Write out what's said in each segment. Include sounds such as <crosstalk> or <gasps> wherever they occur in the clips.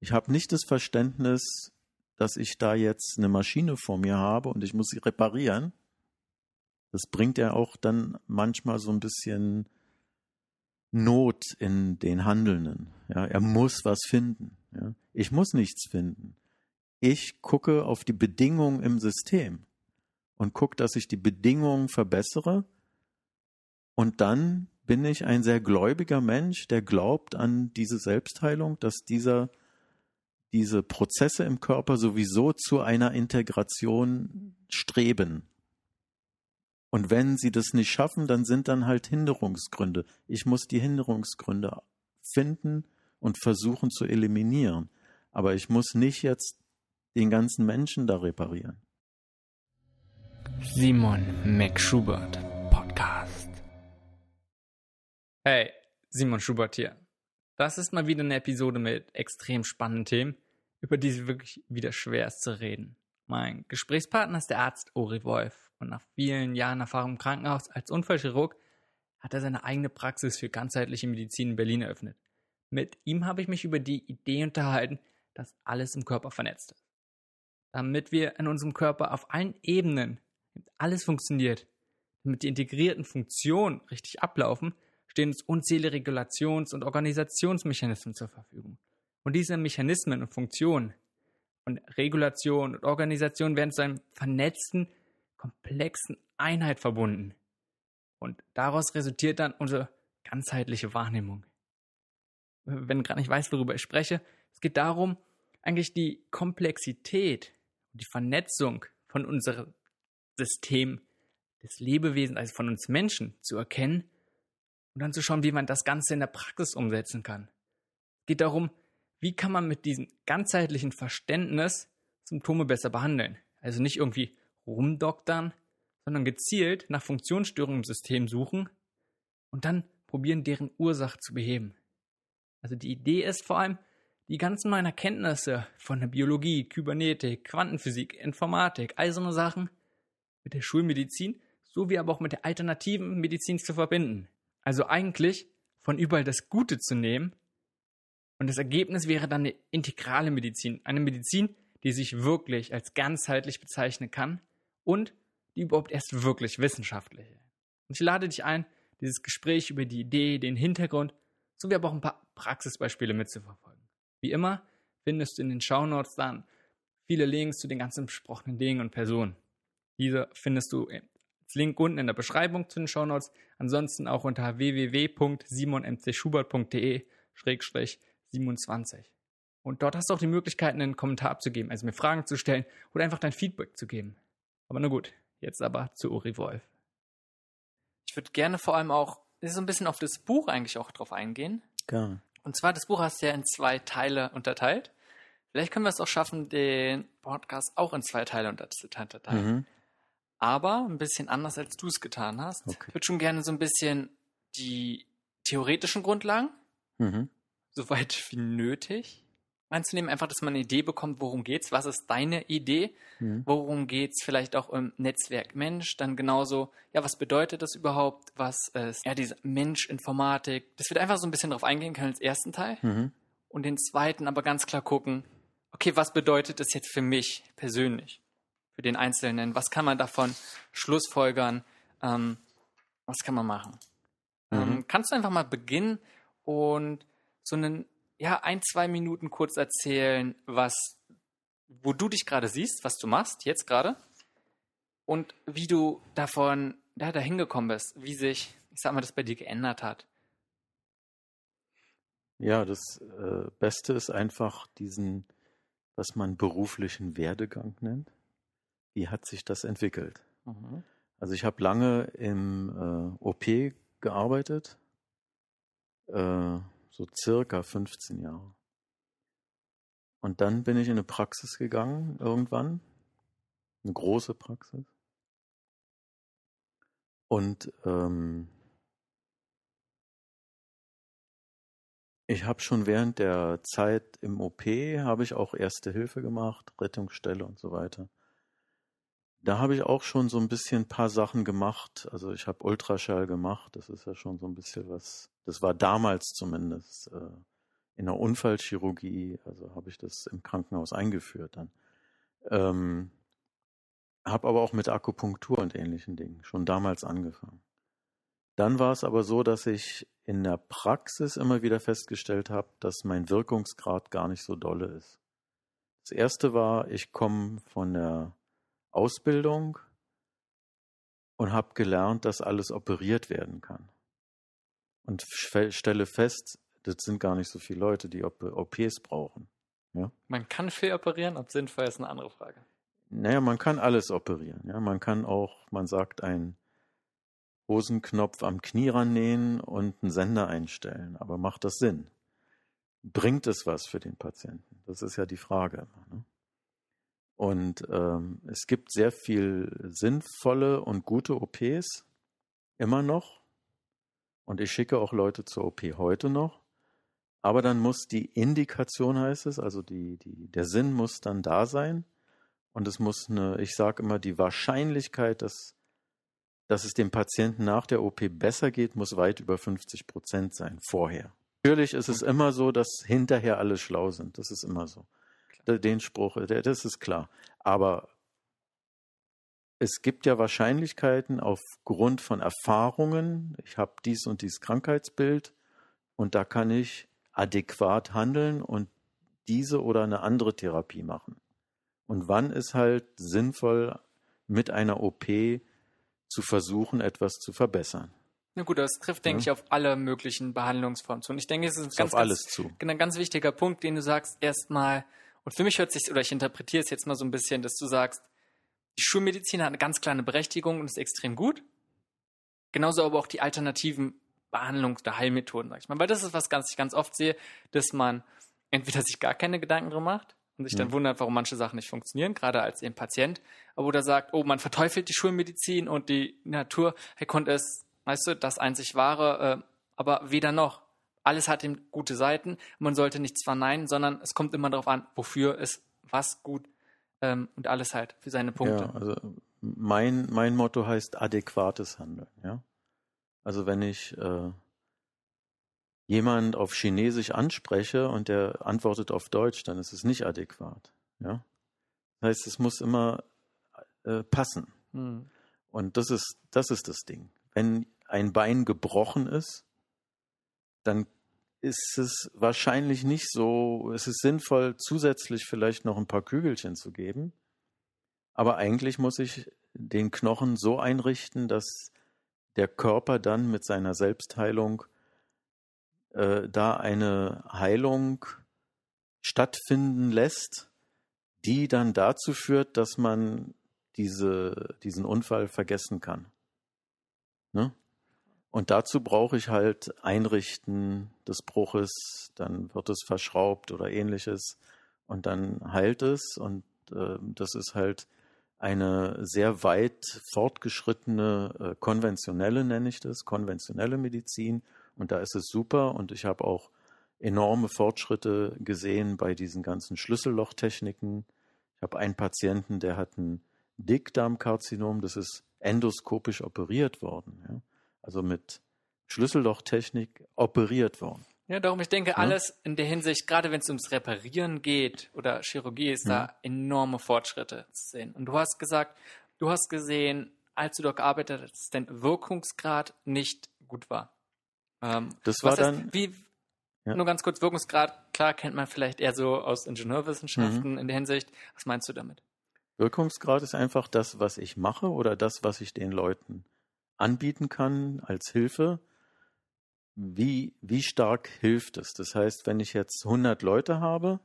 Ich habe nicht das Verständnis, dass ich da jetzt eine Maschine vor mir habe und ich muss sie reparieren. Das bringt ja auch dann manchmal so ein bisschen Not in den Handelnden. Ja, er muss was finden. Ja. Ich muss nichts finden. Ich gucke auf die Bedingungen im System und gucke, dass ich die Bedingungen verbessere. Und dann bin ich ein sehr gläubiger Mensch, der glaubt an diese Selbstheilung, dass dieser, diese Prozesse im Körper sowieso zu einer Integration streben. Und wenn sie das nicht schaffen, dann sind dann halt Hinderungsgründe. Ich muss die Hinderungsgründe finden und versuchen zu eliminieren. Aber ich muss nicht jetzt den ganzen Menschen da reparieren. Simon McSchubert Podcast. Hey, Simon Schubert hier. Das ist mal wieder eine Episode mit extrem spannenden Themen, über die es wirklich wieder schwer ist zu reden. Mein Gesprächspartner ist der Arzt Ori Wolf und nach vielen Jahren Erfahrung im Krankenhaus als Unfallchirurg hat er seine eigene Praxis für ganzheitliche Medizin in Berlin eröffnet. Mit ihm habe ich mich über die Idee unterhalten, dass alles im Körper vernetzt ist. Damit wir in unserem Körper auf allen Ebenen alles funktioniert, damit die integrierten Funktionen richtig ablaufen, stehen uns unzählige Regulations- und Organisationsmechanismen zur Verfügung. Und diese Mechanismen und Funktionen von Regulation und Organisation werden zu einem vernetzten, komplexen Einheit verbunden. Und daraus resultiert dann unsere ganzheitliche Wahrnehmung. Wenn gerade nicht weißt, worüber ich spreche, es geht darum, eigentlich die Komplexität und die Vernetzung von unserem System des Lebewesens, also von uns Menschen, zu erkennen und dann zu schauen, wie man das Ganze in der Praxis umsetzen kann. Es geht darum, wie kann man mit diesem ganzheitlichen Verständnis Symptome besser behandeln. Also nicht irgendwie rumdoktern, sondern gezielt nach Funktionsstörungen im System suchen und dann probieren, deren Ursache zu beheben. Also die Idee ist vor allem, die ganzen neuen Erkenntnisse von der Biologie, Kybernetik, Quantenphysik, Informatik, all so eine Sachen mit der Schulmedizin sowie aber auch mit der alternativen Medizin zu verbinden. Also eigentlich von überall das Gute zu nehmen. Und das Ergebnis wäre dann eine integrale Medizin. Eine Medizin, die sich wirklich als ganzheitlich bezeichnen kann und die überhaupt erst wirklich wissenschaftlich ist. Und ich lade dich ein, dieses Gespräch über die Idee, den Hintergrund sowie aber auch ein paar Praxisbeispiele mitzuverfolgen. Wie immer findest du in den Shownotes dann viele Links zu den ganzen besprochenen Dingen und Personen. Diese findest du als Link unten in der Beschreibung zu den Shownotes. Ansonsten auch unter www.simonmcschubert.de-27. Und dort hast du auch die Möglichkeit, einen Kommentar abzugeben, also mir Fragen zu stellen oder einfach dein Feedback zu geben. Aber na gut, jetzt aber zu Uri Wolf. Ich würde gerne vor allem auch so ein bisschen auf das Buch eigentlich auch drauf eingehen. Gerne. Und zwar, das Buch hast du ja in zwei Teile unterteilt. Vielleicht können wir es auch schaffen, den Podcast auch in zwei Teile unterzuteilen. Mhm aber ein bisschen anders, als du es getan hast. Okay. Ich würde schon gerne so ein bisschen die theoretischen Grundlagen, mhm. soweit wie nötig, einzunehmen. Einfach, dass man eine Idee bekommt, worum geht's, was ist deine Idee, mhm. worum geht's vielleicht auch im Netzwerk Mensch, dann genauso, ja, was bedeutet das überhaupt, was ist, ja, diese Mensch-Informatik, das wird einfach so ein bisschen drauf eingehen können als ersten Teil mhm. und den zweiten aber ganz klar gucken, okay, was bedeutet das jetzt für mich persönlich? Für den Einzelnen? Was kann man davon schlussfolgern? Ähm, was kann man machen? Mhm. Ähm, kannst du einfach mal beginnen und so einen, ja, ein, zwei Minuten kurz erzählen, was, wo du dich gerade siehst, was du machst, jetzt gerade, und wie du davon, ja, dahin gekommen bist, wie sich, ich sag mal, das bei dir geändert hat. Ja, das äh, Beste ist einfach diesen, was man beruflichen Werdegang nennt wie hat sich das entwickelt? Mhm. Also ich habe lange im äh, OP gearbeitet, äh, so circa 15 Jahre. Und dann bin ich in eine Praxis gegangen, irgendwann, eine große Praxis. Und ähm, ich habe schon während der Zeit im OP, habe ich auch Erste Hilfe gemacht, Rettungsstelle und so weiter. Da habe ich auch schon so ein bisschen ein paar Sachen gemacht. Also ich habe Ultraschall gemacht. Das ist ja schon so ein bisschen was. Das war damals zumindest äh, in der Unfallchirurgie, also habe ich das im Krankenhaus eingeführt dann. Ähm, habe aber auch mit Akupunktur und ähnlichen Dingen schon damals angefangen. Dann war es aber so, dass ich in der Praxis immer wieder festgestellt habe, dass mein Wirkungsgrad gar nicht so dolle ist. Das erste war, ich komme von der Ausbildung und habe gelernt, dass alles operiert werden kann. Und stelle fest, das sind gar nicht so viele Leute, die OPs brauchen. Ja? Man kann viel operieren, ob sinnvoll ist eine andere Frage. Naja, man kann alles operieren. Ja? Man kann auch, man sagt, einen Hosenknopf am Knie rannähen und einen Sender einstellen. Aber macht das Sinn? Bringt es was für den Patienten? Das ist ja die Frage. Ne? Und ähm, es gibt sehr viel sinnvolle und gute OPs, immer noch. Und ich schicke auch Leute zur OP heute noch. Aber dann muss die Indikation, heißt es, also die, die, der Sinn muss dann da sein. Und es muss eine, ich sage immer, die Wahrscheinlichkeit, dass, dass es dem Patienten nach der OP besser geht, muss weit über 50 Prozent sein, vorher. Natürlich ist es immer so, dass hinterher alle schlau sind. Das ist immer so. Den Spruch, das ist klar. Aber es gibt ja Wahrscheinlichkeiten aufgrund von Erfahrungen. Ich habe dies und dies Krankheitsbild und da kann ich adäquat handeln und diese oder eine andere Therapie machen. Und wann ist halt sinnvoll, mit einer OP zu versuchen, etwas zu verbessern. Na gut, das trifft, denke ja. ich, auf alle möglichen Behandlungsformen zu. Und ich denke, es ist ein ganz, auf alles zu. ein ganz wichtiger Punkt, den du sagst, erstmal, und für mich hört sich, oder ich interpretiere es jetzt mal so ein bisschen, dass du sagst, die Schulmedizin hat eine ganz kleine Berechtigung und ist extrem gut. Genauso aber auch die alternativen Behandlungs- oder Heilmethoden, sag ich mal. Weil das ist was ganz, ich ganz oft sehe, dass man entweder sich gar keine Gedanken drum macht und sich dann mhm. wundert, warum manche Sachen nicht funktionieren, gerade als eben Patient, aber oder sagt, oh, man verteufelt die Schulmedizin und die Natur, hey, konnte es, weißt du, das einzig wahre, äh, aber weder noch. Alles hat eben gute Seiten. Man sollte nichts verneinen, sondern es kommt immer darauf an, wofür ist was gut ähm, und alles halt für seine Punkte. Ja, also mein, mein Motto heißt adäquates Handeln, ja. Also wenn ich äh, jemand auf Chinesisch anspreche und der antwortet auf Deutsch, dann ist es nicht adäquat. Ja? Das heißt, es muss immer äh, passen. Hm. Und das ist, das ist das Ding. Wenn ein Bein gebrochen ist, dann ist es wahrscheinlich nicht so, es ist sinnvoll, zusätzlich vielleicht noch ein paar Kügelchen zu geben. Aber eigentlich muss ich den Knochen so einrichten, dass der Körper dann mit seiner Selbstheilung äh, da eine Heilung stattfinden lässt, die dann dazu führt, dass man diese, diesen Unfall vergessen kann. Ne? Und dazu brauche ich halt Einrichten des Bruches, dann wird es verschraubt oder ähnliches und dann heilt es und äh, das ist halt eine sehr weit fortgeschrittene äh, konventionelle, nenne ich das, konventionelle Medizin. Und da ist es super. Und ich habe auch enorme Fortschritte gesehen bei diesen ganzen Schlüssellochtechniken. Ich habe einen Patienten, der hat ein Dickdarmkarzinom, das ist endoskopisch operiert worden. Ja? Also mit Schlüssellochtechnik operiert worden. Ja, darum, ich denke, alles in der Hinsicht, gerade wenn es ums Reparieren geht oder Chirurgie, ist ja. da enorme Fortschritte zu sehen. Und du hast gesagt, du hast gesehen, als du dort gearbeitet hast, dass dein Wirkungsgrad nicht gut war. Ähm, das war heißt, dann. Wie, ja. Nur ganz kurz, Wirkungsgrad, klar kennt man vielleicht eher so aus Ingenieurwissenschaften mhm. in der Hinsicht. Was meinst du damit? Wirkungsgrad ist einfach das, was ich mache oder das, was ich den Leuten anbieten kann als Hilfe wie, wie stark hilft es? Das heißt, wenn ich jetzt 100 Leute habe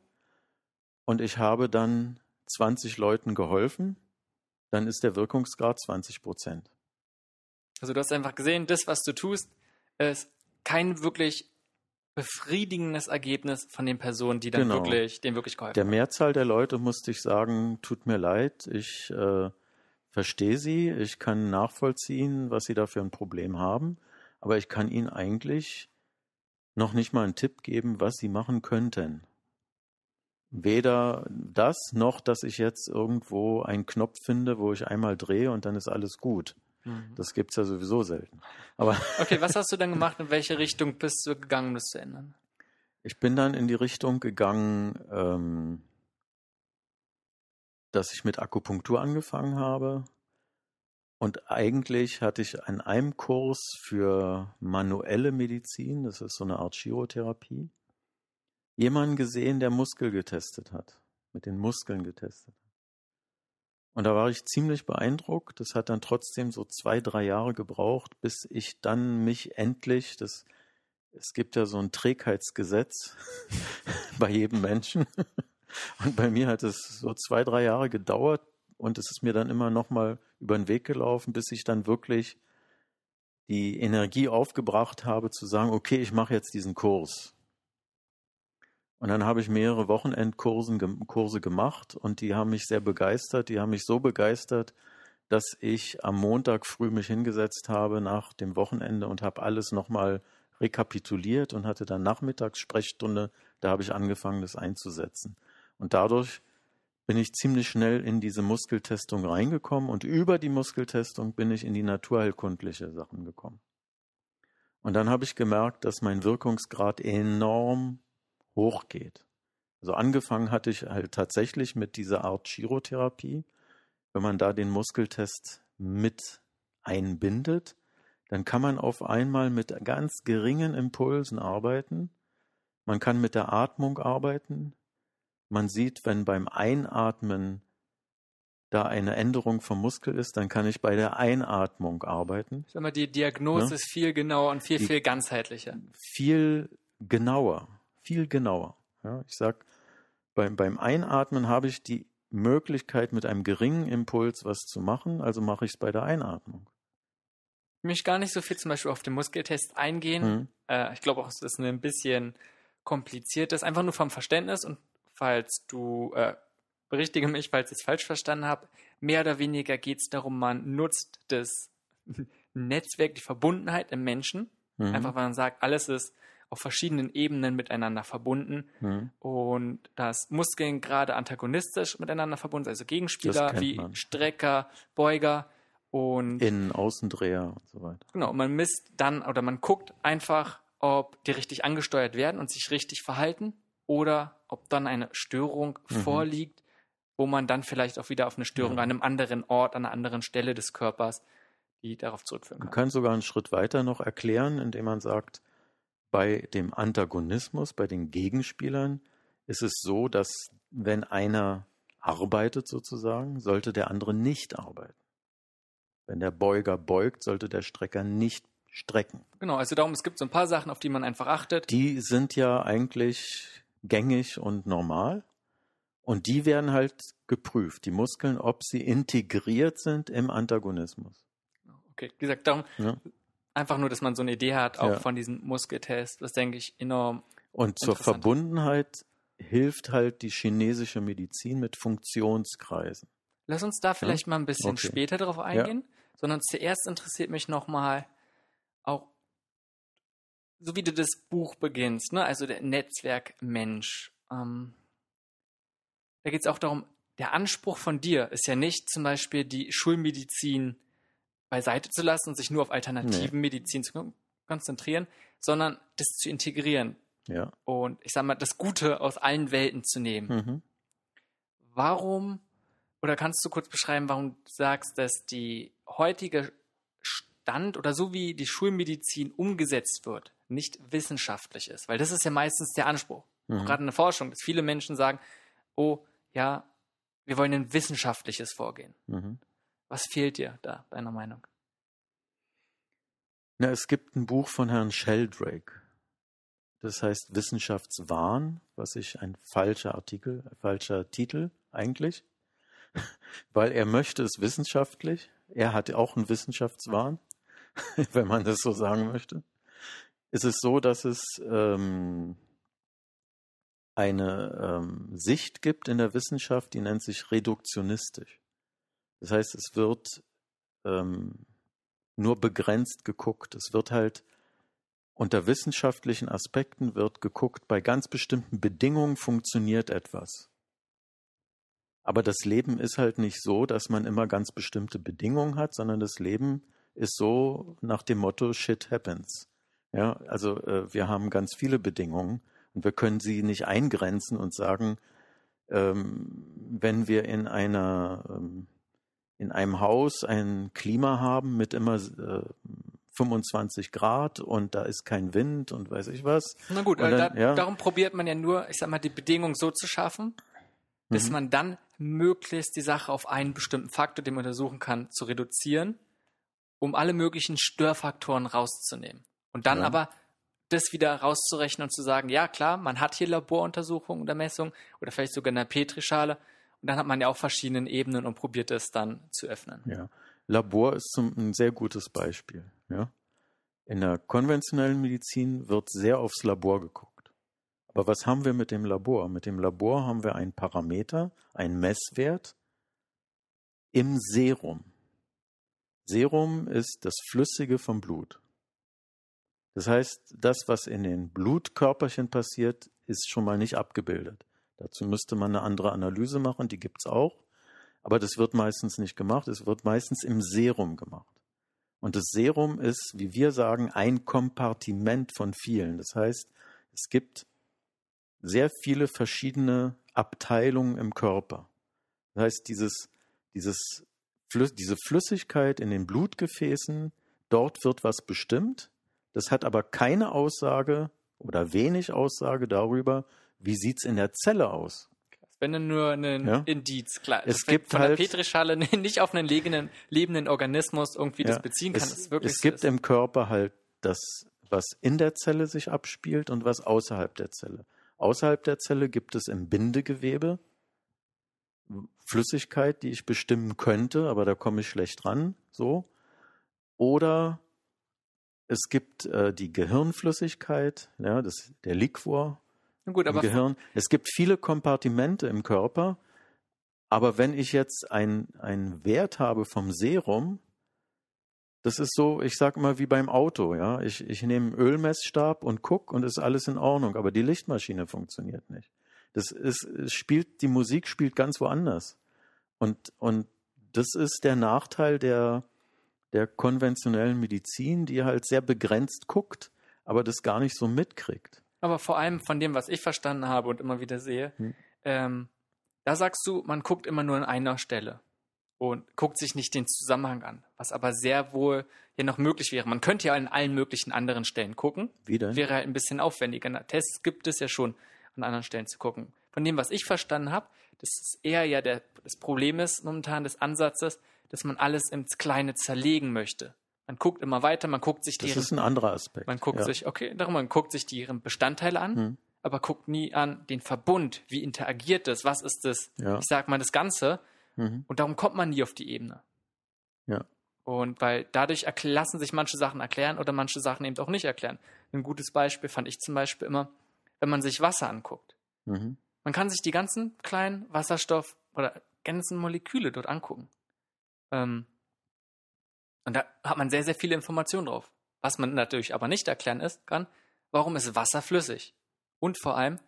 und ich habe dann 20 Leuten geholfen, dann ist der Wirkungsgrad 20 Prozent. Also du hast einfach gesehen, das, was du tust, ist kein wirklich befriedigendes Ergebnis von den Personen, die dann genau. wirklich, denen wirklich geholfen haben. Der Mehrzahl der Leute musste ich sagen, tut mir leid, ich äh, verstehe sie, ich kann nachvollziehen, was sie da für ein Problem haben aber ich kann Ihnen eigentlich noch nicht mal einen Tipp geben, was Sie machen könnten. Weder das, noch dass ich jetzt irgendwo einen Knopf finde, wo ich einmal drehe und dann ist alles gut. Mhm. Das gibt es ja sowieso selten. Aber <laughs> okay, was hast du dann gemacht? In welche Richtung bist du gegangen, um das zu ändern? Ich bin dann in die Richtung gegangen, ähm, dass ich mit Akupunktur angefangen habe. Und eigentlich hatte ich an einem Kurs für manuelle Medizin, das ist so eine Art Chirotherapie, jemanden gesehen, der Muskel getestet hat, mit den Muskeln getestet. Und da war ich ziemlich beeindruckt. Das hat dann trotzdem so zwei, drei Jahre gebraucht, bis ich dann mich endlich, das, es gibt ja so ein Trägheitsgesetz <laughs> bei jedem Menschen. Und bei mir hat es so zwei, drei Jahre gedauert und es ist mir dann immer nochmal über den Weg gelaufen, bis ich dann wirklich die Energie aufgebracht habe, zu sagen, okay, ich mache jetzt diesen Kurs. Und dann habe ich mehrere Wochenendkurse Kurse gemacht und die haben mich sehr begeistert. Die haben mich so begeistert, dass ich am Montag früh mich hingesetzt habe nach dem Wochenende und habe alles nochmal rekapituliert und hatte dann Nachmittagssprechstunde. Da habe ich angefangen, das einzusetzen. Und dadurch bin ich ziemlich schnell in diese Muskeltestung reingekommen und über die Muskeltestung bin ich in die naturheilkundliche Sachen gekommen. Und dann habe ich gemerkt, dass mein Wirkungsgrad enorm hochgeht. Also angefangen hatte ich halt tatsächlich mit dieser Art Chirotherapie. Wenn man da den Muskeltest mit einbindet, dann kann man auf einmal mit ganz geringen Impulsen arbeiten. Man kann mit der Atmung arbeiten. Man sieht, wenn beim Einatmen da eine Änderung vom Muskel ist, dann kann ich bei der Einatmung arbeiten. Ich sag mal, die Diagnose ja? ist viel genauer und viel, die viel ganzheitlicher. Viel genauer viel genauer. Ja, ich sag, beim, beim Einatmen habe ich die Möglichkeit, mit einem geringen Impuls was zu machen, also mache ich es bei der Einatmung. Ich möchte gar nicht so viel zum Beispiel auf den Muskeltest eingehen. Hm. Äh, ich glaube auch, es ist ein bisschen kompliziert. Das ist einfach nur vom Verständnis und falls du, äh, berichtige mich, falls ich es falsch verstanden habe, mehr oder weniger geht es darum, man nutzt das <laughs> Netzwerk, die Verbundenheit im Menschen. Mhm. Einfach weil man sagt, alles ist auf verschiedenen Ebenen miteinander verbunden mhm. und dass Muskeln gerade antagonistisch miteinander verbunden also Gegenspieler wie man. Strecker, Beuger und Innen, Außendreher und so weiter. Genau, man misst dann oder man guckt einfach, ob die richtig angesteuert werden und sich richtig verhalten oder ob dann eine Störung mhm. vorliegt, wo man dann vielleicht auch wieder auf eine Störung ja. an einem anderen Ort, an einer anderen Stelle des Körpers, die darauf zurückführen kann. Man kann sogar einen Schritt weiter noch erklären, indem man sagt, bei dem Antagonismus, bei den Gegenspielern, ist es so, dass wenn einer arbeitet sozusagen, sollte der andere nicht arbeiten. Wenn der Beuger beugt, sollte der Strecker nicht strecken. Genau, also darum, es gibt so ein paar Sachen, auf die man einfach achtet. Die sind ja eigentlich gängig und normal. Und die werden halt geprüft, die Muskeln, ob sie integriert sind im Antagonismus. Okay, wie gesagt, darum, ja einfach nur, dass man so eine Idee hat, auch ja. von diesem Muskeltest, das denke ich enorm. Und zur Verbundenheit hilft halt die chinesische Medizin mit Funktionskreisen. Lass uns da vielleicht ja? mal ein bisschen okay. später darauf eingehen, sondern zuerst interessiert mich nochmal auch, so wie du das Buch beginnst, ne? also der Netzwerkmensch. Ähm, da geht es auch darum, der Anspruch von dir ist ja nicht zum Beispiel die Schulmedizin beiseite zu lassen und sich nur auf alternativen nee. Medizin zu konzentrieren, sondern das zu integrieren. Ja. Und ich sag mal, das Gute aus allen Welten zu nehmen. Mhm. Warum, oder kannst du kurz beschreiben, warum du sagst, dass die heutige Stand oder so wie die Schulmedizin umgesetzt wird, nicht wissenschaftlich ist? Weil das ist ja meistens der Anspruch. Mhm. Gerade in der Forschung, dass viele Menschen sagen, oh, ja, wir wollen ein wissenschaftliches Vorgehen. Mhm. Was fehlt dir da, deiner Meinung? Na, es gibt ein Buch von Herrn Sheldrake. Das heißt Wissenschaftswahn, was ich ein falscher Artikel, ein falscher Titel eigentlich, <laughs> weil er möchte es wissenschaftlich. Er hat auch einen Wissenschaftswahn, <laughs> wenn man das so sagen möchte. Es ist so, dass es ähm, eine ähm, Sicht gibt in der Wissenschaft, die nennt sich reduktionistisch. Das heißt, es wird ähm, nur begrenzt geguckt. Es wird halt unter wissenschaftlichen Aspekten wird geguckt, bei ganz bestimmten Bedingungen funktioniert etwas. Aber das Leben ist halt nicht so, dass man immer ganz bestimmte Bedingungen hat, sondern das Leben ist so nach dem Motto Shit happens. Ja, also äh, wir haben ganz viele Bedingungen Und wir können sie nicht eingrenzen und sagen, ähm, wenn wir in einer ähm, in einem Haus ein Klima haben mit immer äh, 25 Grad und da ist kein Wind und weiß ich was. Na gut, äh, dann, da, ja. darum probiert man ja nur, ich sag mal, die Bedingungen so zu schaffen, dass Mhm. man dann möglichst die Sache auf einen bestimmten Faktor, den man untersuchen kann, zu reduzieren, um alle möglichen Störfaktoren rauszunehmen. Und dann Ja. aber das wieder rauszurechnen und zu sagen, ja klar, man hat hier Laboruntersuchungen oder Messungen oder vielleicht sogar in einer Petrischale. Und dann hat man ja auch verschiedene Ebenen und probiert es dann zu öffnen. Ja. Labor ist zum, ein sehr gutes Beispiel. Ja. In der konventionellen Medizin wird sehr aufs Labor geguckt. Aber was haben wir mit dem Labor? Mit dem Labor haben wir einen Parameter, einen Messwert im Serum. Serum ist das Flüssige vom Blut. Das heißt, das, was in den Blutkörperchen passiert, ist schon mal nicht abgebildet. Dazu müsste man eine andere Analyse machen, die gibt's auch. Aber das wird meistens nicht gemacht. Es wird meistens im Serum gemacht. Und das Serum ist, wie wir sagen, ein Kompartiment von vielen. Das heißt, es gibt sehr viele verschiedene Abteilungen im Körper. Das heißt, dieses, dieses, diese Flüssigkeit in den Blutgefäßen, dort wird was bestimmt. Das hat aber keine Aussage oder wenig Aussage darüber, wie sieht's in der Zelle aus. Wenn nur ein Ja. Indiz, klar. Es gibt von halt- der Petrischale <laughs> nicht auf einen lebenden, lebenden Organismus irgendwie das Ja, beziehen kann. es, das es gibt so im Körper halt das, was in der Zelle sich abspielt und was außerhalb der Zelle. Außerhalb der Zelle gibt es im Bindegewebe Flüssigkeit, die ich bestimmen könnte, aber da komme ich schlecht ran, so. Oder es gibt äh, die Gehirnflüssigkeit, ja, das, der Liquor gut, im Gehirn. Es gibt viele Kompartimente im Körper, aber wenn ich jetzt ein- einen Wert habe vom Serum, das ist so, ich sag mal wie beim Auto, ja. Ich, ich nehme einen Ölmessstab und guck und ist alles in Ordnung, aber die Lichtmaschine funktioniert nicht. Das ist, es spielt, die Musik spielt ganz woanders. Und, und das ist der Nachteil der, der konventionellen Medizin, die halt sehr begrenzt guckt, aber das gar nicht so mitkriegt. Aber vor allem von dem, was ich verstanden habe und immer wieder sehe, Hm. ähm, da sagst du, man guckt immer nur an einer Stelle und guckt sich nicht den Zusammenhang an, was aber sehr wohl ja noch möglich wäre. Man könnte ja an allen möglichen anderen Stellen gucken, Wie denn? wäre halt ein bisschen aufwendiger. Na, Tests gibt es ja schon, an anderen Stellen zu gucken. Von dem, was ich verstanden habe, das ist eher ja der, das Problem ist momentan des Ansatzes, dass man alles ins Kleine zerlegen möchte. Man guckt immer weiter, man guckt sich Das deren ist ein anderer Aspekt. man guckt ja. sich, okay, darum, man guckt sich deren Bestandteile an, Hm. aber guckt nie an den Verbund. Wie interagiert das? Was ist das? Ja. Ich sag mal das Ganze. Mhm. Und darum kommt man nie auf die Ebene. Ja. Und weil dadurch lassen sich manche Sachen erklären oder manche Sachen eben auch nicht erklären. Ein gutes Beispiel fand ich zum Beispiel immer, wenn man sich Wasser anguckt. Mhm. Man kann sich die ganzen kleinen Wasserstoff- oder ganzen Moleküle dort angucken. Ähm, und da hat man sehr, sehr viele Informationen drauf. Was man natürlich aber nicht erklären ist, kann, warum ist Wasser flüssig? Und vor allem,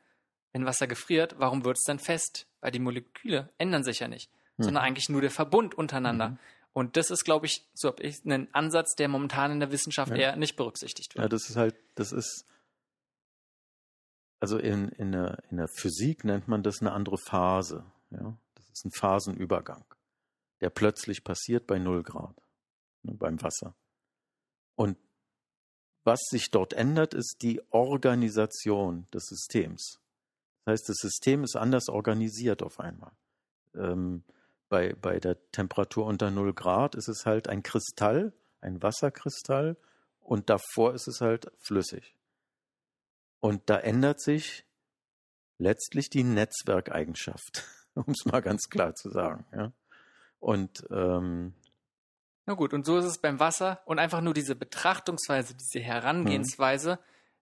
wenn Wasser gefriert, warum wird es dann fest? Weil die Moleküle ändern sich ja nicht, sondern eigentlich nur der Verbund untereinander. Mhm. Und das ist, glaube ich, so habe ich einen Ansatz, der momentan in der Wissenschaft Ja. eher nicht berücksichtigt Ja, wird. das ist halt, das ist, also in, in, der, in der Physik nennt man das eine andere Phase. Ja? Das ist ein Phasenübergang, der plötzlich passiert bei 0 Grad ne, beim Wasser. Und was sich dort ändert, ist die Organisation des Systems. Das heißt, das System ist anders organisiert auf einmal. Ähm, bei, bei der Temperatur unter 0 Grad ist es halt ein Kristall, ein Wasserkristall, und davor ist es halt flüssig. Und da ändert sich letztlich die Netzwerkeigenschaft, <laughs> um es mal ganz klar zu sagen. Ja? Und ähm, Na gut, und so ist es beim Wasser und einfach nur diese Betrachtungsweise, diese Herangehensweise,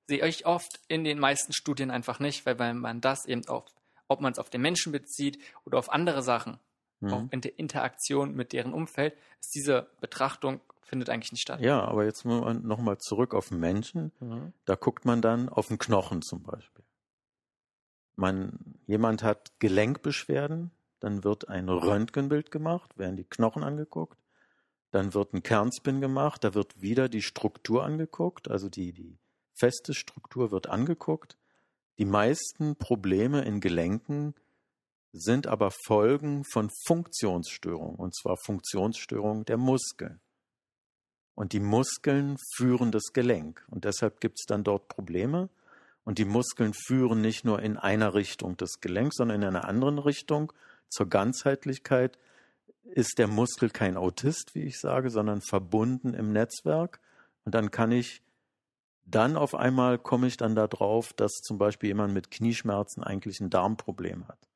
sehe ich oft in den meisten Studien einfach nicht, weil man das eben auf, ob man es auf den Menschen bezieht oder auf andere Sachen, auch mhm. in der Interaktion mit deren Umfeld, ist diese Betrachtung findet eigentlich nicht statt. ja, aber jetzt nochmal zurück auf den Menschen. Mhm. Da guckt man dann auf den Knochen zum Beispiel. Man, jemand hat Gelenkbeschwerden, dann wird ein Röntgenbild gemacht, werden die Knochen angeguckt, dann wird ein Kernspin gemacht, da wird wieder die Struktur angeguckt, also die, die feste Struktur wird angeguckt, Die meisten Probleme in Gelenken sind aber Folgen von Funktionsstörungen, und zwar Funktionsstörungen der Muskeln. Und die Muskeln führen das Gelenk. Und deshalb gibt es dann dort Probleme. Und die Muskeln führen nicht nur in einer Richtung das Gelenk, sondern in einer anderen Richtung. Zur Ganzheitlichkeit ist der Muskel kein Autist, wie ich sage, sondern verbunden im Netzwerk. Und dann kann ich, dann auf einmal komme ich dann darauf, dass zum Beispiel jemand mit Knieschmerzen eigentlich ein Darmproblem hat.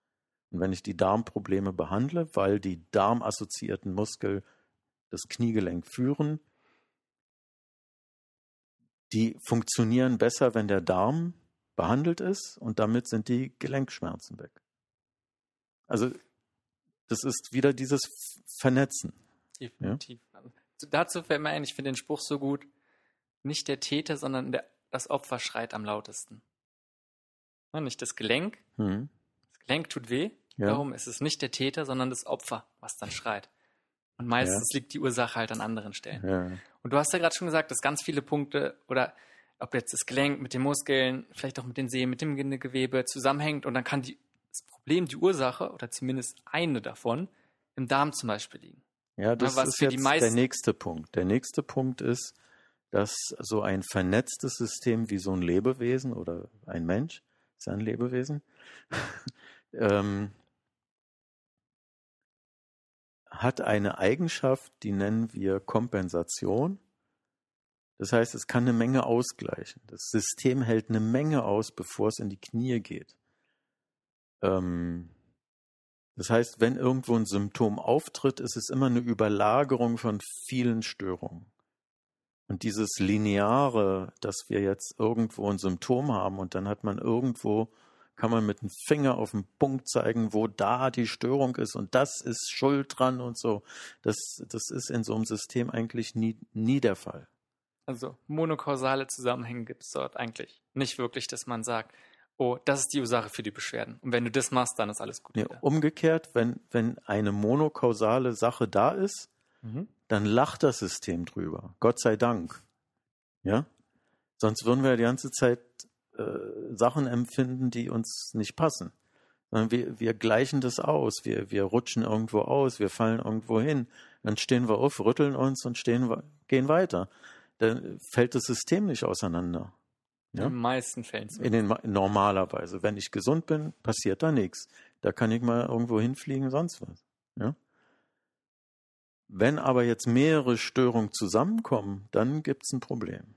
Und wenn ich die Darmprobleme behandle, weil die darmassoziierten Muskel das Kniegelenk führen, die funktionieren besser, wenn der Darm behandelt ist und damit sind die Gelenkschmerzen weg. Also das ist wieder dieses Vernetzen. Definitiv. Ja? Dazu fällt mir ein, ich finde den Spruch so gut, nicht der Täter, sondern der, das Opfer schreit am lautesten. Ja, nicht das Gelenk. Mhm. Das Gelenk tut weh. Ja. Darum ist es nicht der Täter, sondern das Opfer, was dann schreit. Und meistens ja. liegt die Ursache halt an anderen Stellen. Ja. Und du hast ja gerade schon gesagt, dass ganz viele Punkte oder ob jetzt das Gelenk mit den Muskeln, vielleicht auch mit den Sehnen, mit dem Gewebe zusammenhängt und dann kann die, Problem, die Ursache oder zumindest eine davon im Darm zum Beispiel liegen. Ja, das ja, ist jetzt der nächste Punkt. Der nächste Punkt ist, dass so ein vernetztes System wie so ein Lebewesen oder ein Mensch, ist ja ein Lebewesen, <laughs> ähm, hat eine Eigenschaft, die nennen wir Kompensation. Das heißt, es kann eine Menge ausgleichen. Das System hält eine Menge aus, bevor es in die Knie geht. Ähm, das heißt, wenn irgendwo ein Symptom auftritt, ist es immer eine Überlagerung von vielen Störungen. Und dieses Lineare, dass wir jetzt irgendwo ein Symptom haben und dann hat man irgendwo kann man mit dem Finger auf den Punkt zeigen, wo da die Störung ist und das ist schuld dran und so. Das, das ist in so einem System eigentlich nie, nie der Fall. Also monokausale Zusammenhänge gibt es dort eigentlich nicht wirklich, dass man sagt, oh, das ist die Ursache für die Beschwerden. Und wenn du das machst, dann ist alles gut. Nee, umgekehrt, wenn, wenn eine monokausale Sache da ist, mhm. dann lacht das System drüber. Gott sei Dank. Ja? Sonst würden wir die ganze Zeit äh, Sachen empfinden, die uns nicht passen. Wir, wir gleichen das aus, wir, wir rutschen irgendwo aus, wir fallen irgendwo hin, dann stehen wir auf, rütteln uns und stehen, gehen weiter. Dann fällt das System nicht auseinander. Ja? In den meisten Fällen. In den, normalerweise. Wenn ich gesund bin, passiert da nichts. Da kann ich mal irgendwo hinfliegen, sonst was. Ja? Wenn aber jetzt mehrere Störungen zusammenkommen, dann gibt es ein Problem.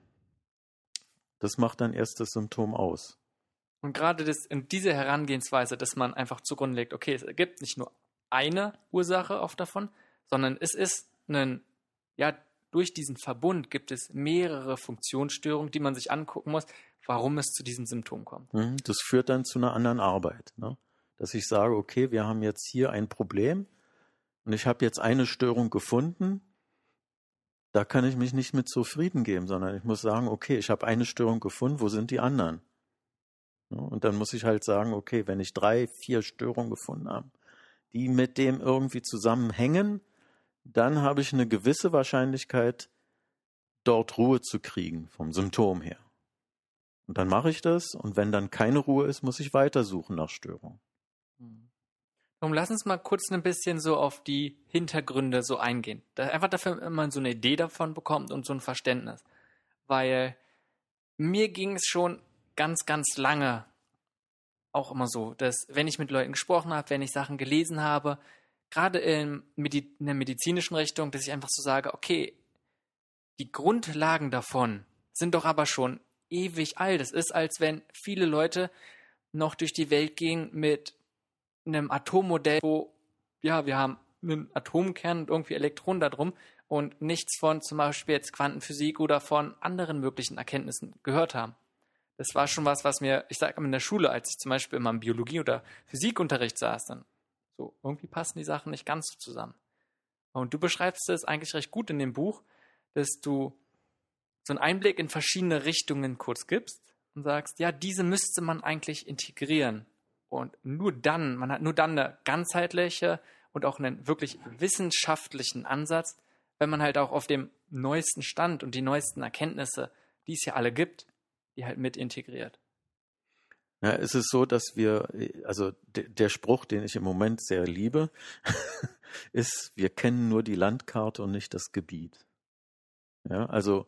Das macht dann erst das Symptom aus. Und gerade das, in dieser Herangehensweise, dass man einfach zugrunde legt, okay, es gibt nicht nur eine Ursache oft davon, sondern es ist ein, ja, durch diesen Verbund gibt es mehrere Funktionsstörungen, die man sich angucken muss, warum es zu diesem Symptom kommt. Mhm, das führt dann zu einer anderen Arbeit. Ne? Dass ich sage, okay, wir haben jetzt hier ein Problem und ich habe jetzt eine Störung gefunden da kann ich mich nicht mit zufrieden geben, sondern ich muss sagen, okay, ich habe eine Störung gefunden, wo sind die anderen? Und dann muss ich halt sagen, okay, wenn ich drei, vier Störungen gefunden habe, die mit dem irgendwie zusammenhängen, dann habe ich eine gewisse Wahrscheinlichkeit, dort Ruhe zu kriegen vom Symptom her. Und dann mache ich das und wenn dann keine Ruhe ist, muss ich weitersuchen nach Störungen. Mhm. Darum lass uns mal kurz ein bisschen so auf die Hintergründe so eingehen. Da einfach dafür man so eine Idee davon bekommt und so ein Verständnis. Weil mir ging es schon ganz, ganz lange auch immer so, dass wenn ich mit Leuten gesprochen habe, wenn ich Sachen gelesen habe, gerade in, Medi in der medizinischen Richtung, dass ich einfach so sage, okay, die Grundlagen davon sind doch aber schon ewig alt. Es ist, als wenn viele Leute noch durch die Welt gehen mit einem Atommodell, wo, ja, wir haben einen Atomkern und irgendwie Elektronen da drum und nichts von zum Beispiel jetzt Quantenphysik oder von anderen möglichen Erkenntnissen gehört haben. Das war schon was, was mir, ich sage in der Schule, als ich zum Beispiel immer im Biologie- oder Physikunterricht saß, dann so, irgendwie passen die Sachen nicht ganz so zusammen. Und du beschreibst es eigentlich recht gut in dem Buch, dass du so einen Einblick in verschiedene Richtungen kurz gibst und sagst, ja, diese müsste man eigentlich integrieren und nur dann, man hat nur dann eine ganzheitliche und auch einen wirklich wissenschaftlichen Ansatz, wenn man halt auch auf dem neuesten Stand und die neuesten Erkenntnisse, die es ja alle gibt, die halt mit integriert. Ja, es ist so, dass wir, also der Spruch, den ich im Moment sehr liebe, <laughs> ist, wir kennen nur die Landkarte und nicht das Gebiet. Ja, also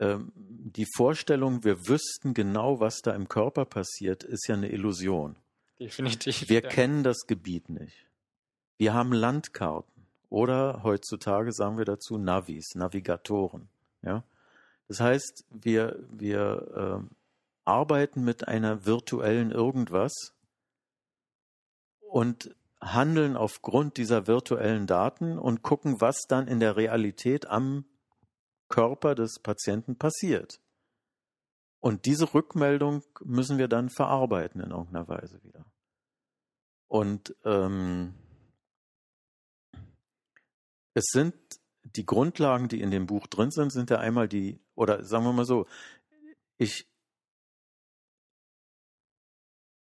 die Vorstellung, wir wüssten genau, was da im Körper passiert, ist ja eine Illusion. Definitiv. Wir ja. kennen das Gebiet nicht. Wir haben Landkarten oder heutzutage sagen wir dazu Navis, Navigatoren. Ja, das heißt, wir wir äh, arbeiten mit einer virtuellen irgendwas und handeln aufgrund dieser virtuellen Daten und gucken, was dann in der Realität am Körper des Patienten passiert. Und diese Rückmeldung müssen wir dann verarbeiten in irgendeiner Weise wieder. Und ähm, es sind die Grundlagen, die in dem Buch drin sind, sind ja einmal die, oder sagen wir mal so, ich,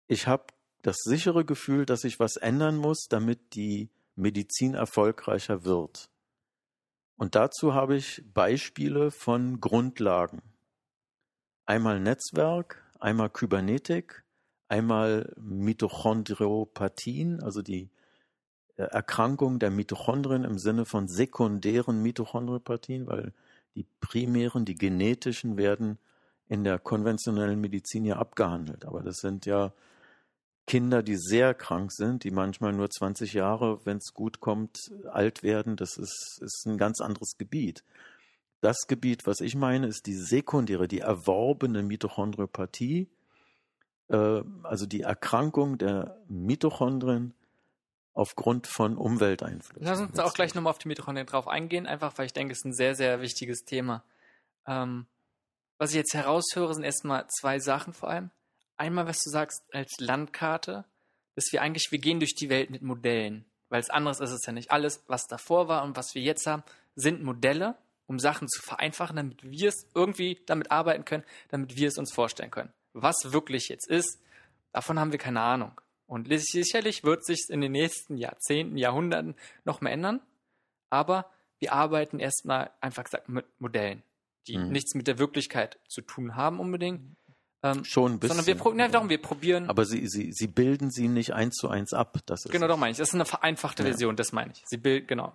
ich habe das sichere Gefühl, dass ich was ändern muss, damit die Medizin erfolgreicher wird. Und dazu habe ich Beispiele von Grundlagen. Einmal Netzwerk, einmal Kybernetik, einmal Mitochondriopathien, also die äh, Erkrankung der Mitochondrien im Sinne von sekundären Mitochondriopathien, weil die primären, die genetischen werden in der konventionellen Medizin ja abgehandelt. Aber das sind ja Kinder, die sehr krank sind, die manchmal nur 20 Jahre, wenn es gut kommt, alt werden. Das ist, ist ein ganz anderes Gebiet. Das Gebiet, was ich meine, ist die sekundäre, die erworbene Mitochondriopathie, äh, also die Erkrankung der Mitochondrien aufgrund von Umwelteinflüssen. Lass uns auch gleich nochmal auf die Mitochondrien drauf eingehen, einfach weil ich denke, es ist ein sehr, sehr wichtiges Thema. Ähm, was ich jetzt heraushöre, sind erstmal zwei Sachen vor allem einmal, was du sagst, als Landkarte, dass wir eigentlich, wir gehen durch die Welt mit Modellen. Weil es anderes ist es ja nicht. Alles, was davor war und was wir jetzt haben, sind Modelle, um Sachen zu vereinfachen, damit wir es irgendwie damit arbeiten können, damit wir es uns vorstellen können. Was wirklich jetzt ist, davon haben wir keine Ahnung. Und sicherlich wird sich in den nächsten Jahrzehnten, Jahrhunderten noch mehr ändern. Aber wir arbeiten erstmal einfach gesagt mit Modellen, die mhm. nichts mit der Wirklichkeit zu tun haben unbedingt, ähm, Schon ein bisschen. Sondern wir, ne, darum, wir probieren. Aber sie, sie, sie bilden sie nicht eins zu eins ab. Das ist genau, doch meine ich. Das ist eine vereinfachte ja. Version, das meine ich. Sie bilden, genau.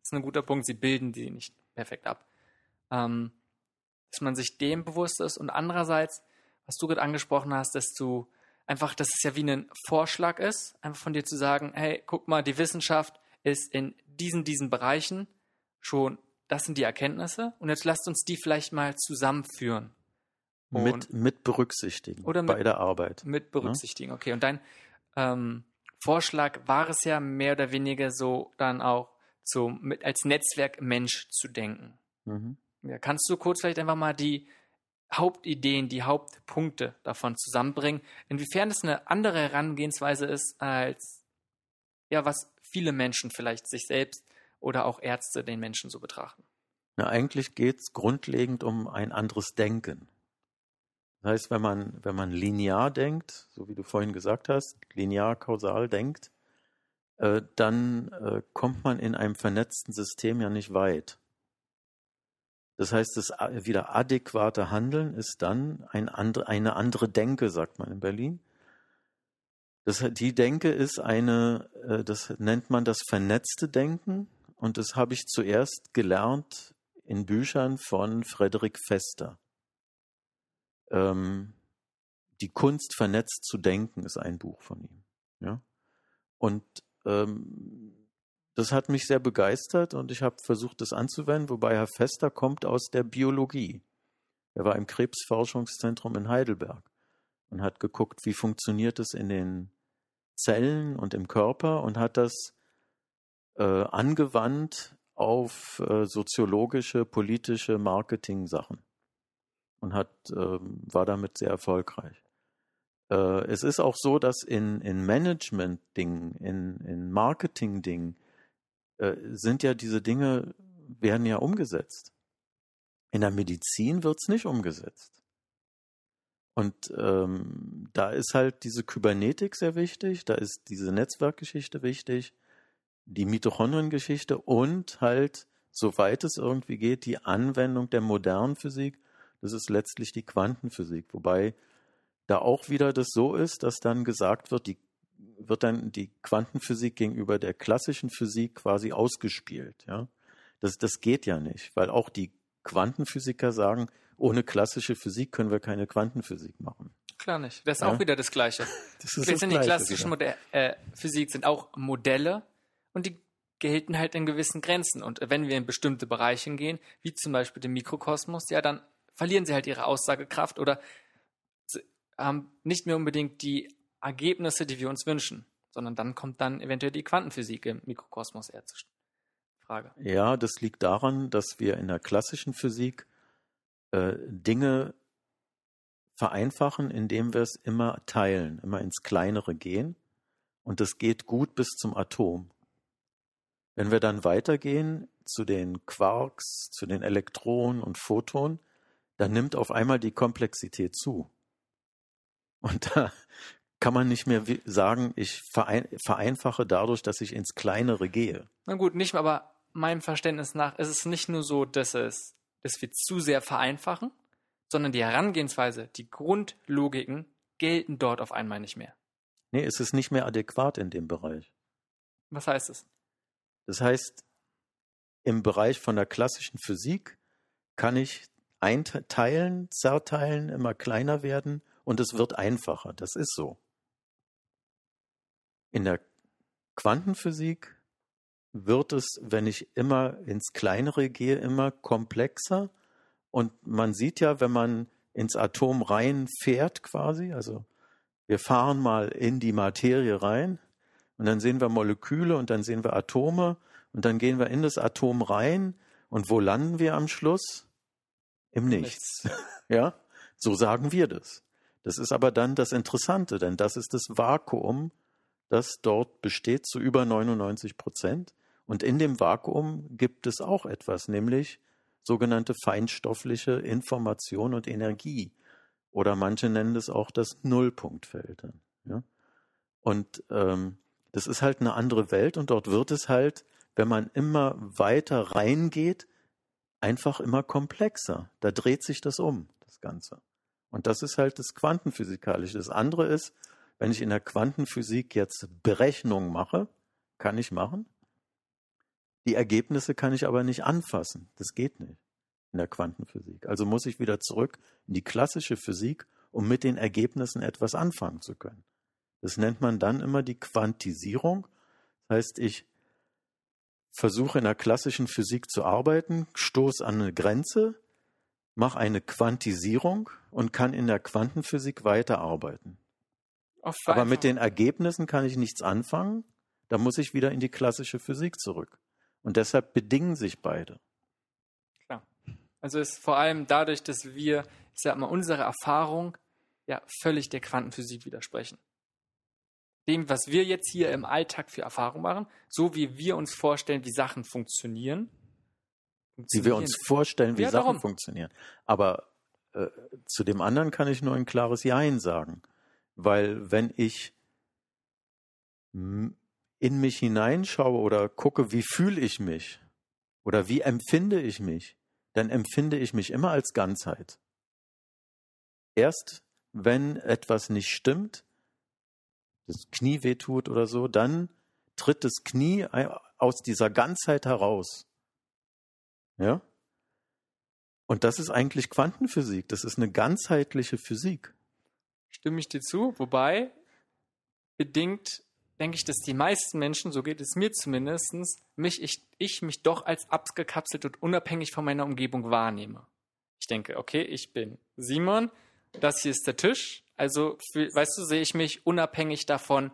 Das ist ein guter Punkt. Sie bilden die nicht perfekt ab. Ähm, dass man sich dem bewusst ist und andererseits, was du gerade angesprochen hast, dass du einfach, dass es ja wie ein Vorschlag ist, einfach von dir zu sagen, hey, guck mal, die Wissenschaft ist in diesen, diesen Bereichen schon, das sind die Erkenntnisse und jetzt lasst uns die vielleicht mal zusammenführen mit, mit berücksichtigen oder mit, bei der Arbeit. Mit ne? berücksichtigen, okay. Und dein ähm, Vorschlag war es ja mehr oder weniger so dann auch so mit, als Netzwerk Mensch zu denken. Mhm. Ja, kannst du kurz vielleicht einfach mal die Hauptideen, die Hauptpunkte davon zusammenbringen, inwiefern es eine andere Herangehensweise ist, als ja, was viele Menschen vielleicht sich selbst oder auch Ärzte den Menschen so betrachten? Na, eigentlich geht es grundlegend um ein anderes Denken. Das heißt, wenn man, wenn man linear denkt, so wie du vorhin gesagt hast, linear kausal denkt, äh, dann äh, kommt man in einem vernetzten System ja nicht weit. Das heißt, das wieder adäquate Handeln ist dann ein andre, eine andere Denke, sagt man in Berlin. Das, die Denke ist eine, äh, das nennt man das vernetzte Denken. Und das habe ich zuerst gelernt in Büchern von Frederik Fester. Ähm, die Kunst vernetzt zu denken ist ein Buch von ihm. Ja? Und ähm, das hat mich sehr begeistert und ich habe versucht, das anzuwenden, wobei Herr Fester kommt aus der Biologie. Er war im Krebsforschungszentrum in Heidelberg und hat geguckt, wie funktioniert es in den Zellen und im Körper und hat das äh, angewandt auf äh, soziologische, politische Marketing-Sachen und hat, äh, war damit sehr erfolgreich. Äh, es ist auch so, dass in, in Management-Dingen, in, in Marketing-Dingen, äh, sind ja diese Dinge, werden ja umgesetzt. In der Medizin wird es nicht umgesetzt. Und ähm, da ist halt diese Kybernetik sehr wichtig, da ist diese Netzwerkgeschichte wichtig, die Mitochondriengeschichte und halt, soweit es irgendwie geht, die Anwendung der modernen Physik das ist letztlich die Quantenphysik, wobei da auch wieder das so ist, dass dann gesagt wird, die wird dann die Quantenphysik gegenüber der klassischen Physik quasi ausgespielt. Ja? Das, das geht ja nicht, weil auch die Quantenphysiker sagen, ohne klassische Physik können wir keine Quantenphysik machen. Klar nicht. Das ist ja? auch wieder das Gleiche. <laughs> Das ist das die klassische Modell, äh, Physik sind auch Modelle und die gelten halt in gewissen Grenzen. Und wenn wir in bestimmte Bereiche gehen, wie zum Beispiel den Mikrokosmos, ja, dann verlieren sie halt ihre Aussagekraft oder haben nicht mehr unbedingt die Ergebnisse, die wir uns wünschen, sondern dann kommt dann eventuell die Quantenphysik im Mikrokosmos eher zur Frage. Ja, das liegt daran, dass wir in der klassischen Physik äh, Dinge vereinfachen, indem wir es immer teilen, immer ins Kleinere gehen. Und das geht gut bis zum Atom. Wenn wir dann weitergehen zu den Quarks, zu den Elektronen und Photonen, dann nimmt auf einmal die Komplexität zu. Und da kann man nicht mehr sagen, ich vereinfache dadurch, dass ich ins Kleinere gehe. Na gut, nicht mehr, aber meinem Verständnis nach ist es nicht nur so, dass es, dass wir zu sehr vereinfachen, sondern die Herangehensweise, die Grundlogiken gelten dort auf einmal nicht mehr. Nee, es ist nicht mehr adäquat in dem Bereich. Was heißt es? Das heißt, im Bereich von der klassischen Physik kann ich einteilen, zerteilen, immer kleiner werden und es wird einfacher. Das ist so. In der Quantenphysik wird es, wenn ich immer ins Kleinere gehe, immer komplexer. Und man sieht ja, wenn man ins Atom reinfährt quasi, also wir fahren mal in die Materie rein, und dann sehen wir Moleküle und dann sehen wir Atome und dann gehen wir in das Atom rein und wo landen wir am Schluss? Im Nichts. <laughs> ja, so sagen wir das. Das ist aber dann das Interessante, denn das ist das Vakuum, das dort besteht zu über 99 Prozent. Und in dem Vakuum gibt es auch etwas, nämlich sogenannte feinstoffliche Information und Energie. Oder manche nennen es auch das Nullpunktfeld. Ja? Und ähm, das ist halt eine andere Welt und dort wird es halt, wenn man immer weiter reingeht, einfach immer komplexer. Da dreht sich das um, das Ganze. Und das ist halt das Quantenphysikalische. Das andere ist, wenn ich in der Quantenphysik jetzt Berechnungen mache, kann ich machen. Die Ergebnisse kann ich aber nicht anfassen. Das geht nicht in der Quantenphysik. Also muss ich wieder zurück in die klassische Physik, um mit den Ergebnissen etwas anfangen zu können. Das nennt man dann immer die Quantisierung. Das heißt, ich versuche in der klassischen Physik zu arbeiten, stoße an eine Grenze, mache eine Quantisierung und kann in der Quantenphysik weiterarbeiten. Aber mit den Ergebnissen kann ich nichts anfangen. Da muss ich wieder in die klassische Physik zurück. Und deshalb bedingen sich beide. Klar. Also ist vor allem dadurch, dass wir, ich sag mal, unsere Erfahrung ja völlig der Quantenphysik widersprechen dem, was wir jetzt hier im Alltag für Erfahrung machen, so wie wir uns vorstellen, wie Sachen funktionieren. Wie wir uns vorstellen, wie ja, Sachen darum. funktionieren. Aber äh, zu dem anderen kann ich nur ein klares Jein sagen. Weil wenn ich in mich hineinschaue oder gucke, wie fühle ich mich oder wie empfinde ich mich, dann empfinde ich mich immer als Ganzheit. Erst wenn etwas nicht stimmt, das Knie wehtut oder so, dann tritt das Knie aus dieser Ganzheit heraus. Ja? Und das ist eigentlich Quantenphysik. Das ist eine ganzheitliche Physik. Stimme ich dir zu, wobei bedingt denke ich, dass die meisten Menschen, so geht es mir zumindest, mich, ich, ich mich doch als abgekapselt und unabhängig von meiner Umgebung wahrnehme. Ich denke, okay, ich bin Simon, das hier ist der Tisch, also, für, weißt du, sehe ich mich unabhängig davon,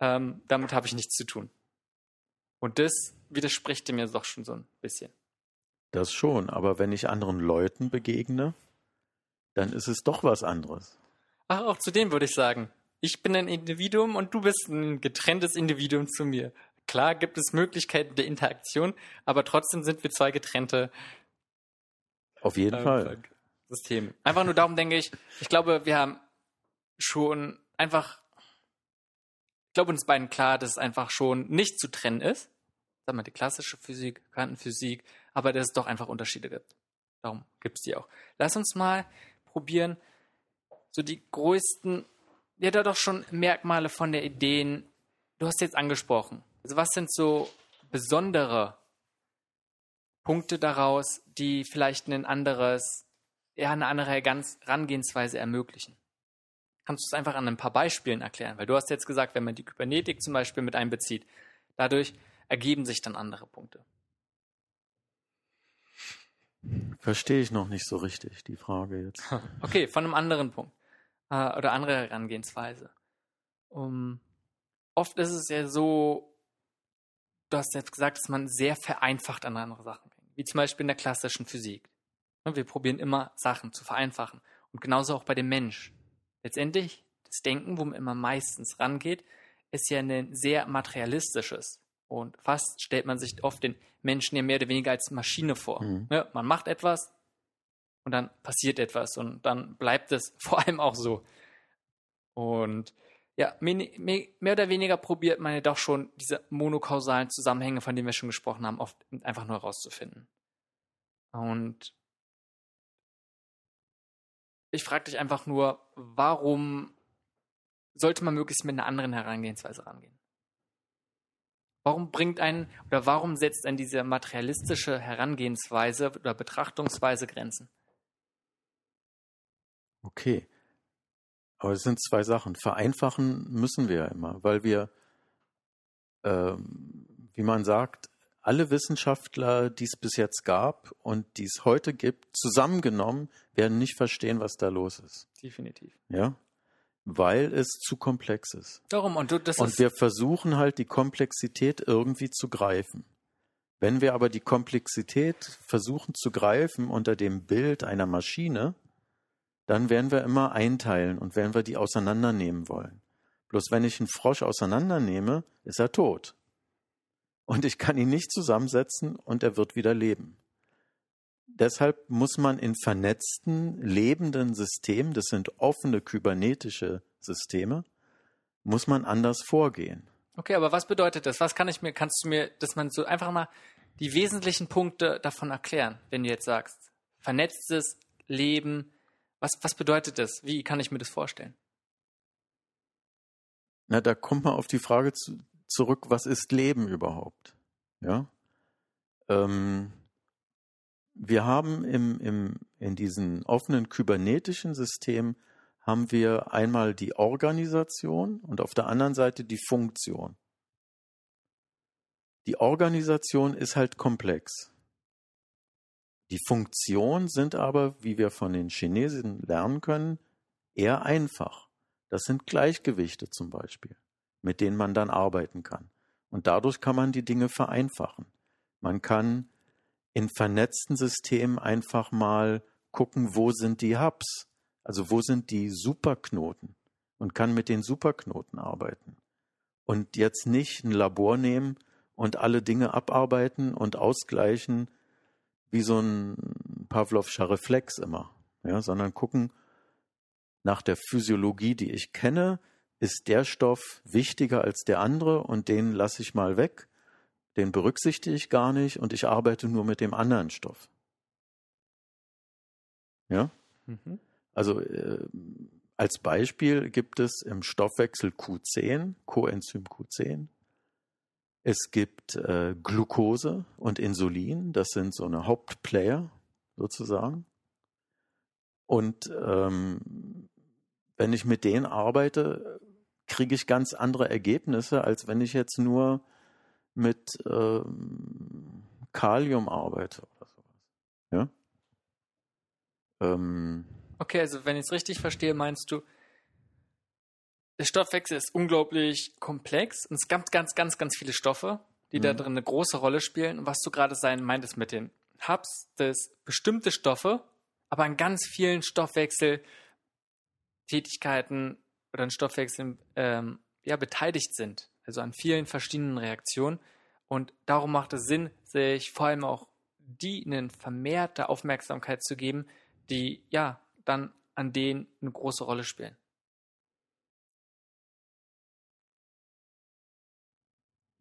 ähm, damit habe ich nichts zu tun. Und das widerspricht mir doch schon so ein bisschen. Das schon, aber wenn ich anderen Leuten begegne, dann ist es doch was anderes. Ach, auch zu dem würde ich sagen. Ich bin ein Individuum und du bist ein getrenntes Individuum zu mir. Klar gibt es Möglichkeiten der Interaktion, aber trotzdem sind wir zwei getrennte. Auf jeden äh, Fall. Systeme. Einfach nur darum denke ich, ich glaube, wir haben schon einfach, ich glaube uns beiden klar, dass es einfach schon nicht zu trennen ist. Sag mal, die klassische Physik, Quantenphysik, aber dass es doch einfach Unterschiede gibt. Darum gibt es die auch. Lass uns mal probieren, so die größten, ja, da doch schon Merkmale von der Ideen, du hast jetzt angesprochen. Also was sind so besondere Punkte daraus, die vielleicht ein anderes, ja, eine andere Herangehensweise ermöglichen? Kannst du es einfach an ein paar Beispielen erklären? Weil du hast jetzt gesagt, wenn man die Kybernetik zum Beispiel mit einbezieht, dadurch ergeben sich dann andere Punkte. Verstehe ich noch nicht so richtig, die Frage jetzt. <laughs> Okay, von einem anderen Punkt äh, oder andere Herangehensweise. Um, oft ist es ja so, du hast jetzt gesagt, dass man sehr vereinfacht an andere Sachen denkt, wie zum Beispiel in der klassischen Physik. Wir probieren immer Sachen zu vereinfachen und genauso auch bei dem Mensch. Letztendlich, das Denken, wo man immer meistens rangeht, ist ja ein sehr materialistisches. Und fast stellt man sich oft den Menschen ja mehr oder weniger als Maschine vor. Mhm. Ja, man macht etwas und dann passiert etwas und dann bleibt es <laughs> vor allem auch so. Und ja, mehr oder weniger probiert man ja doch schon diese monokausalen Zusammenhänge, von denen wir schon gesprochen haben, oft einfach nur herauszufinden. Und ich frage dich einfach nur, warum sollte man möglichst mit einer anderen Herangehensweise rangehen? Warum bringt einen oder warum setzt ein diese materialistische Herangehensweise oder Betrachtungsweise Grenzen? Okay. Aber es sind zwei Sachen. Vereinfachen müssen wir ja immer, weil wir, äh, wie man sagt, alle Wissenschaftler, die es bis jetzt gab und die es heute gibt, zusammengenommen, werden nicht verstehen, was da los ist. Definitiv. Ja weil es zu komplex ist. Darum und du, das Und wir versuchen halt die Komplexität irgendwie zu greifen. Wenn wir aber die Komplexität versuchen zu greifen unter dem Bild einer Maschine, dann werden wir immer einteilen und werden wir die auseinandernehmen wollen. Bloß wenn ich einen Frosch auseinandernehme, ist er tot. Und ich kann ihn nicht zusammensetzen und er wird wieder leben deshalb muss man in vernetzten, lebenden Systemen, das sind offene kybernetische Systeme, muss man anders vorgehen. Okay, aber was bedeutet das? Was kann ich mir, kannst du mir, dass man so einfach mal die wesentlichen Punkte davon erklären, wenn du jetzt sagst, vernetztes Leben, was, was bedeutet das? Wie kann ich mir das vorstellen? Na, da kommt man auf die Frage zu, zurück, was ist Leben überhaupt? Ja. Ähm, wir haben im, im, in diesen offenen kybernetischen System haben wir einmal die Organisation und auf der anderen Seite die Funktion. Die Organisation ist halt komplex. Die Funktionen sind aber, wie wir von den Chinesen lernen können, eher einfach. Das sind Gleichgewichte zum Beispiel, mit denen man dann arbeiten kann. Und dadurch kann man die Dinge vereinfachen. Man kann in vernetzten Systemen einfach mal gucken, wo sind die Hubs, also wo sind die Superknoten und kann mit den Superknoten arbeiten. Und jetzt nicht ein Labor nehmen und alle Dinge abarbeiten und ausgleichen wie so ein Pavlovscher Reflex immer, ja, sondern gucken nach der Physiologie, die ich kenne, ist der Stoff wichtiger als der andere und den lasse ich mal weg den berücksichtige ich gar nicht und ich arbeite nur mit dem anderen Stoff. Ja? Mhm. Also äh, als Beispiel gibt es im Stoffwechsel Q10, Coenzym Q10. Es gibt äh, Glucose und Insulin, das sind so eine Hauptplayer sozusagen. Und ähm, wenn ich mit denen arbeite, kriege ich ganz andere Ergebnisse, als wenn ich jetzt nur mit ähm, Kalium arbeite oder sowas. Ja? Ähm, okay, also wenn ich es richtig verstehe, meinst du, der Stoffwechsel ist unglaublich komplex und es gibt ganz, ganz, ganz viele Stoffe, die mhm. da drin eine große Rolle spielen. Und was du gerade sein meintest mit den Hubs, dass bestimmte Stoffe, aber an ganz vielen Stoffwechseltätigkeiten oder an Stoffwechseln ähm, ja, beteiligt sind also an vielen verschiedenen Reaktionen. Und darum macht es Sinn, sich vor allem auch die eine vermehrte Aufmerksamkeit zu geben, die ja dann an denen eine große Rolle spielen.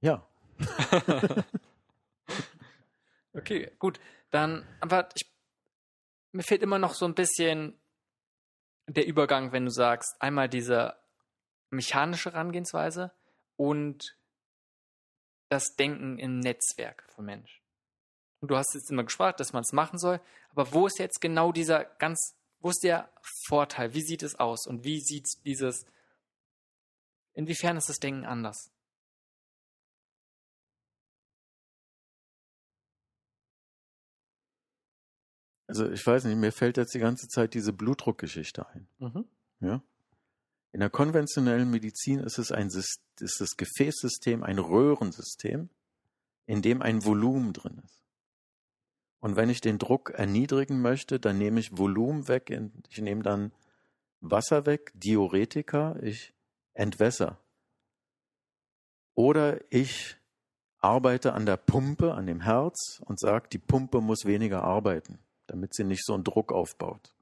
Ja. <laughs> okay, gut. Dann, aber ich, mir fehlt immer noch so ein bisschen der Übergang, wenn du sagst, einmal diese mechanische Herangehensweise und das Denken im Netzwerk von Menschen. Und du hast jetzt immer gesprochen, dass man es machen soll, aber wo ist jetzt genau dieser ganz, wo ist der Vorteil? Wie sieht es aus? Und wie sieht dieses, inwiefern ist das Denken anders? Also ich weiß nicht, mir fällt jetzt die ganze Zeit diese Blutdruckgeschichte ein. Mhm. Ja? In der konventionellen Medizin ist es ein ist das Gefäßsystem ein Röhrensystem, in dem ein Volumen drin ist. Und wenn ich den Druck erniedrigen möchte, dann nehme ich Volumen weg, ich nehme dann Wasser weg, Diuretika, ich entwässer. Oder ich arbeite an der Pumpe, an dem Herz und sage, die Pumpe muss weniger arbeiten, damit sie nicht so einen Druck aufbaut.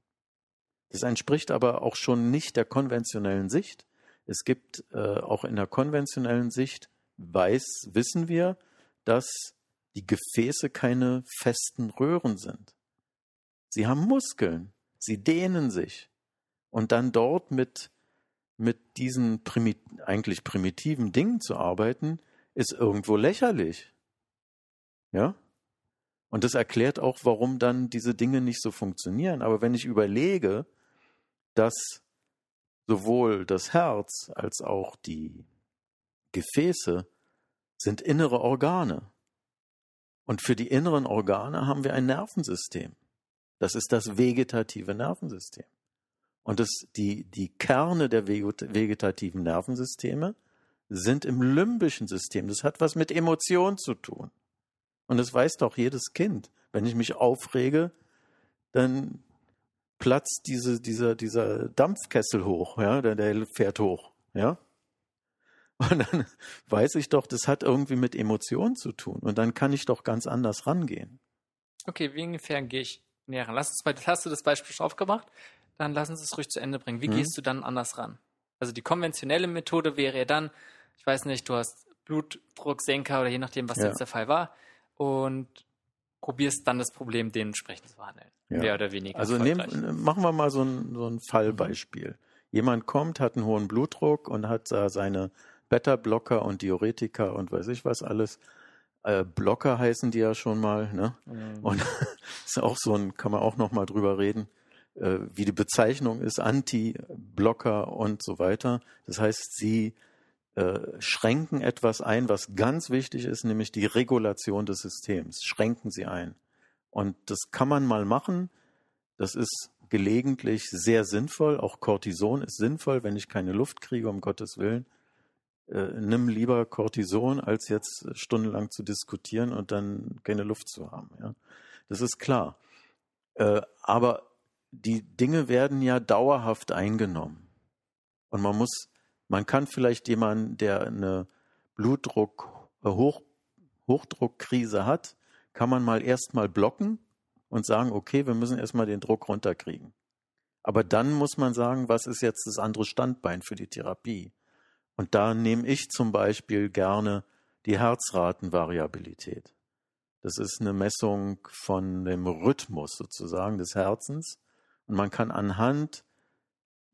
Das entspricht aber auch schon nicht der konventionellen Sicht. Es gibt äh, auch in der konventionellen Sicht, weiß, wissen wir, dass die Gefäße keine festen Röhren sind. Sie haben Muskeln, sie dehnen sich. Und dann dort mit, mit diesen primit eigentlich primitiven Dingen zu arbeiten, ist irgendwo lächerlich. Ja? Und das erklärt auch, warum dann diese Dinge nicht so funktionieren. Aber wenn ich überlege, dass sowohl das Herz als auch die Gefäße sind innere Organe. Und für die inneren Organe haben wir ein Nervensystem. Das ist das vegetative Nervensystem. Und das, die, die Kerne der vegetativen Nervensysteme sind im limbischen System. Das hat was mit Emotionen zu tun. Und das weiß doch jedes Kind. Wenn ich mich aufrege, dann platzt diese, dieser, dieser Dampfkessel hoch, ja, der, der fährt hoch, ja. Und dann <laughs> weiß ich doch, das hat irgendwie mit Emotionen zu tun. Und dann kann ich doch ganz anders rangehen. Okay, wie ungefähr gehe ich näher ran? Lass uns mal, hast du das Beispiel schon aufgemacht? Dann lass uns es ruhig zu Ende bringen. Wie hm. gehst du dann anders ran? Also die konventionelle Methode wäre ja dann, ich weiß nicht, du hast Blutdrucksenker oder je nachdem, was ja. jetzt der Fall war. Und probierst dann das Problem dementsprechend zu behandeln. Ja. Mehr oder weniger. Also nehm, machen wir mal so ein, so ein Fallbeispiel. Jemand kommt, hat einen hohen Blutdruck und hat da seine Beta-Blocker und Diuretika und weiß ich was alles. Äh, Blocker heißen die ja schon mal, ne? Mhm. Und <laughs> ist auch so ein, kann man auch noch mal drüber reden, äh, wie die Bezeichnung ist, Anti-Blocker und so weiter. Das heißt, sie äh, schränken etwas ein, was ganz wichtig ist, nämlich die Regulation des Systems. Schränken sie ein. Und das kann man mal machen. Das ist gelegentlich sehr sinnvoll. Auch Cortison ist sinnvoll, wenn ich keine Luft kriege, um Gottes Willen äh, nimm lieber Cortison, als jetzt stundenlang zu diskutieren und dann keine Luft zu haben. Ja? Das ist klar. Äh, aber die Dinge werden ja dauerhaft eingenommen. Und man muss, man kann vielleicht jemanden, der eine Blutdruck, äh, Hoch, Hochdruckkrise hat, kann man mal erstmal blocken und sagen, okay, wir müssen erstmal den Druck runterkriegen. Aber dann muss man sagen, was ist jetzt das andere Standbein für die Therapie? Und da nehme ich zum Beispiel gerne die Herzratenvariabilität. Das ist eine Messung von dem Rhythmus sozusagen des Herzens. Und man kann anhand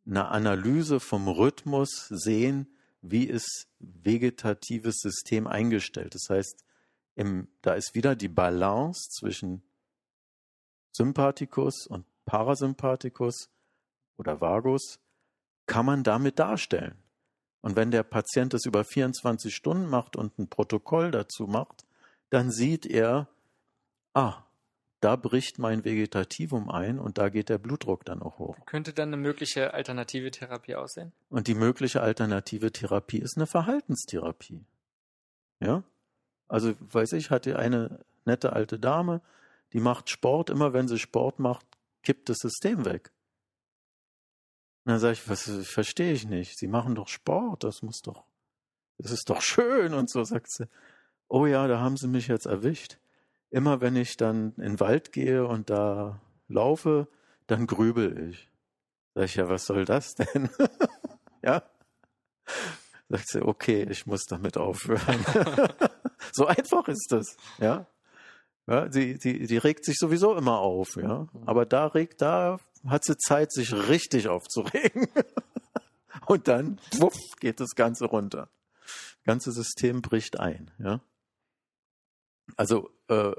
einer Analyse vom Rhythmus sehen, wie ist vegetatives System eingestellt. Das heißt, im, da ist wieder die Balance zwischen Sympathikus und Parasympathikus oder Vagus, kann man damit darstellen. Und wenn der Patient das über 24 Stunden macht und ein Protokoll dazu macht, dann sieht er, ah, da bricht mein Vegetativum ein und da geht der Blutdruck dann auch hoch. Könnte dann eine mögliche alternative Therapie aussehen? Und die mögliche alternative Therapie ist eine Verhaltenstherapie. Ja? Also, weiß ich, hatte eine nette alte Dame, die macht Sport, immer wenn sie Sport macht, kippt das System weg. Und dann sage ich, was verstehe ich nicht. Sie machen doch Sport, das muss doch, das ist doch schön und so, sagt sie. Oh ja, da haben sie mich jetzt erwischt. Immer wenn ich dann in den Wald gehe und da laufe, dann grübel ich. Sag ich, ja, was soll das denn? <laughs> ja. Sagt sie, okay, ich muss damit aufhören. <laughs> so einfach ist das, ja. Ja, sie, sie, sie regt sich sowieso immer auf, ja. Aber da regt, da hat sie Zeit, sich richtig aufzuregen. <laughs> Und dann, wuff, geht das Ganze runter. Das ganze System bricht ein, ja. Also, äh,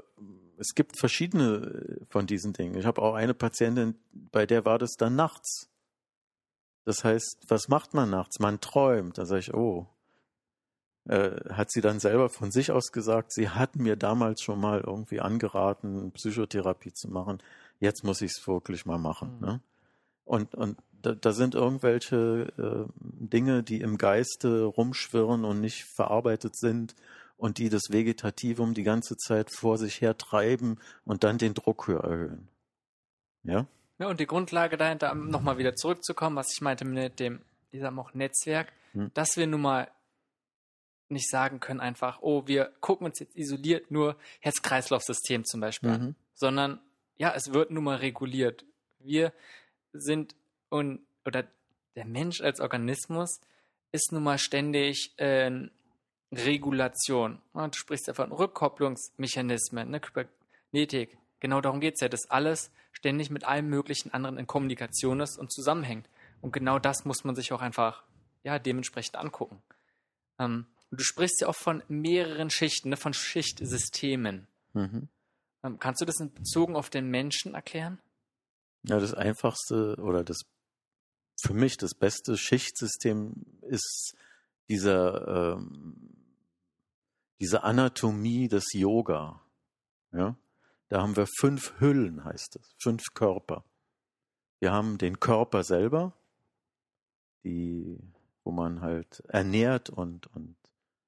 es gibt verschiedene von diesen Dingen. Ich habe auch eine Patientin, bei der war das dann nachts. Das heißt, was macht man nachts? Man träumt. Da sage ich, oh, äh, hat sie dann selber von sich aus gesagt, sie hat mir damals schon mal irgendwie angeraten, Psychotherapie zu machen. Jetzt muss ich es wirklich mal machen. Mhm. Ne? Und, und da, da sind irgendwelche äh, Dinge, die im Geiste rumschwirren und nicht verarbeitet sind und die das Vegetativum die ganze Zeit vor sich her treiben und dann den Druck höher erhöhen. Ja? Ja, und die Grundlage dahinter, um nochmal wieder zurückzukommen, was ich meinte mit dem, ich sag auch Netzwerk, hm. dass wir nun mal nicht sagen können einfach, oh, wir gucken uns jetzt isoliert nur Herz-Kreislauf-System zum Beispiel mhm. an, sondern ja, es wird nun mal reguliert. Wir sind und oder der Mensch als Organismus ist nun mal ständig äh, Regulation. Du sprichst ja von Rückkopplungsmechanismen, ne, Kybernetik. Genau darum geht es ja, dass alles ständig mit allem möglichen anderen in Kommunikation ist und zusammenhängt. Und genau das muss man sich auch einfach ja, dementsprechend angucken. Ähm, du sprichst ja auch von mehreren Schichten, ne, von Schichtsystemen. Mhm. Ähm, kannst du das in Bezug auf den Menschen erklären? Ja, das einfachste oder das für mich das beste Schichtsystem ist dieser ähm, diese Anatomie des Yoga. Ja, da haben wir fünf Hüllen, heißt es, fünf Körper. Wir haben den Körper selber, die, wo man halt ernährt und, und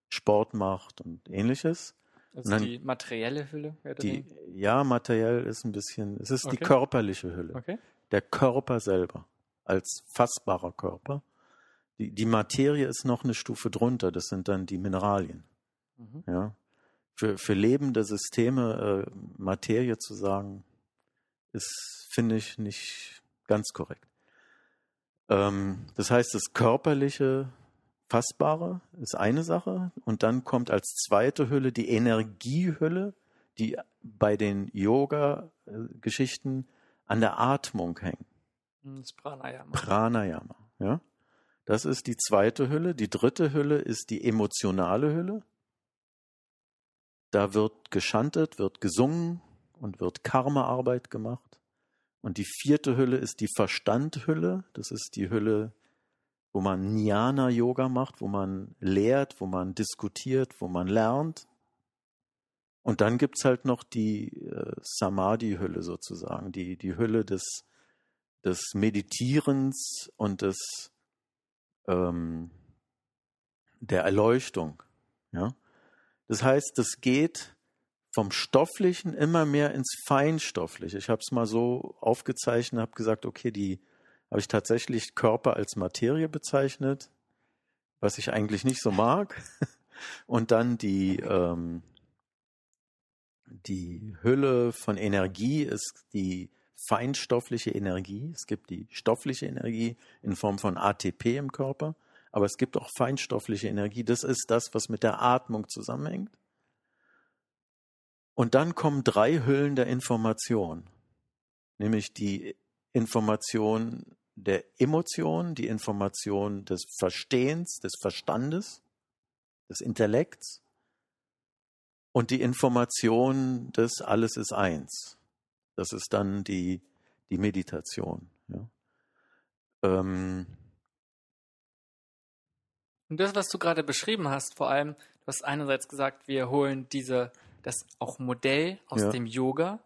Sport macht und ähnliches. Also dann, die materielle Hülle? Die, ja, materiell ist ein bisschen, es ist okay. die körperliche Hülle. Okay. Der Körper selber als fassbarer Körper. Die, die Materie ist noch eine Stufe drunter, das sind dann die Mineralien. Mhm. Ja. Für, für lebende Systeme äh, Materie zu sagen, ist, finde ich, nicht ganz korrekt. Ähm, das heißt, das körperliche, fassbare ist eine Sache und dann kommt als zweite Hülle die Energiehülle, die bei den Yoga-Geschichten an der Atmung hängt. Hm, das Pranayama. Pranayama, ja. Das ist die zweite Hülle. Die dritte Hülle ist die emotionale Hülle. Da wird geschantet, wird gesungen und wird Karma-Arbeit gemacht. Und die vierte Hülle ist die Verstandhülle. Das ist die Hülle, wo man Jnana-Yoga macht, wo man lehrt, wo man diskutiert, wo man lernt. Und dann gibt es halt noch die äh, Samadhi-Hülle sozusagen, die, die Hülle des, des Meditierens und des, ähm, der Erleuchtung. Ja? Das heißt, es geht vom Stofflichen immer mehr ins Feinstoffliche. Ich habe es mal so aufgezeichnet, habe gesagt, okay, die habe ich tatsächlich Körper als Materie bezeichnet, was ich eigentlich nicht so mag. <laughs> Und dann die, ähm, die Hülle von Energie ist die feinstoffliche Energie. Es gibt die stoffliche Energie in Form von ATP im Körper aber es gibt auch feinstoffliche Energie. Das ist das, was mit der Atmung zusammenhängt. Und dann kommen drei Hüllen der Information, nämlich die Information der Emotion, die Information des Verstehens, des Verstandes, des Intellekts und die Information des Alles ist eins. Das ist dann die, die Meditation. Ja. Ähm, und das, was du gerade beschrieben hast, vor allem, du hast einerseits gesagt, wir holen diese, das auch Modell aus ja. dem Yoga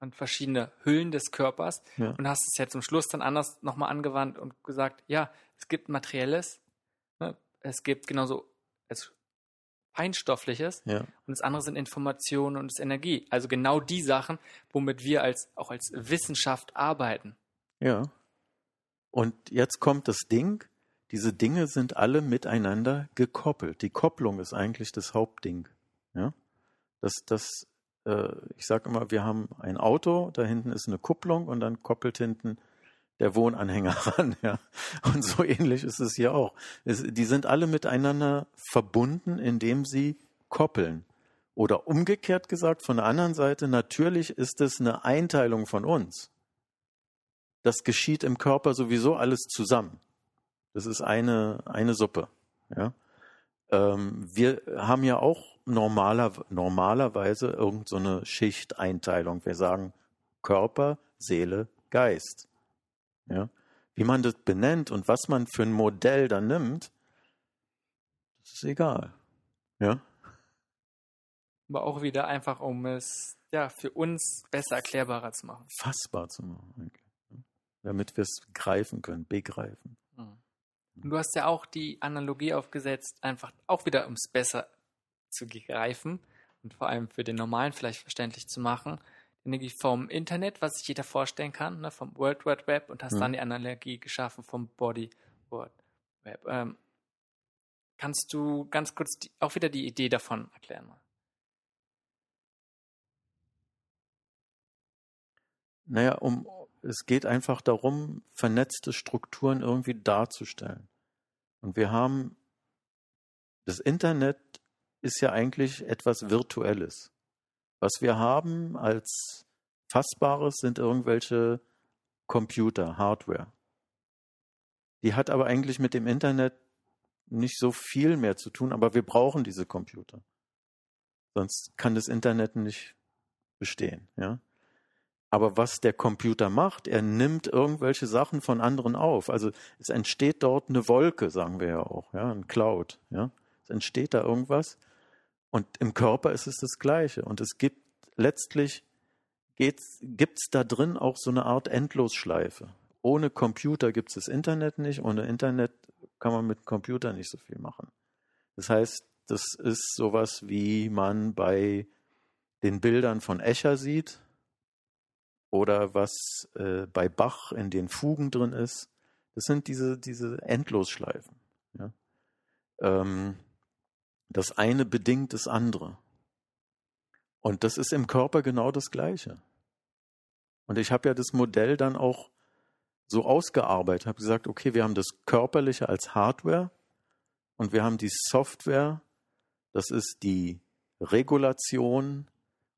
und verschiedene Hüllen des Körpers ja. und hast es ja zum Schluss dann anders nochmal angewandt und gesagt, ja, es gibt Materielles, ne? es gibt genauso es Feinstoffliches ja. und das andere sind Informationen und das Energie. Also genau die Sachen, womit wir als auch als Wissenschaft arbeiten. Ja. Und jetzt kommt das Ding, diese Dinge sind alle miteinander gekoppelt. Die Kopplung ist eigentlich das Hauptding. Ja? Das, das, äh, ich sage immer, wir haben ein Auto, da hinten ist eine Kupplung und dann koppelt hinten der Wohnanhänger <laughs> ran. Ja? Und so ähnlich ist es hier auch. Es, die sind alle miteinander verbunden, indem sie koppeln. Oder umgekehrt gesagt, von der anderen Seite, natürlich ist es eine Einteilung von uns. das geschieht im Körper sowieso alles zusammen. Das ist eine, eine Suppe. Ja? Ähm, wir haben ja auch normaler, normalerweise irgendeine so Schichteinteilung. Wir sagen Körper, Seele, Geist. Ja? Wie man das benennt und was man für ein Modell dann nimmt, das ist egal. Ja? Aber auch wieder einfach, um es ja, für uns besser erklärbarer zu machen. Fassbar zu machen, eigentlich. Damit wir es greifen können, begreifen. Und du hast ja auch die Analogie aufgesetzt, einfach auch wieder, um es besser zu greifen und vor allem für den Normalen vielleicht verständlich zu machen. Energie vom Internet, was sich jeder vorstellen kann, ne, vom World Wide Web und hast mhm. dann die Analogie geschaffen vom Body World Web. Ähm, kannst du ganz kurz die, auch wieder die Idee davon erklären mal? Naja, um, es geht einfach darum, vernetzte Strukturen irgendwie darzustellen. Und wir haben, das Internet ist ja eigentlich etwas Virtuelles. Was wir haben als Fassbares sind irgendwelche Computer, Hardware. Die hat aber eigentlich mit dem Internet nicht so viel mehr zu tun, aber wir brauchen diese Computer. Sonst kann das Internet nicht bestehen, ja. Aber was der Computer macht, er nimmt irgendwelche Sachen von anderen auf. Also es entsteht dort eine Wolke, sagen wir ja auch, ja, ein Cloud, ja. Es entsteht da irgendwas. Und im Körper ist es das Gleiche. Und es gibt letztlich gibt es da drin auch so eine Art Endlosschleife. Ohne Computer gibt es das Internet nicht. Ohne Internet kann man mit Computer nicht so viel machen. Das heißt, das ist sowas, wie man bei den Bildern von Escher sieht oder was äh, bei Bach in den Fugen drin ist. Das sind diese, diese Endlosschleifen. Ja? Ähm, das eine bedingt das andere. Und das ist im Körper genau das Gleiche. Und ich habe ja das Modell dann auch so ausgearbeitet, habe gesagt, okay, wir haben das Körperliche als Hardware und wir haben die Software, das ist die Regulation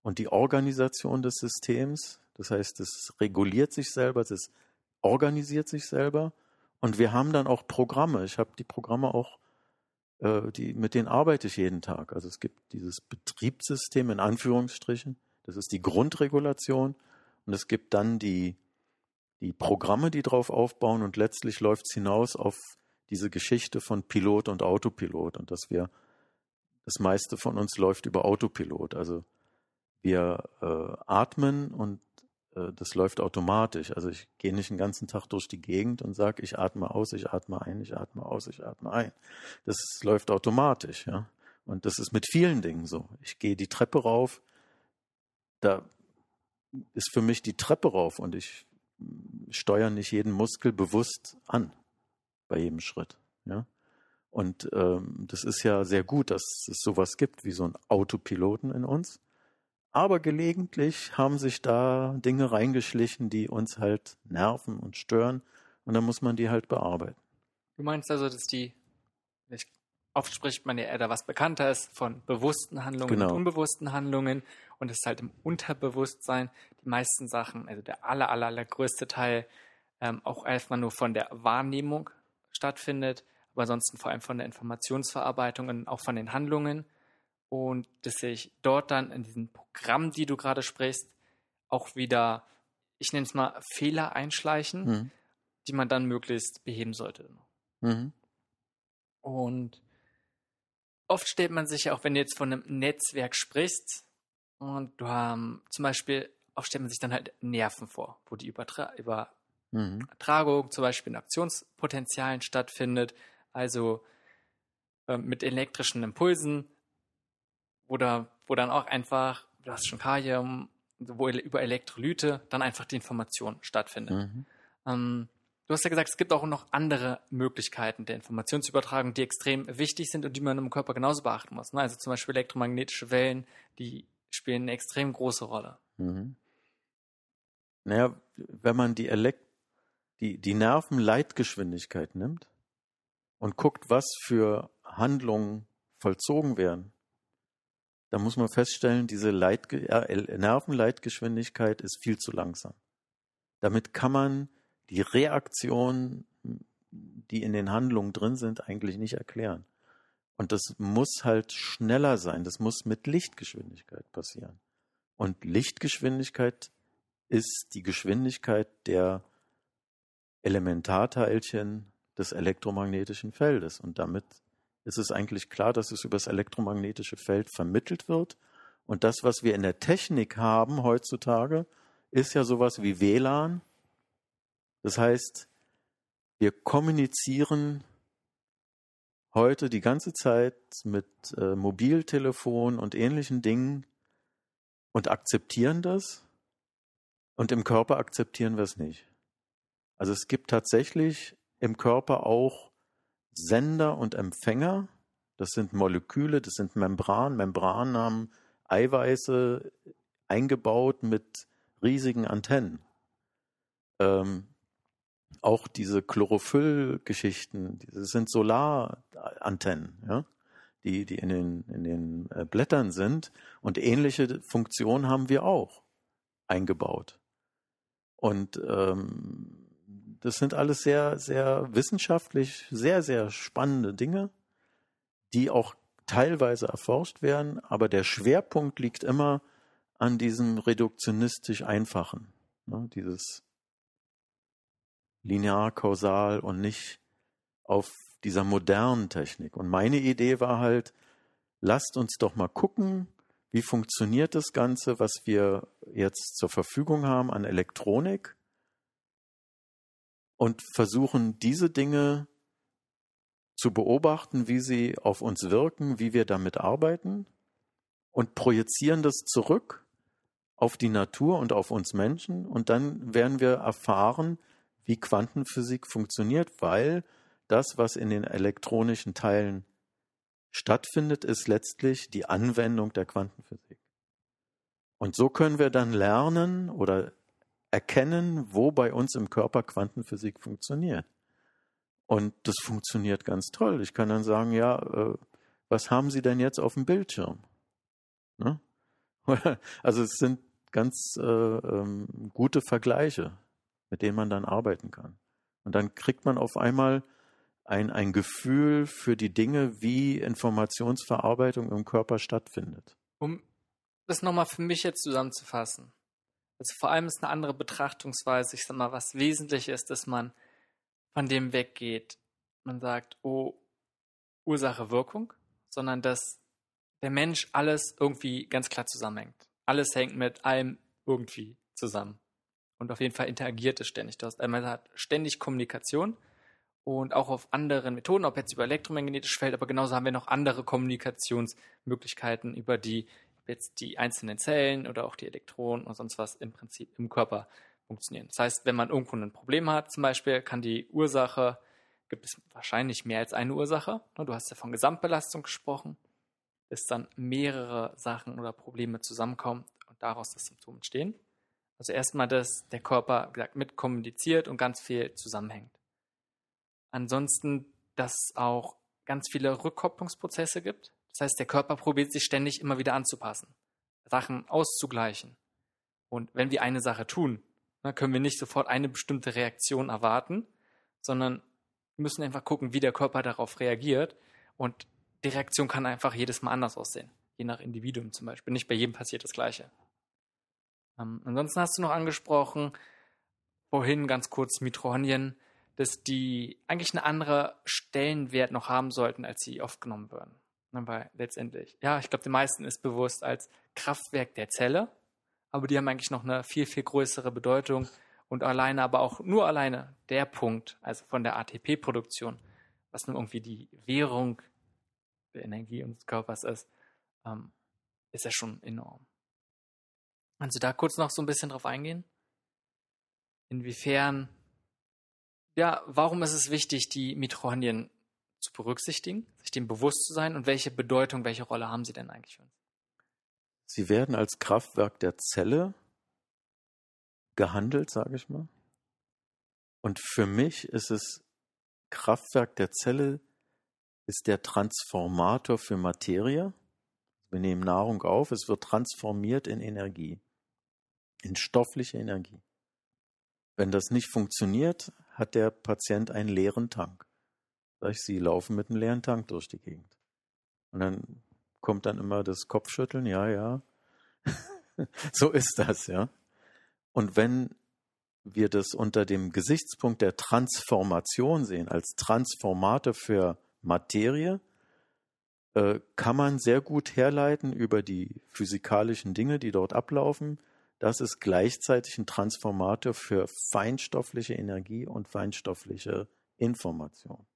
und die Organisation des Systems. Das heißt, es reguliert sich selber, es organisiert sich selber. Und wir haben dann auch Programme. Ich habe die Programme auch, äh, die, mit denen arbeite ich jeden Tag. Also es gibt dieses Betriebssystem in Anführungsstrichen. Das ist die Grundregulation. Und es gibt dann die, die Programme, die darauf aufbauen. Und letztlich läuft es hinaus auf diese Geschichte von Pilot und Autopilot. Und dass wir, das meiste von uns läuft über Autopilot. Also wir äh, atmen und äh, das läuft automatisch. Also ich gehe nicht den ganzen Tag durch die Gegend und sage, ich atme aus, ich atme ein, ich atme aus, ich atme ein. Das läuft automatisch, ja. Und das ist mit vielen Dingen so. Ich gehe die Treppe rauf, da ist für mich die Treppe rauf und ich steuere nicht jeden Muskel bewusst an bei jedem Schritt, ja. Und ähm, das ist ja sehr gut, dass es sowas gibt wie so einen Autopiloten in uns aber gelegentlich haben sich da Dinge reingeschlichen, die uns halt nerven und stören. Und dann muss man die halt bearbeiten. Du meinst also, dass die, oft spricht man ja eher da was bekannter ist von bewussten Handlungen genau. und unbewussten Handlungen. Und es ist halt im Unterbewusstsein die meisten Sachen, also der aller, aller, aller größte Teil, ähm, auch erstmal nur von der Wahrnehmung stattfindet, aber ansonsten vor allem von der Informationsverarbeitung und auch von den Handlungen und dass sich dort dann in diesem Programm, die du gerade sprichst, auch wieder, ich nenne es mal, Fehler einschleichen, mhm. die man dann möglichst beheben sollte. Mhm. Und oft stellt man sich ja auch, wenn du jetzt von einem Netzwerk sprichst, und du hast zum Beispiel, oft stellt man sich dann halt Nerven vor, wo die Übertra über mhm. Übertragung zum Beispiel in Aktionspotenzialen stattfindet, also äh, mit elektrischen Impulsen oder wo dann auch einfach, du hast schon Kalium, wo über Elektrolyte dann einfach die Information stattfindet. Mhm. Ähm, du hast ja gesagt, es gibt auch noch andere Möglichkeiten der Informationsübertragung, die extrem wichtig sind und die man im Körper genauso beachten muss. Ne? Also zum Beispiel elektromagnetische Wellen, die spielen eine extrem große Rolle. Mhm. Naja, wenn man die, Elekt die, die Nervenleitgeschwindigkeit nimmt und guckt, was für Handlungen vollzogen werden, da muss man feststellen, diese Leitge äh, Nervenleitgeschwindigkeit ist viel zu langsam. Damit kann man die Reaktionen, die in den Handlungen drin sind, eigentlich nicht erklären. Und das muss halt schneller sein. Das muss mit Lichtgeschwindigkeit passieren. Und Lichtgeschwindigkeit ist die Geschwindigkeit der Elementarteilchen des elektromagnetischen Feldes. Und damit ist es eigentlich klar, dass es über das elektromagnetische Feld vermittelt wird. Und das, was wir in der Technik haben heutzutage, ist ja sowas wie WLAN. Das heißt, wir kommunizieren heute die ganze Zeit mit äh, Mobiltelefon und ähnlichen Dingen und akzeptieren das. Und im Körper akzeptieren wir es nicht. Also es gibt tatsächlich im Körper auch Sender und Empfänger. Das sind Moleküle, das sind Membranen. Membranen haben Eiweiße eingebaut mit riesigen Antennen. Ähm, auch diese Chlorophyll-Geschichten, das sind Solarantennen, ja, die, die in den, in den äh, Blättern sind. Und ähnliche Funktionen haben wir auch eingebaut. Und ähm, das sind alles sehr, sehr wissenschaftlich, sehr, sehr spannende Dinge, die auch teilweise erforscht werden, aber der Schwerpunkt liegt immer an diesem reduktionistisch Einfachen. Ne, dieses linear-kausal und nicht auf dieser modernen Technik. Und meine Idee war halt, lasst uns doch mal gucken, wie funktioniert das Ganze, was wir jetzt zur Verfügung haben an Elektronik und versuchen diese Dinge zu beobachten, wie sie auf uns wirken, wie wir damit arbeiten und projizieren das zurück auf die Natur und auf uns Menschen und dann werden wir erfahren, wie Quantenphysik funktioniert, weil das, was in den elektronischen Teilen stattfindet, ist letztlich die Anwendung der Quantenphysik. Und so können wir dann lernen oder erkennen, wo bei uns im Körper Quantenphysik funktioniert. Und das funktioniert ganz toll. Ich kann dann sagen, ja, äh, was haben Sie denn jetzt auf dem Bildschirm? Ne? <laughs> Also es sind ganz äh, ähm, gute Vergleiche mit denen man dann arbeiten kann. Und dann kriegt man auf einmal ein, ein Gefühl für die Dinge, wie Informationsverarbeitung im Körper stattfindet. Um das nochmal für mich jetzt zusammenzufassen. Also vor allem ist eine andere Betrachtungsweise, ich sag mal, was wesentlich ist, dass man von dem weggeht. Man sagt, oh, Ursache, Wirkung, sondern dass der Mensch alles irgendwie ganz klar zusammenhängt. Alles hängt mit allem irgendwie zusammen und auf jeden Fall interagiert es ständig. Du hast einmal hat ständig Kommunikation und auch auf anderen Methoden, ob jetzt über elektromagnetisch Feld, aber genauso haben wir noch andere Kommunikationsmöglichkeiten über die jetzt die einzelnen Zellen oder auch die Elektronen und sonst was im Prinzip im Körper funktionieren. Das heißt, wenn man irgendwo ein Problem hat, zum Beispiel, kann die Ursache, gibt es wahrscheinlich mehr als eine Ursache. Ne, du hast ja von Gesamtbelastung gesprochen, bis dann mehrere Sachen oder Probleme zusammenkommen und daraus das Symptom entstehen. Also erstmal, dass der Körper gesagt, mit kommuniziert und ganz viel zusammenhängt. Ansonsten, dass auch ganz viele Rückkopplungsprozesse gibt. Das heißt, der Körper probiert sich ständig immer wieder anzupassen, Sachen auszugleichen. Und wenn wir eine Sache tun, dann ne, können wir nicht sofort eine bestimmte Reaktion erwarten, sondern müssen einfach gucken, wie der Körper darauf reagiert. Und die Reaktion kann einfach jedes Mal anders aussehen, je nach Individuum zum Beispiel. Nicht bei jedem passiert das Gleiche. Ähm, ansonsten hast du noch angesprochen, vorhin ganz kurz Mitochondrien, dass die eigentlich einen anderen Stellenwert noch haben sollten, als sie aufgenommen werden. Aber letztendlich, ja, ich glaube, den meisten ist bewusst als Kraftwerk der Zelle, aber die haben eigentlich noch eine viel, viel größere Bedeutung und alleine, aber auch nur alleine der Punkt, also von der ATP-Produktion, was nun irgendwie die Währung der Energie unseres Körpers ist, ähm, ist ja schon enorm. Kannst du da kurz noch so ein bisschen drauf eingehen? Inwiefern, ja, warum ist es wichtig, die Mitochondrien zu berücksichtigen, sich dem bewusst zu sein und welche Bedeutung, welche Rolle haben sie denn eigentlich für uns? Sie werden als Kraftwerk der Zelle gehandelt, sage ich mal. Und für mich ist es Kraftwerk der Zelle ist der Transformator für Materie. Wir nehmen Nahrung auf, es wird transformiert in Energie in stoffliche Energie. Wenn das nicht funktioniert, hat der Patient einen leeren Tank. Sag ich, Sie laufen mit einem leeren Tank durch die Gegend. Und dann kommt dann immer das Kopfschütteln, ja, ja. <laughs> so ist das, ja. Und wenn wir das unter dem Gesichtspunkt der Transformation sehen, als Transformator für Materie, äh, kann man sehr gut herleiten über die physikalischen Dinge, die dort ablaufen. Das ist gleichzeitig ein Transformator für feinstoffliche Energie und feinstoffliche Information.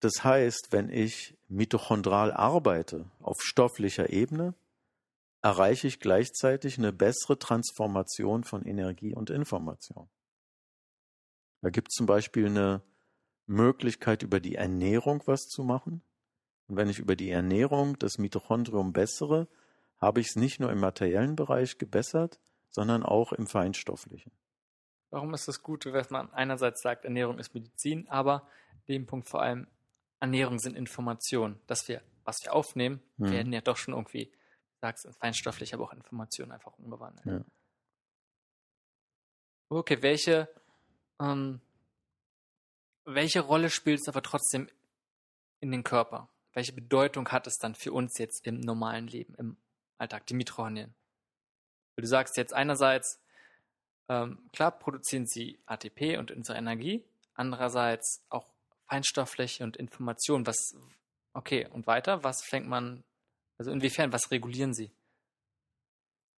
Das heißt, wenn ich mitochondral arbeite auf stofflicher Ebene, erreiche ich gleichzeitig eine bessere Transformation von Energie und Information. Da gibt es zum Beispiel eine Möglichkeit, über die Ernährung was zu machen. Und wenn ich über die Ernährung das Mitochondrium bessere, habe ich es nicht nur im materiellen Bereich gebessert, sondern auch im feinstofflichen. Warum ist das gut, wenn man einerseits sagt, Ernährung ist Medizin, aber dem Punkt vor allem Ernährung sind Informationen. Dass wir, was wir aufnehmen, hm. werden ja doch schon irgendwie sagst, feinstofflich, aber auch Informationen einfach umgewandelt. Ja. Okay, welche, ähm, welche Rolle spielt es aber trotzdem in den Körper? Welche Bedeutung hat es dann für uns jetzt im normalen Leben, im Alltag, die Mitochondrien? Du sagst jetzt einerseits, ähm, klar produzieren sie ATP und unsere Energie, andererseits auch feinstoffliche und Informationen. Was, okay, und weiter, was fängt man also inwiefern, was regulieren Sie?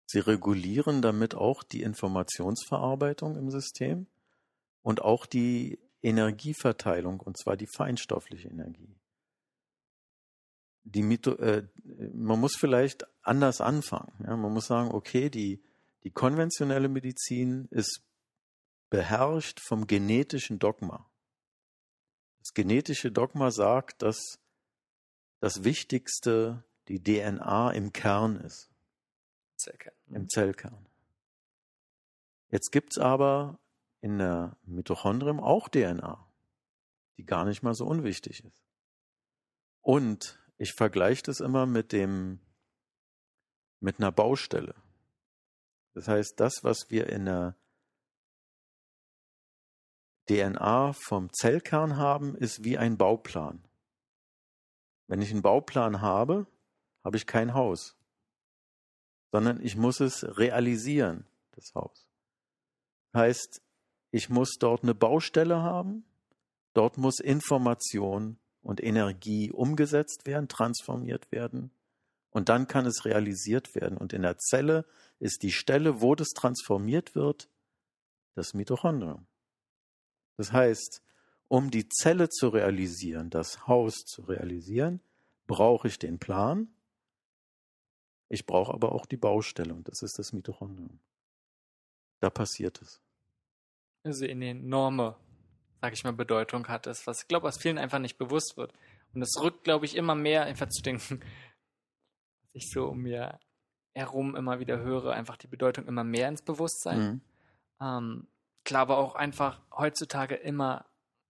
Sie regulieren damit auch die Informationsverarbeitung im System und auch die Energieverteilung, und zwar die feinstoffliche Energie. Die Mito äh, man muss vielleicht anders anfangen. Ja? Man muss sagen, okay, die, die konventionelle Medizin ist beherrscht vom genetischen Dogma. Das genetische Dogma sagt, dass das Wichtigste die DNA im Kern ist. Zellkern. Im Zellkern. Jetzt gibt es aber in der Mitochondrium auch DNA, die gar nicht mal so unwichtig ist. Und ich vergleiche das immer mit dem, mit einer Baustelle. Das heißt, das, was wir in der DNA vom Zellkern haben, ist wie ein Bauplan. Wenn ich einen Bauplan habe, habe ich kein Haus, sondern ich muss es realisieren, das Haus. Heißt, ich muss dort eine Baustelle haben, dort muss Information und Energie umgesetzt werden, transformiert werden und dann kann es realisiert werden. Und in der Zelle ist die Stelle, wo das transformiert wird, das Mitochondrium. Das heißt, um die Zelle zu realisieren, das Haus zu realisieren, brauche ich den Plan, ich brauche aber auch die Baustelle und das ist das Mitochondrium. Da passiert es. Also eine enorme, sag ich mal, Bedeutung hat es, was ich glaube, was vielen einfach nicht bewusst wird. Und es rückt, glaube ich, immer mehr einfach zu denken, <laughs> was ich so um mir herum immer wieder höre, einfach die Bedeutung immer mehr ins Bewusstsein. Mhm. Ähm, klar, aber auch einfach heutzutage immer,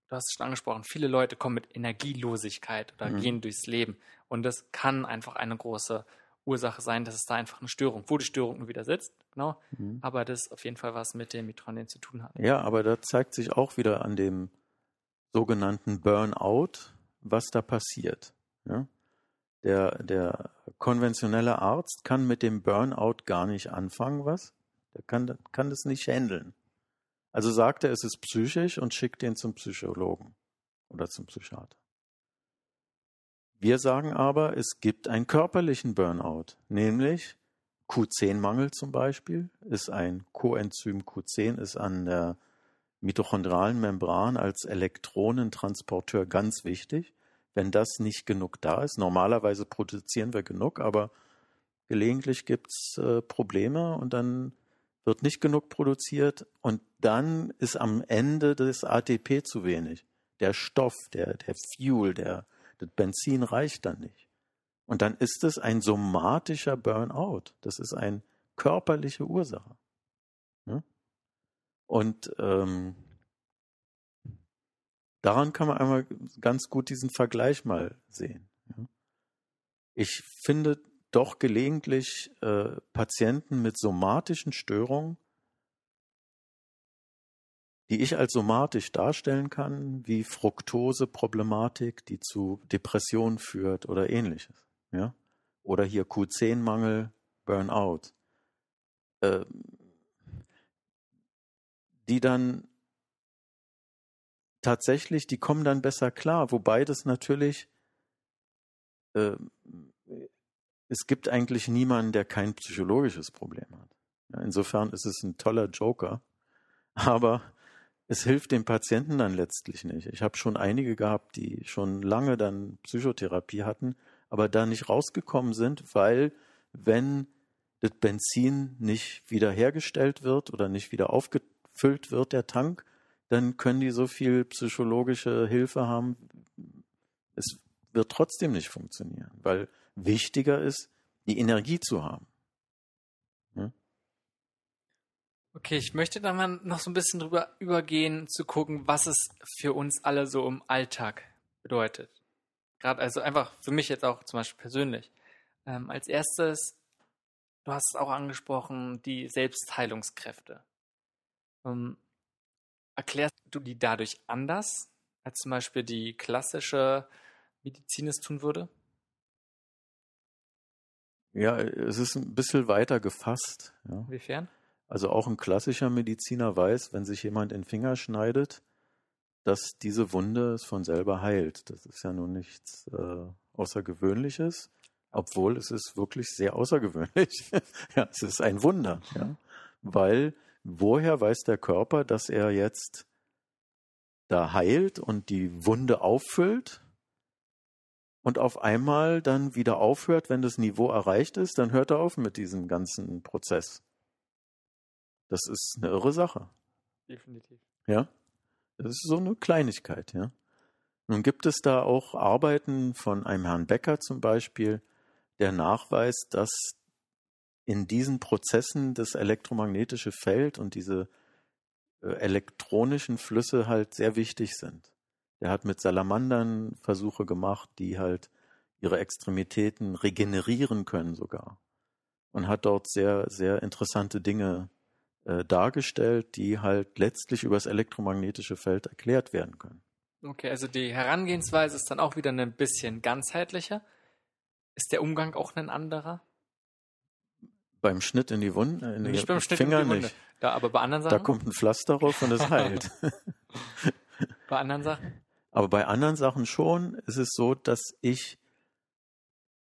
du hast es schon angesprochen, viele Leute kommen mit Energielosigkeit oder mhm. gehen durchs Leben. Und das kann einfach eine große Ursache sein, dass es da einfach eine Störung, wo die Störung nur wieder sitzt, genau, mhm. aber das auf jeden Fall was mit dem Mitochondrien zu tun hat. Ja, aber da zeigt sich auch wieder an dem sogenannten Burnout, was da passiert. Ja? Der, der konventionelle Arzt kann mit dem Burnout gar nicht anfangen, was? Der kann, kann das nicht handeln. Also sagt er, es ist psychisch und schickt den zum Psychologen oder zum Psychiater. Wir sagen aber, es gibt einen körperlichen Burnout, nämlich Q10-Mangel zum Beispiel ist ein Coenzym Q10 ist an der mitochondrialen Membran als Elektronentransporteur ganz wichtig. Wenn das nicht genug da ist, normalerweise produzieren wir genug, aber gelegentlich gibt es äh, Probleme und dann wird nicht genug produziert und dann ist am Ende das ATP zu wenig. Der Stoff, der, der Fuel, der, das Benzin reicht dann nicht. Und dann ist es ein somatischer Burnout. Das ist eine körperliche Ursache. Ja? Und ähm, daran kann man einmal ganz gut diesen Vergleich mal sehen. Ich finde doch gelegentlich äh, Patienten mit somatischen Störungen, die ich als somatisch darstellen kann, wie Fructose-Problematik, die zu Depressionen führt oder ähnliches. Ja? Oder hier Q10-Mangel, Burnout. Äh, die dann tatsächlich, die kommen dann besser klar, wobei das natürlich, äh, es gibt eigentlich niemanden, der kein psychologisches Problem hat. Ja, insofern ist es ein toller Joker, aber es hilft dem Patienten dann letztlich nicht. Ich habe schon einige gehabt, die schon lange dann Psychotherapie hatten, aber da nicht rausgekommen sind, weil wenn das Benzin nicht wiederhergestellt wird oder nicht wieder aufgefüllt wird, der Tank, dann können die so viel psychologische Hilfe haben. Es wird trotzdem nicht funktionieren, weil wichtiger ist, die Energie zu haben. Hm? Okay, ich möchte dann mal noch so ein bisschen drüber übergehen, zu gucken, was es für uns alle so im Alltag bedeutet. Gerade also einfach für mich jetzt auch zum Beispiel persönlich. Ähm, als erstes, du hast es auch angesprochen, die Selbstheilungskräfte. Ähm, Erklärst du die dadurch anders, als zum Beispiel die klassische Medizin es tun würde? Ja, es ist ein bisschen weiter gefasst. Ja. Inwiefern? Also auch ein klassischer Mediziner weiß, wenn sich jemand in den Finger schneidet, dass diese Wunde es von selber heilt. Das ist ja nun nichts äh, Außergewöhnliches, obwohl es ist wirklich sehr außergewöhnlich. <laughs> ja, es ist ein Wunder, ja, weil woher weiß der Körper, dass er jetzt da heilt und die Wunde auffüllt und auf einmal dann wieder aufhört, wenn das Niveau erreicht ist, dann hört er auf mit diesem ganzen Prozess. Das ist eine irre Sache. Definitiv. Ja. Das ist so eine Kleinigkeit, ja. Nun gibt es da auch Arbeiten von einem Herrn Becker zum Beispiel, der nachweist, dass in diesen Prozessen das elektromagnetische Feld und diese äh, elektronischen Flüsse halt sehr wichtig sind. Er hat mit Salamandern Versuche gemacht, die halt ihre Extremitäten regenerieren können sogar. Und hat dort sehr, sehr interessante Dinge äh, dargestellt, die halt letztlich über das elektromagnetische Feld erklärt werden können. Okay, also die Herangehensweise ist dann auch wieder ein bisschen ganzheitlicher. Ist der Umgang auch ein anderer? Beim Schnitt in die Wunde, in nicht beim Schnitt Finger in die Wunde. nicht. Da, aber bei anderen Sachen? Da kommt ein Pflaster drauf und es <laughs> heilt. bei anderen Sachen? Aber bei anderen Sachen schon ist es so, dass ich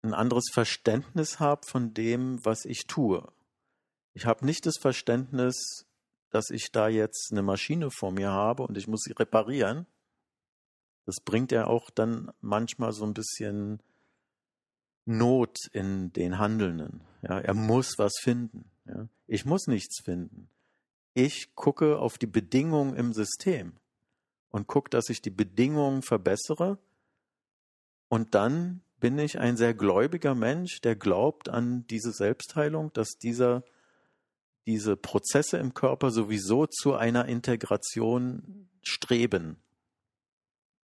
ein anderes Verständnis habe von dem, was ich tue. Ich habe nicht das Verständnis, dass ich da jetzt eine Maschine vor mir habe und ich muss sie reparieren. Das bringt ja auch dann manchmal so ein bisschen Not in den Handelnden. Ja, er muss was finden. Ja. Ich muss nichts finden. Ich gucke auf die Bedingungen im System und gucke, dass ich die Bedingungen verbessere. Und dann bin ich ein sehr gläubiger Mensch, der glaubt an diese Selbstheilung, dass dieser, diese Prozesse im Körper sowieso zu einer Integration streben.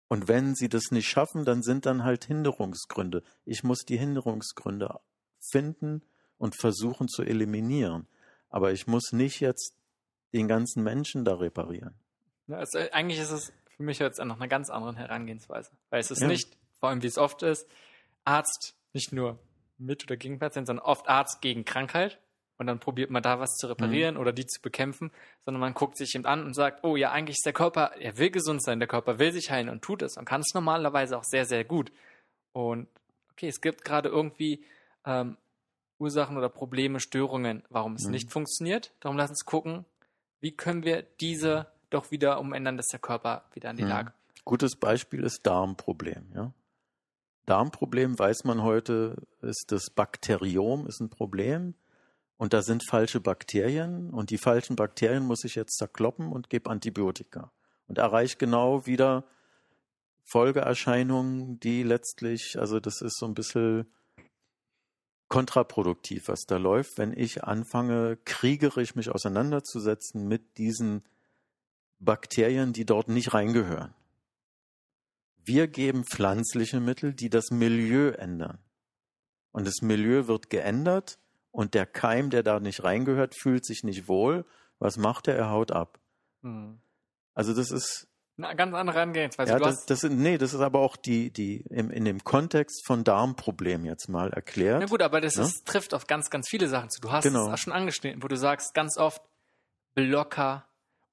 Und wenn sie das nicht schaffen, dann sind dann halt Hinderungsgründe. Ich muss die Hinderungsgründe finden und versuchen zu eliminieren. Aber ich muss nicht jetzt den ganzen Menschen da reparieren. Also eigentlich ist es für mich jetzt noch eine ganz andere Herangehensweise. Weil es ist ja. nicht, vor allem wie es oft ist, Arzt nicht nur mit oder gegen Patienten, sondern oft Arzt gegen Krankheit und dann probiert man da was zu reparieren mhm. oder die zu bekämpfen, sondern man guckt sich eben an und sagt, oh ja, eigentlich ist der Körper, er will gesund sein, der Körper will sich heilen und tut es und kann es normalerweise auch sehr, sehr gut. Und okay, es gibt gerade irgendwie ähm, Ursachen oder Probleme, Störungen, warum es mhm. nicht funktioniert. Darum lass uns gucken, wie können wir diese doch wieder umändern, dass der Körper wieder an die mhm. Lage. Gutes Beispiel ist Darmproblem, ja. Darmproblem weiß man heute, ist das Bakteriom ist ein Problem und da sind falsche Bakterien und die falschen Bakterien muss ich jetzt zerkloppen und gebe Antibiotika und erreiche genau wieder Folgeerscheinungen, die letztlich, also das ist so ein bisschen kontraproduktiv, was da läuft, wenn ich anfange, kriegerisch mich auseinanderzusetzen mit diesen Bakterien, die dort nicht reingehören. Wir geben pflanzliche Mittel, die das Milieu ändern. und das Milieu wird geändert und der Keim, der da nicht reingehört, fühlt sich nicht wohl. Was macht er? Er haut ab. Hm. Also das ist Eine ganz andere Herangehensweise. ja, das, das nee, das ist aber auch die, die im, in dem Kontext von Darmproblem jetzt mal erklärt. na gut, aber das Ne? ist, trifft auf ganz, ganz viele Sachen zu. Du hast Genau. es auch schon angeschnitten, wo du sagst ganz oft Blocker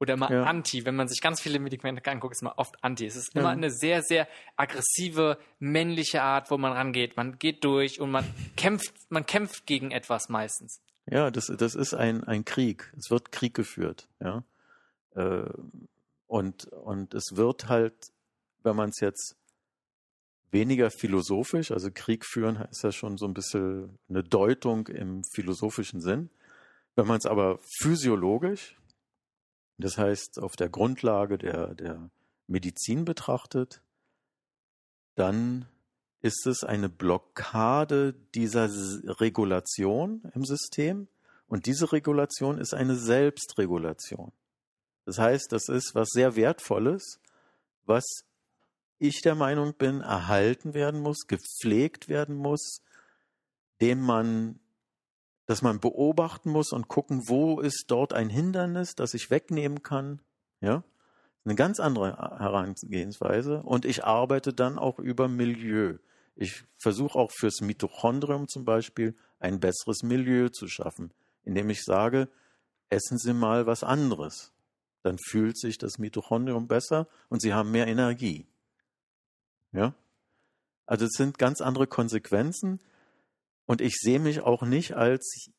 oder mal Ja. Anti. Wenn man sich ganz viele Medikamente anguckt, ist man oft Anti. Es ist immer Ja. eine sehr, sehr aggressive, männliche Art, wo man rangeht. Man geht durch und man <laughs> kämpft, man kämpft gegen etwas meistens. Ja, das, das ist ein, ein Krieg. Es wird Krieg geführt, ja. Äh, Und, und es wird halt, wenn man es jetzt weniger philosophisch, also Krieg führen ist ja schon so ein bisschen eine Deutung im philosophischen Sinn. Wenn man es aber physiologisch, das heißt auf der Grundlage der, der Medizin betrachtet, dann ist es eine Blockade dieser Regulation im System und diese Regulation ist eine Selbstregulation. Das heißt, das ist was sehr Wertvolles, was ich der Meinung bin, erhalten werden muss, gepflegt werden muss, dem man, dass man beobachten muss und gucken, wo ist dort ein Hindernis, das ich wegnehmen kann. Ja, eine ganz andere Herangehensweise. Und ich arbeite dann auch über Milieu. Ich versuche auch fürs Mitochondrium zum Beispiel ein besseres Milieu zu schaffen, indem ich sage, essen Sie mal was anderes. Dann fühlt sich das Mitochondrium besser und Sie haben mehr Energie. Ja? Also es sind ganz andere Konsequenzen und ich sehe mich auch nicht als,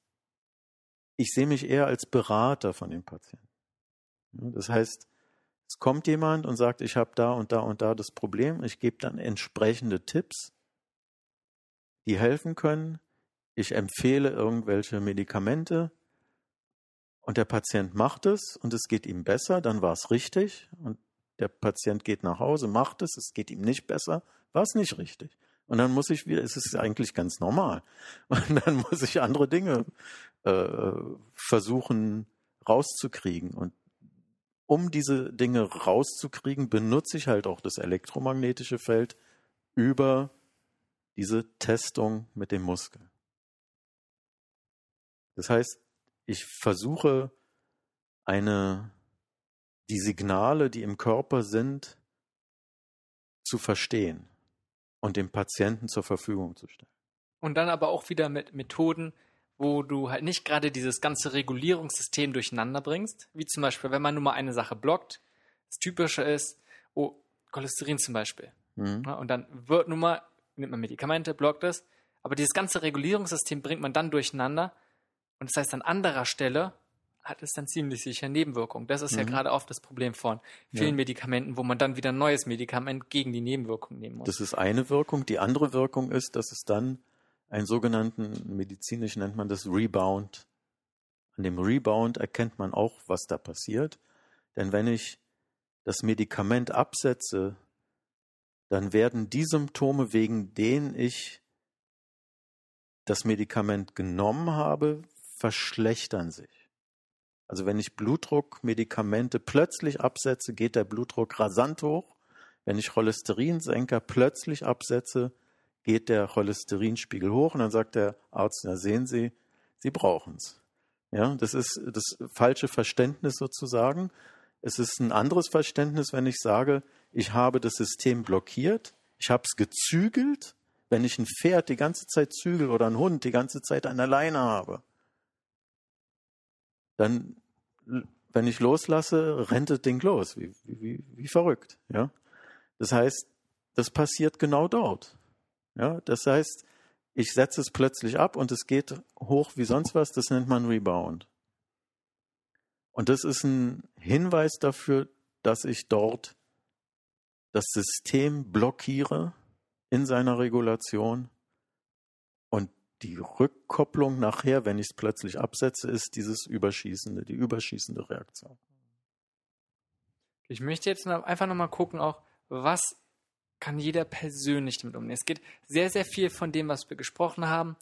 ich sehe mich eher als Berater von den Patienten. Das heißt, es kommt jemand und sagt, ich habe da und da und da das Problem. Ich gebe dann entsprechende Tipps, die helfen können. Ich empfehle irgendwelche Medikamente und der Patient macht es und es geht ihm besser, dann war es richtig und der Patient geht nach Hause, macht es, es geht ihm nicht besser, war es nicht richtig. Und dann muss ich wieder, es ist eigentlich ganz normal. <laughs> Und dann muss ich andere Dinge äh, versuchen rauszukriegen. Und um diese Dinge rauszukriegen, benutze ich halt auch das elektromagnetische Feld über diese Testung mit dem Muskel. Das heißt, ich versuche eine, die Signale, die im Körper sind, zu verstehen und dem Patienten zur Verfügung zu stellen. Und dann aber auch wieder mit Methoden, wo du halt nicht gerade dieses ganze Regulierungssystem durcheinander bringst, wie zum Beispiel, wenn man nur mal eine Sache blockt, das Typische ist, oh, Cholesterin zum Beispiel. Mhm. Ja, und dann wird nun mal, nimmt man Medikamente, blockt es, aber dieses ganze Regulierungssystem bringt man dann durcheinander und das heißt, an anderer Stelle hat es dann ziemlich sicher Nebenwirkungen. Das ist ja Mhm. gerade oft das Problem von vielen Ja. Medikamenten, wo man dann wieder ein neues Medikament gegen die Nebenwirkungen nehmen muss. Das ist eine Wirkung. Die andere Wirkung ist, dass es dann einen sogenannten, medizinisch nennt man das Rebound. An dem Rebound erkennt man auch, was da passiert. Denn wenn ich das Medikament absetze, dann werden die Symptome, wegen denen ich das Medikament genommen habe, verschlechtern sich. Also wenn ich Blutdruckmedikamente plötzlich absetze, geht der Blutdruck rasant hoch. Wenn ich Cholesterinsenker plötzlich absetze, geht der Cholesterinspiegel hoch und dann sagt der Arzt, na sehen Sie, Sie brauchen es. Ja, das ist das falsche Verständnis sozusagen. Es ist ein anderes Verständnis, wenn ich sage, ich habe das System blockiert, ich habe es gezügelt. Wenn ich ein Pferd die ganze Zeit zügel oder einen Hund die ganze Zeit an der Leine habe, dann, wenn ich loslasse, rennt das Ding los, wie, wie, wie verrückt. Ja? Das heißt, das passiert genau dort. Ja? Das heißt, ich setze es plötzlich ab und es geht hoch wie sonst was, das nennt man Rebound. Und das ist ein Hinweis dafür, dass ich dort das System blockiere in seiner Regulation die Rückkopplung nachher, wenn ich es plötzlich absetze, ist dieses überschießende, die überschießende Reaktion. Ich möchte jetzt noch, einfach nochmal gucken, auch, was kann jeder persönlich damit umgehen. Es geht sehr, sehr viel von dem, was wir gesprochen haben.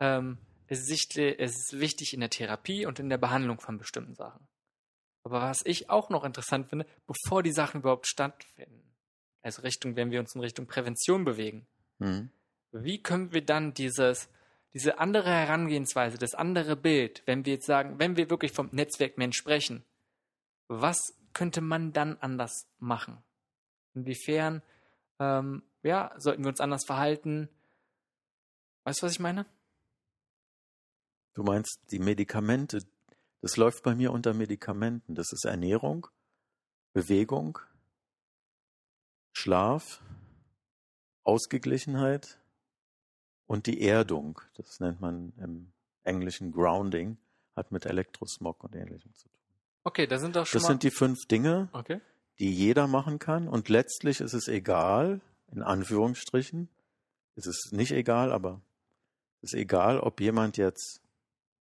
Ähm, es, ist es ist wichtig in der Therapie und in der Behandlung von bestimmten Sachen. Aber was ich auch noch interessant finde, bevor die Sachen überhaupt stattfinden, also Richtung, wenn wir uns in Richtung Prävention bewegen, Mhm. wie können wir dann dieses diese andere Herangehensweise, das andere Bild, wenn wir jetzt sagen, wenn wir wirklich vom Netzwerkmensch sprechen, was könnte man dann anders machen? Inwiefern, ähm, ja, sollten wir uns anders verhalten? Weißt du, was ich meine? Du meinst die Medikamente, das läuft bei mir unter Medikamenten. Das ist Ernährung, Bewegung, Schlaf, Ausgeglichenheit und die Erdung. Das nennt man im Englischen Grounding, hat mit Elektrosmog und Ähnlichem zu tun. Okay, das sind doch schon Das sind die fünf Dinge, okay. die jeder machen kann. Und letztlich ist es egal, in Anführungsstrichen, ist es nicht egal, aber es ist egal, ob jemand jetzt,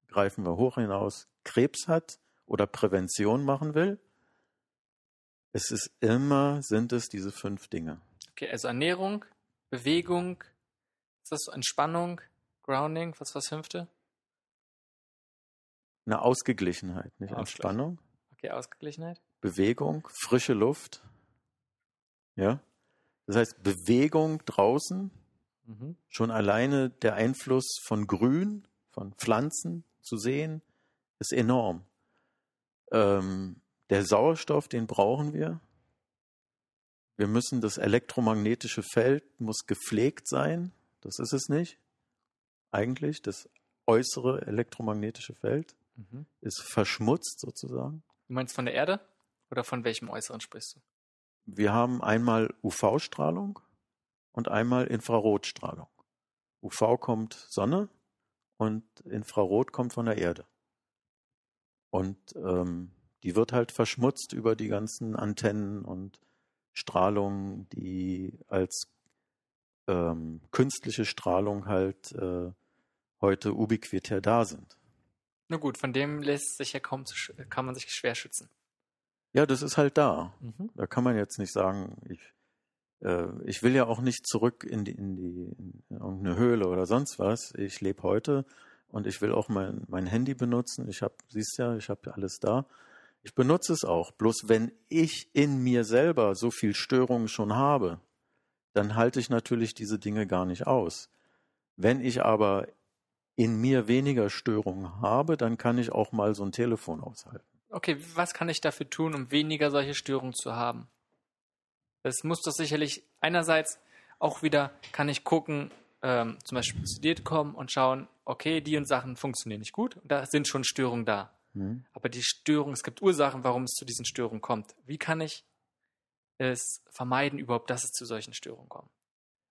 greifen wir hoch hinaus, Krebs hat oder Prävention machen will. Es ist immer, sind es diese fünf Dinge. Okay, also Ernährung, Bewegung, das Entspannung, Grounding, was war das fünfte? Eine Ausgeglichenheit, nicht Ausgleich. Entspannung, Okay, Ausgeglichenheit. Bewegung, frische Luft. Ja. Das heißt, Bewegung draußen, Mhm. schon alleine der Einfluss von Grün, von Pflanzen zu sehen, ist enorm. Ähm, der Sauerstoff, den brauchen wir. Wir müssen das elektromagnetische Feld muss gepflegt sein. Das ist es nicht. Eigentlich das äußere elektromagnetische Feld Mhm. ist verschmutzt sozusagen. Du meinst von der Erde? Oder von welchem Äußeren sprichst du? Wir haben einmal UV-Strahlung und einmal Infrarotstrahlung. UV kommt Sonne und Infrarot kommt von der Erde. Und ähm, die wird halt verschmutzt über die ganzen Antennen und Strahlung, die als ähm, künstliche Strahlung halt äh, heute ubiquitär da sind. Na gut, von dem lässt sich ja kaum zu kann man sich schwer schützen. Ja, das ist halt da. Mhm. Da kann man jetzt nicht sagen, ich, äh, ich will ja auch nicht zurück in die, in die in irgendeine Höhle oder sonst was. Ich lebe heute und ich will auch mein, mein Handy benutzen. Ich habe, siehst ja, ich habe ja alles da. Ich benutze es auch. Bloß wenn ich in mir selber so viel Störungen schon habe, dann halte ich natürlich diese Dinge gar nicht aus. Wenn ich aber in mir weniger Störungen habe, dann kann ich auch mal so ein Telefon aushalten. Okay, was kann ich dafür tun, um weniger solche Störungen zu haben? Das muss doch sicherlich einerseits auch wieder, kann ich gucken, ähm, zum Beispiel zu dir kommen und schauen, okay, die und Sachen funktionieren nicht gut, da sind schon Störungen da. Hm? Aber die Störung, es gibt Ursachen, warum es zu diesen Störungen kommt. Wie kann ich es vermeiden, überhaupt, dass es zu solchen Störungen kommt?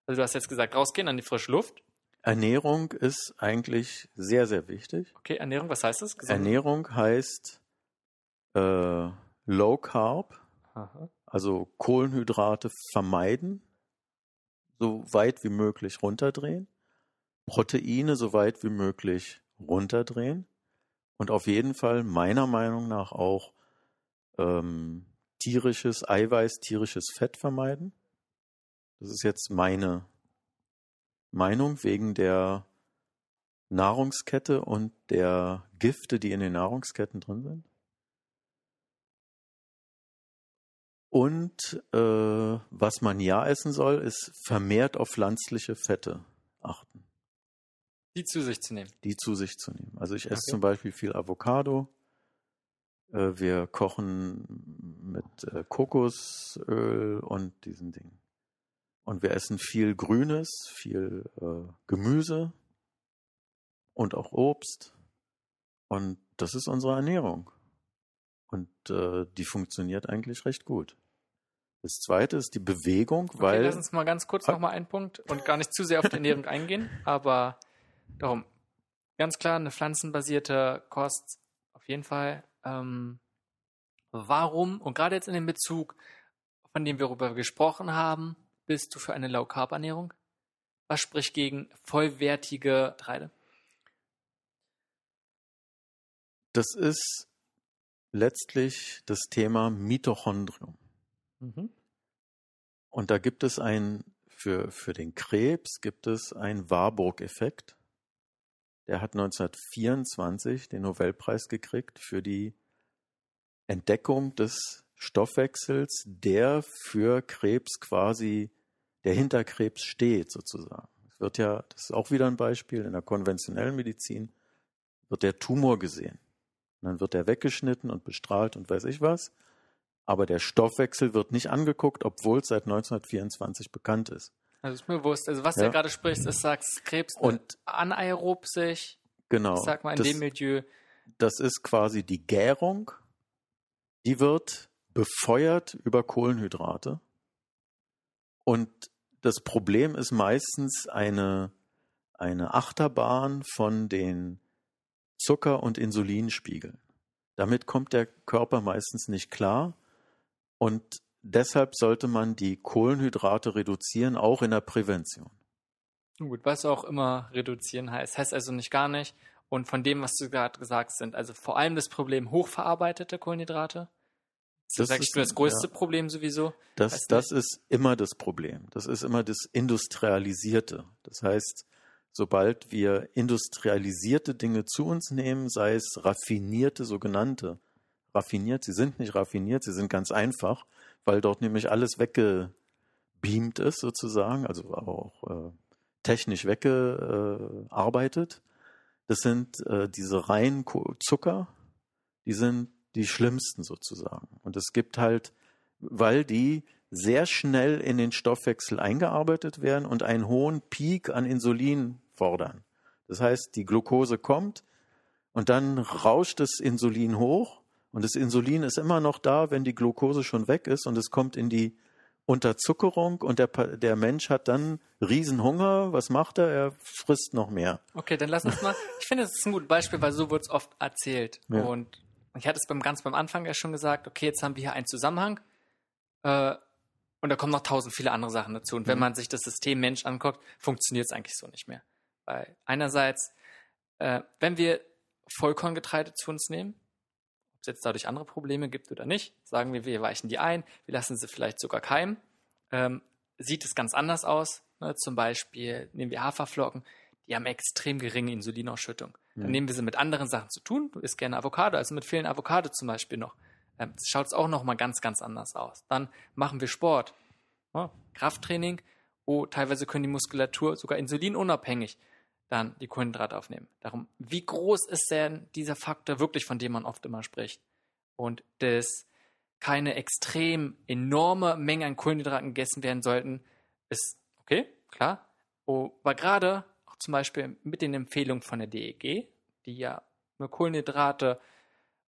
Also du hast jetzt gesagt, rausgehen an die frische Luft. Ernährung ist eigentlich sehr, sehr wichtig. Okay, Ernährung, was heißt das? Gesund- Ernährung heißt äh, Low Carb, Aha. also Kohlenhydrate vermeiden, so weit wie möglich runterdrehen, Proteine so weit wie möglich runterdrehen und auf jeden Fall meiner Meinung nach auch ähm, tierisches Eiweiß, tierisches Fett vermeiden. Das ist jetzt meine Meinung wegen der Nahrungskette und der Gifte, die in den Nahrungsketten drin sind. Und äh, was man ja essen soll, ist vermehrt auf pflanzliche Fette achten, Die zu sich zu nehmen. die zu sich zu nehmen. Also ich esse Okay. zum Beispiel viel Avocado. Äh, wir kochen mit äh, Kokosöl und diesen Dingen. Und wir essen viel Grünes, viel äh, Gemüse und auch Obst. Und das ist unsere Ernährung. Und äh, die funktioniert eigentlich recht gut. Das zweite ist die Bewegung, Okay, weil lass uns mal ganz kurz Ah. nochmal einen Punkt und gar nicht zu sehr auf die Ernährung <laughs> eingehen, aber darum, ganz klar, eine pflanzenbasierte Kost auf jeden Fall. Ähm, warum, und gerade jetzt in dem Bezug, von dem wir darüber gesprochen haben, bist du für eine Low-Carb-Ernährung? Was spricht gegen vollwertige Getreide? das ist letztlich das Thema Mitochondrium. Mhm. Und da gibt es ein, für, für den Krebs gibt es einen Warburg-Effekt. Der hat 1924 den Nobelpreis gekriegt für die Entdeckung des Stoffwechsels, der für Krebs quasi, der hinter Krebs steht sozusagen. wird ja, das ist auch wieder ein Beispiel, in der konventionellen Medizin wird der Tumor gesehen. Und dann wird er weggeschnitten und bestrahlt und weiß ich was. Aber der Stoffwechsel wird nicht angeguckt, obwohl es seit 1924 bekannt ist. Also ist mir bewusst. Also was Ja. du gerade sprichst, ist, sagst Krebs Und- anaerob sich, Genau. ich sag mal in das, dem Milieu. das ist quasi die Gärung. Die wird befeuert über Kohlenhydrate. Und das Problem ist meistens eine, eine Achterbahn von den Zucker- und Insulinspiegeln. Damit kommt der Körper meistens nicht klar. Und deshalb sollte man die Kohlenhydrate reduzieren, auch in der Prävention. Gut, was auch immer reduzieren heißt. Heißt also nicht gar nicht. Und von dem, was du gerade gesagt hast, sind also vor allem das Problem hochverarbeitete Kohlenhydrate. Das, Das ist das größte ja. Problem sowieso. Das, das ist immer das Problem. Das ist immer das Industrialisierte. Das heißt, sobald wir industrialisierte Dinge zu uns nehmen, sei es raffinierte, sogenannte, raffiniert, sie sind nicht raffiniert, sie sind ganz einfach, weil dort nämlich alles weggebeamt ist sozusagen, also auch äh, technisch weggearbeitet. Das sind äh, diese reinen Zucker, die sind die schlimmsten sozusagen. Und es gibt halt, weil die sehr schnell in den Stoffwechsel eingearbeitet werden und einen hohen Peak an Insulin fordern. Das heißt, die Glucose kommt und dann rauscht das Insulin hoch und das Insulin ist immer noch da, wenn die Glucose schon weg ist und es kommt in die Unterzuckerung und der, der Mensch hat dann Riesenhunger. Was macht er? Er frisst noch mehr. Okay, dann lass uns mal. <laughs> Ich finde, das ist ein gutes Beispiel, weil so wird es oft erzählt. Ja. Und ich hatte es beim, ganz beim Anfang ja schon gesagt, okay, jetzt haben wir hier einen Zusammenhang. Äh, und da kommen noch tausend viele andere Sachen dazu. Und wenn Mhm. man sich das System Mensch anguckt, funktioniert es eigentlich so nicht mehr. Weil einerseits, äh, wenn wir Vollkorngetreide zu uns nehmen, ob es jetzt dadurch andere Probleme gibt oder nicht, sagen wir, wir weichen die ein, wir lassen sie vielleicht sogar keimen, ähm, sieht es ganz anders aus. Ne? Zum Beispiel nehmen wir Haferflocken, die haben extrem geringe Insulinausschüttung. Dann Mhm. nehmen wir sie mit anderen Sachen zu tun. Du isst gerne Avocado, also mit vielen Avocado zum Beispiel noch. Ähm, schaut es auch nochmal ganz, ganz anders aus. Dann machen wir Sport, ja, Krafttraining. Oh, teilweise können die Muskulatur sogar insulinunabhängig dann die Kohlenhydrate aufnehmen. Darum, wie groß ist denn dieser Faktor wirklich, von dem man oft immer spricht? Und dass keine extrem enorme Menge an Kohlenhydraten gegessen werden sollten, ist okay, klar. Oh, aber gerade auch zum Beispiel mit den Empfehlungen von der DEG, die ja nur Kohlenhydrate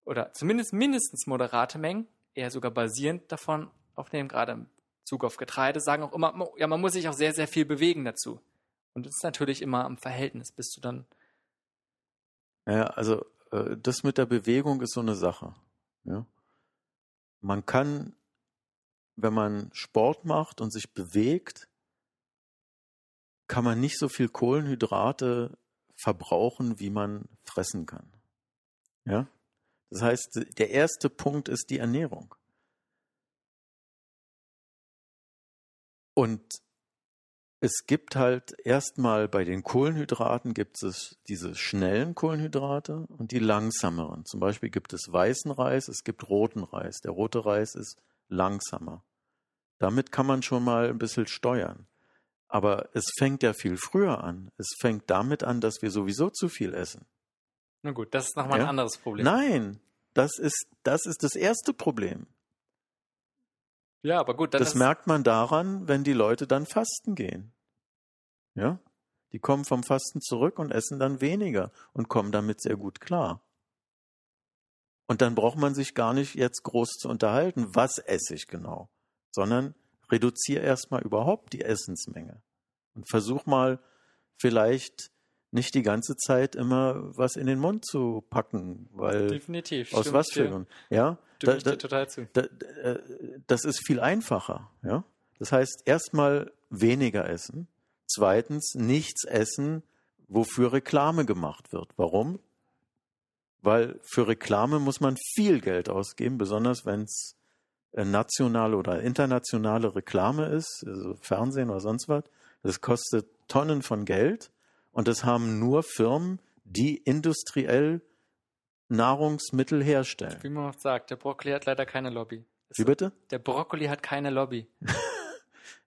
oder zumindest mindestens moderate Mengen, eher sogar basierend davon aufnehmen, gerade im Zug auf Getreide, sagen auch immer, ja, man muss sich auch sehr, sehr viel bewegen dazu. Und das ist natürlich immer am Verhältnis, bis du dann Ja, also äh, das mit der Bewegung ist so eine Sache. Ja. Man kann, wenn man Sport macht und sich bewegt, kann man nicht so viel Kohlenhydrate verbrauchen, wie man fressen kann. Ja. Das heißt, der erste Punkt ist die Ernährung. Und es gibt halt erstmal bei den Kohlenhydraten gibt es diese schnellen Kohlenhydrate und die langsameren. Zum Beispiel gibt es weißen Reis, es gibt roten Reis. Der rote Reis ist langsamer. Damit kann man schon mal ein bisschen steuern. Aber es fängt ja viel früher an. Es fängt damit an, dass wir sowieso zu viel essen. Na gut, das ist nochmal Ja? ein anderes Problem. Nein, das ist, das ist das erste Problem. Ja, aber gut, dann Das merkt man daran, wenn die Leute dann fasten gehen. Ja? Die kommen vom Fasten zurück und essen dann weniger und kommen damit sehr gut klar. Und dann braucht man sich gar nicht jetzt groß zu unterhalten, was esse ich genau, sondern reduziere erstmal überhaupt die Essensmenge und versuch mal vielleicht nicht die ganze Zeit immer was in den Mund zu packen, weil definitiv. aus was für Gründen? Ja, Stimme da- ich dir total zu. da, äh, das ist viel einfacher. Ja? Das heißt, erstmal weniger essen. Zweitens, nichts essen, wofür Reklame gemacht wird. Warum? Weil für Reklame muss man viel Geld ausgeben, besonders wenn es äh, nationale oder internationale Reklame ist, also Fernsehen oder sonst was. Das kostet Tonnen von Geld und das haben nur Firmen, die industriell Nahrungsmittel herstellen. Wie man oft sagt, der Brokkoli hat leider keine Lobby. Ist Wie bitte? Der Brokkoli hat keine Lobby. <laughs>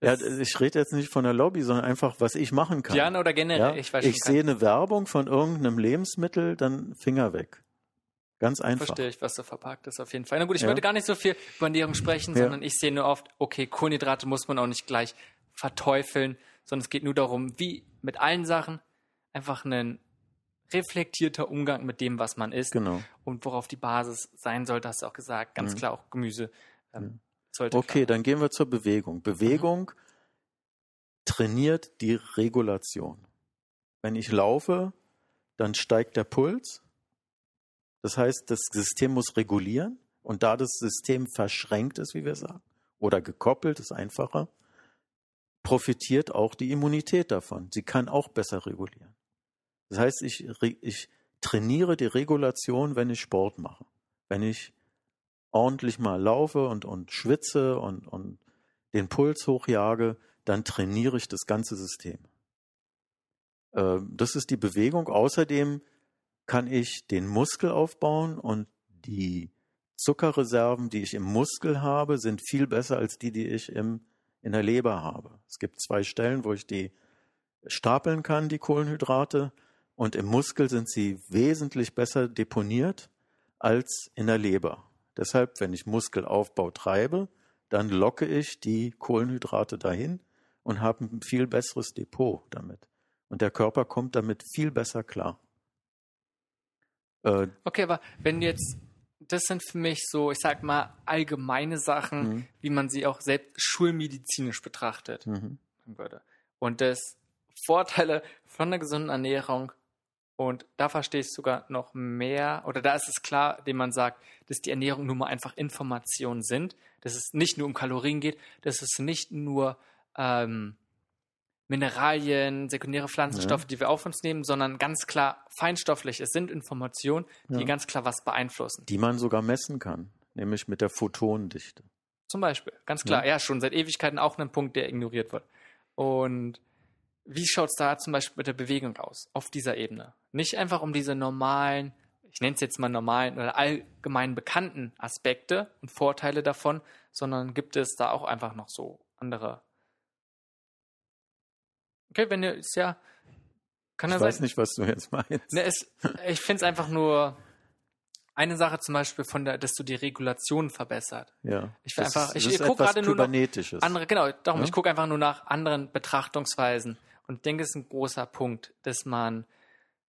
Ja, ich rede jetzt nicht von der Lobby, sondern einfach, was ich machen kann. Diana oder generell? Ja? Ich weiß Ich sehe eine Werbung von irgendeinem Lebensmittel, dann Finger weg. Ganz einfach. Verstehe ich, was so verpackt ist, auf jeden Fall. Na gut, ich Ja. wollte gar nicht so viel über Ernährung sprechen, Ja. sondern ich sehe nur oft, okay, Kohlenhydrate muss man auch nicht gleich verteufeln, sondern es geht nur darum, wie mit allen Sachen einfach ein reflektierter Umgang mit dem, was man isst Genau. und worauf die Basis sein sollte, hast du auch gesagt. Ganz Mhm. klar auch Gemüse. Ähm, sollte Okay, dann gehen wir zur Bewegung. Bewegung trainiert die Regulation. Wenn ich laufe, dann steigt der Puls. Das heißt, das System muss regulieren. Und da das System verschränkt ist, wie wir sagen, oder gekoppelt, ist einfacher, profitiert auch die Immunität davon. Sie kann auch besser regulieren. Das heißt, ich, ich trainiere die Regulation, wenn ich Sport mache. Wenn ich ordentlich mal laufe und, und schwitze und, und den Puls hochjage, dann trainiere ich das ganze System. Ähm, Das ist die Bewegung. Außerdem kann ich den Muskel aufbauen und die Zuckerreserven, die ich im Muskel habe, sind viel besser als die, die ich im, in der Leber habe. Es gibt zwei Stellen, wo ich die stapeln kann, die Kohlenhydrate, und im Muskel sind sie wesentlich besser deponiert als in der Leber. Deshalb, wenn ich Muskelaufbau treibe, dann locke ich die Kohlenhydrate dahin und habe ein viel besseres Depot damit. Und der Körper kommt damit viel besser klar. Äh, Okay, aber wenn jetzt, das sind für mich so, ich sag mal, allgemeine Sachen, Mhm. wie man sie auch selbst schulmedizinisch betrachtet mhm. würde. Und das Vorteile von einer gesunden Ernährung, und da verstehe ich sogar noch mehr, oder da ist es klar, indem man sagt, dass die Ernährung nun mal einfach Informationen sind, dass es nicht nur um Kalorien geht, dass es nicht nur ähm, Mineralien, sekundäre Pflanzenstoffe, Ja. die wir auf uns nehmen, sondern ganz klar feinstofflich. Es sind Informationen, die Ja. ganz klar was beeinflussen. Die man sogar messen kann, nämlich mit der Photonendichte. Zum Beispiel, ganz klar. Ja, schon seit Ewigkeiten auch ein Punkt, der ignoriert wird. Und wie schaut es da zum Beispiel mit der Bewegung aus, auf dieser Ebene? Nicht einfach um diese normalen, ich nenne es jetzt mal normalen oder allgemein bekannten Aspekte und Vorteile davon, sondern gibt es da auch einfach noch so andere. Okay, wenn ihr, ist ja, kann Ich weiß sein. nicht, was du jetzt meinst. Ne, es, ich finde es einfach nur eine Sache zum Beispiel von der, dass du die Regulation verbessert. Ja. Ich will einfach- ich- ich guck etwas gerade nur Kybernetisches. Andere, genau, darum, Ja? ich gucke einfach nur nach anderen Betrachtungsweisen und denke, es ist ein großer Punkt, dass man,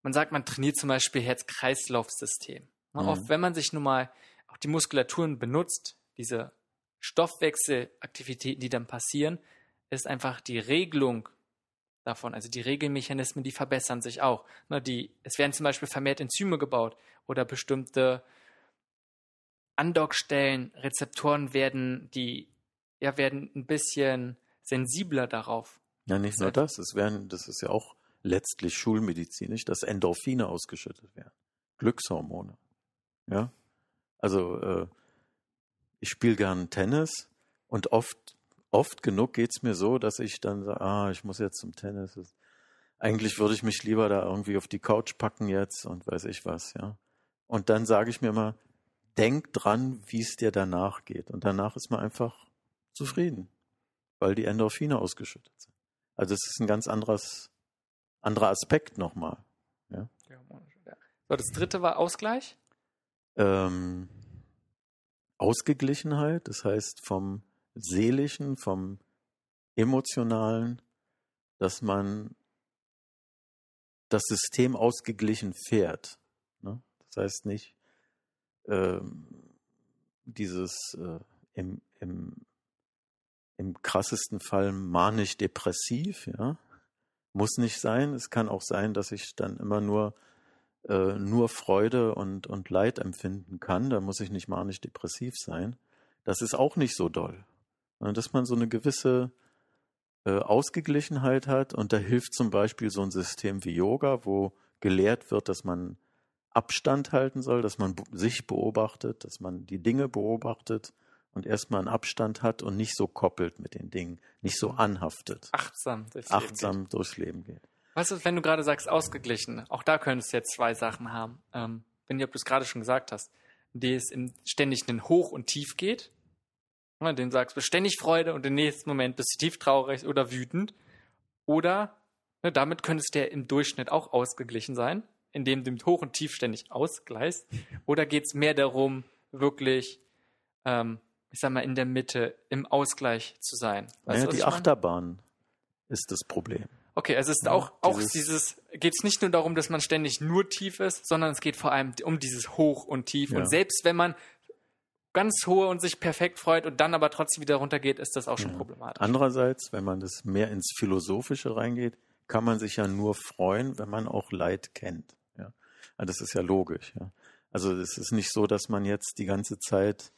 man sagt, man trainiert zum Beispiel Herz-Kreislauf-System. Ne, Mhm. Oft, wenn man sich nun mal auch die Muskulaturen benutzt, diese Stoffwechselaktivitäten, die dann passieren, ist einfach die Regelung davon, also die Regelmechanismen, die verbessern sich auch. Ne, die, es werden zum Beispiel vermehrt Enzyme gebaut oder bestimmte Andockstellen, Rezeptoren werden, die ja, werden ein bisschen sensibler darauf. Ja, nicht nur Selbst- das. Es werden, das ist ja auch letztlich schulmedizinisch, dass Endorphine ausgeschüttet werden. Glückshormone. Ja. Also äh, ich spiele gern Tennis und oft, oft genug geht's mir so, dass ich dann sage, ah, ich muss jetzt zum Tennis. Eigentlich würde ich mich lieber da irgendwie auf die Couch packen jetzt und weiß ich was, ja. Und dann sage ich mir mal, denk dran, wie es dir danach geht. Und danach ist man einfach zufrieden, weil die Endorphine ausgeschüttet sind. Also es ist ein ganz anderes, anderer Aspekt nochmal. So, das dritte war Ausgleich. Ähm, Ausgeglichenheit, das heißt vom Seelischen, vom Emotionalen, dass man das System ausgeglichen fährt. Ne? Das heißt nicht ähm, dieses äh, im, im, im krassesten Fall manisch-depressiv, ja. Muss nicht sein. Es kann auch sein, dass ich dann immer nur äh, nur Freude und, und Leid empfinden kann. Da muss ich nicht manisch-depressiv sein. Das ist auch nicht so doll. Sondern Dass man so eine gewisse äh, Ausgeglichenheit hat und da hilft zum Beispiel so ein System wie Yoga, wo gelehrt wird, dass man Abstand halten soll, dass man sich beobachtet, dass man die Dinge beobachtet und erstmal einen Abstand hat und nicht so koppelt mit den Dingen, nicht so anhaftet, Achtsam. durchs Leben geht. achtsam durchs Leben geht. Was ist, wenn du gerade sagst, ausgeglichen? Auch da könntest du jetzt zwei Sachen haben. Ähm, wenn du es gerade schon gesagt hast, die es im ständig einen Hoch und Tief geht. Ne, den sagst du ständig Freude und im nächsten Moment bist du tief traurig oder wütend. Oder ne, damit könntest du ja im Durchschnitt auch ausgeglichen sein, indem du mit Hoch und Tief ständig ausgleichst. Oder geht es mehr darum, wirklich, ähm, ich sag mal, in der Mitte im Ausgleich zu sein? Weißt was die? Achterbahn ist das Problem. Okay, also es ist Ja, auch, auch dieses- dieses, geht es nicht nur darum, dass man ständig nur tief ist, sondern es geht vor allem um dieses Hoch und Tief. Ja. Und selbst wenn man ganz hohe und sich perfekt freut und dann aber trotzdem wieder runtergeht, ist das auch schon Ja. problematisch. Andererseits, wenn man das mehr ins Philosophische reingeht, kann man sich ja nur freuen, wenn man auch Leid kennt. Ja? Also das ist ja logisch. Ja? Also es ist nicht so, dass man jetzt die ganze Zeit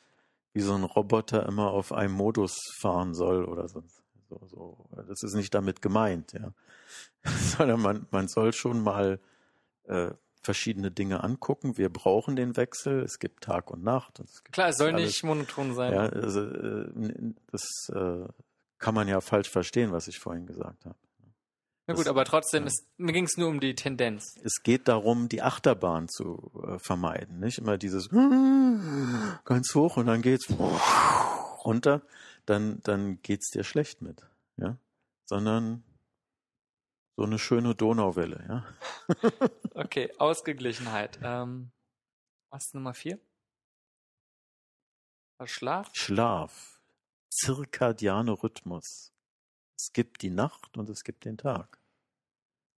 wie so ein Roboter immer auf einem Modus fahren soll oder so. so, so. Das ist nicht damit gemeint, ja. <laughs> Sondern man, man soll schon mal äh, verschiedene Dinge angucken. Wir brauchen den Wechsel. Es gibt Tag und Nacht. Und es Klar, es soll alles- nicht monoton sein. ja, also, äh, das äh, kann man ja falsch verstehen, was ich vorhin gesagt habe. Na gut, das- aber trotzdem, ja. ist, mir ging es nur um die Tendenz. Es geht darum, die Achterbahn zu äh, vermeiden. Nicht immer dieses <gasps> ganz hoch und dann geht's <laughs> runter, dann, dann geht's dir schlecht mit. Ja? Sondern so eine schöne Donauwelle. Ja? <laughs> Okay, Ausgeglichenheit. Ähm, was ist Nummer vier? Schlaf? Schlaf, zirkadiane Rhythmus. Es gibt die Nacht und es gibt den Tag.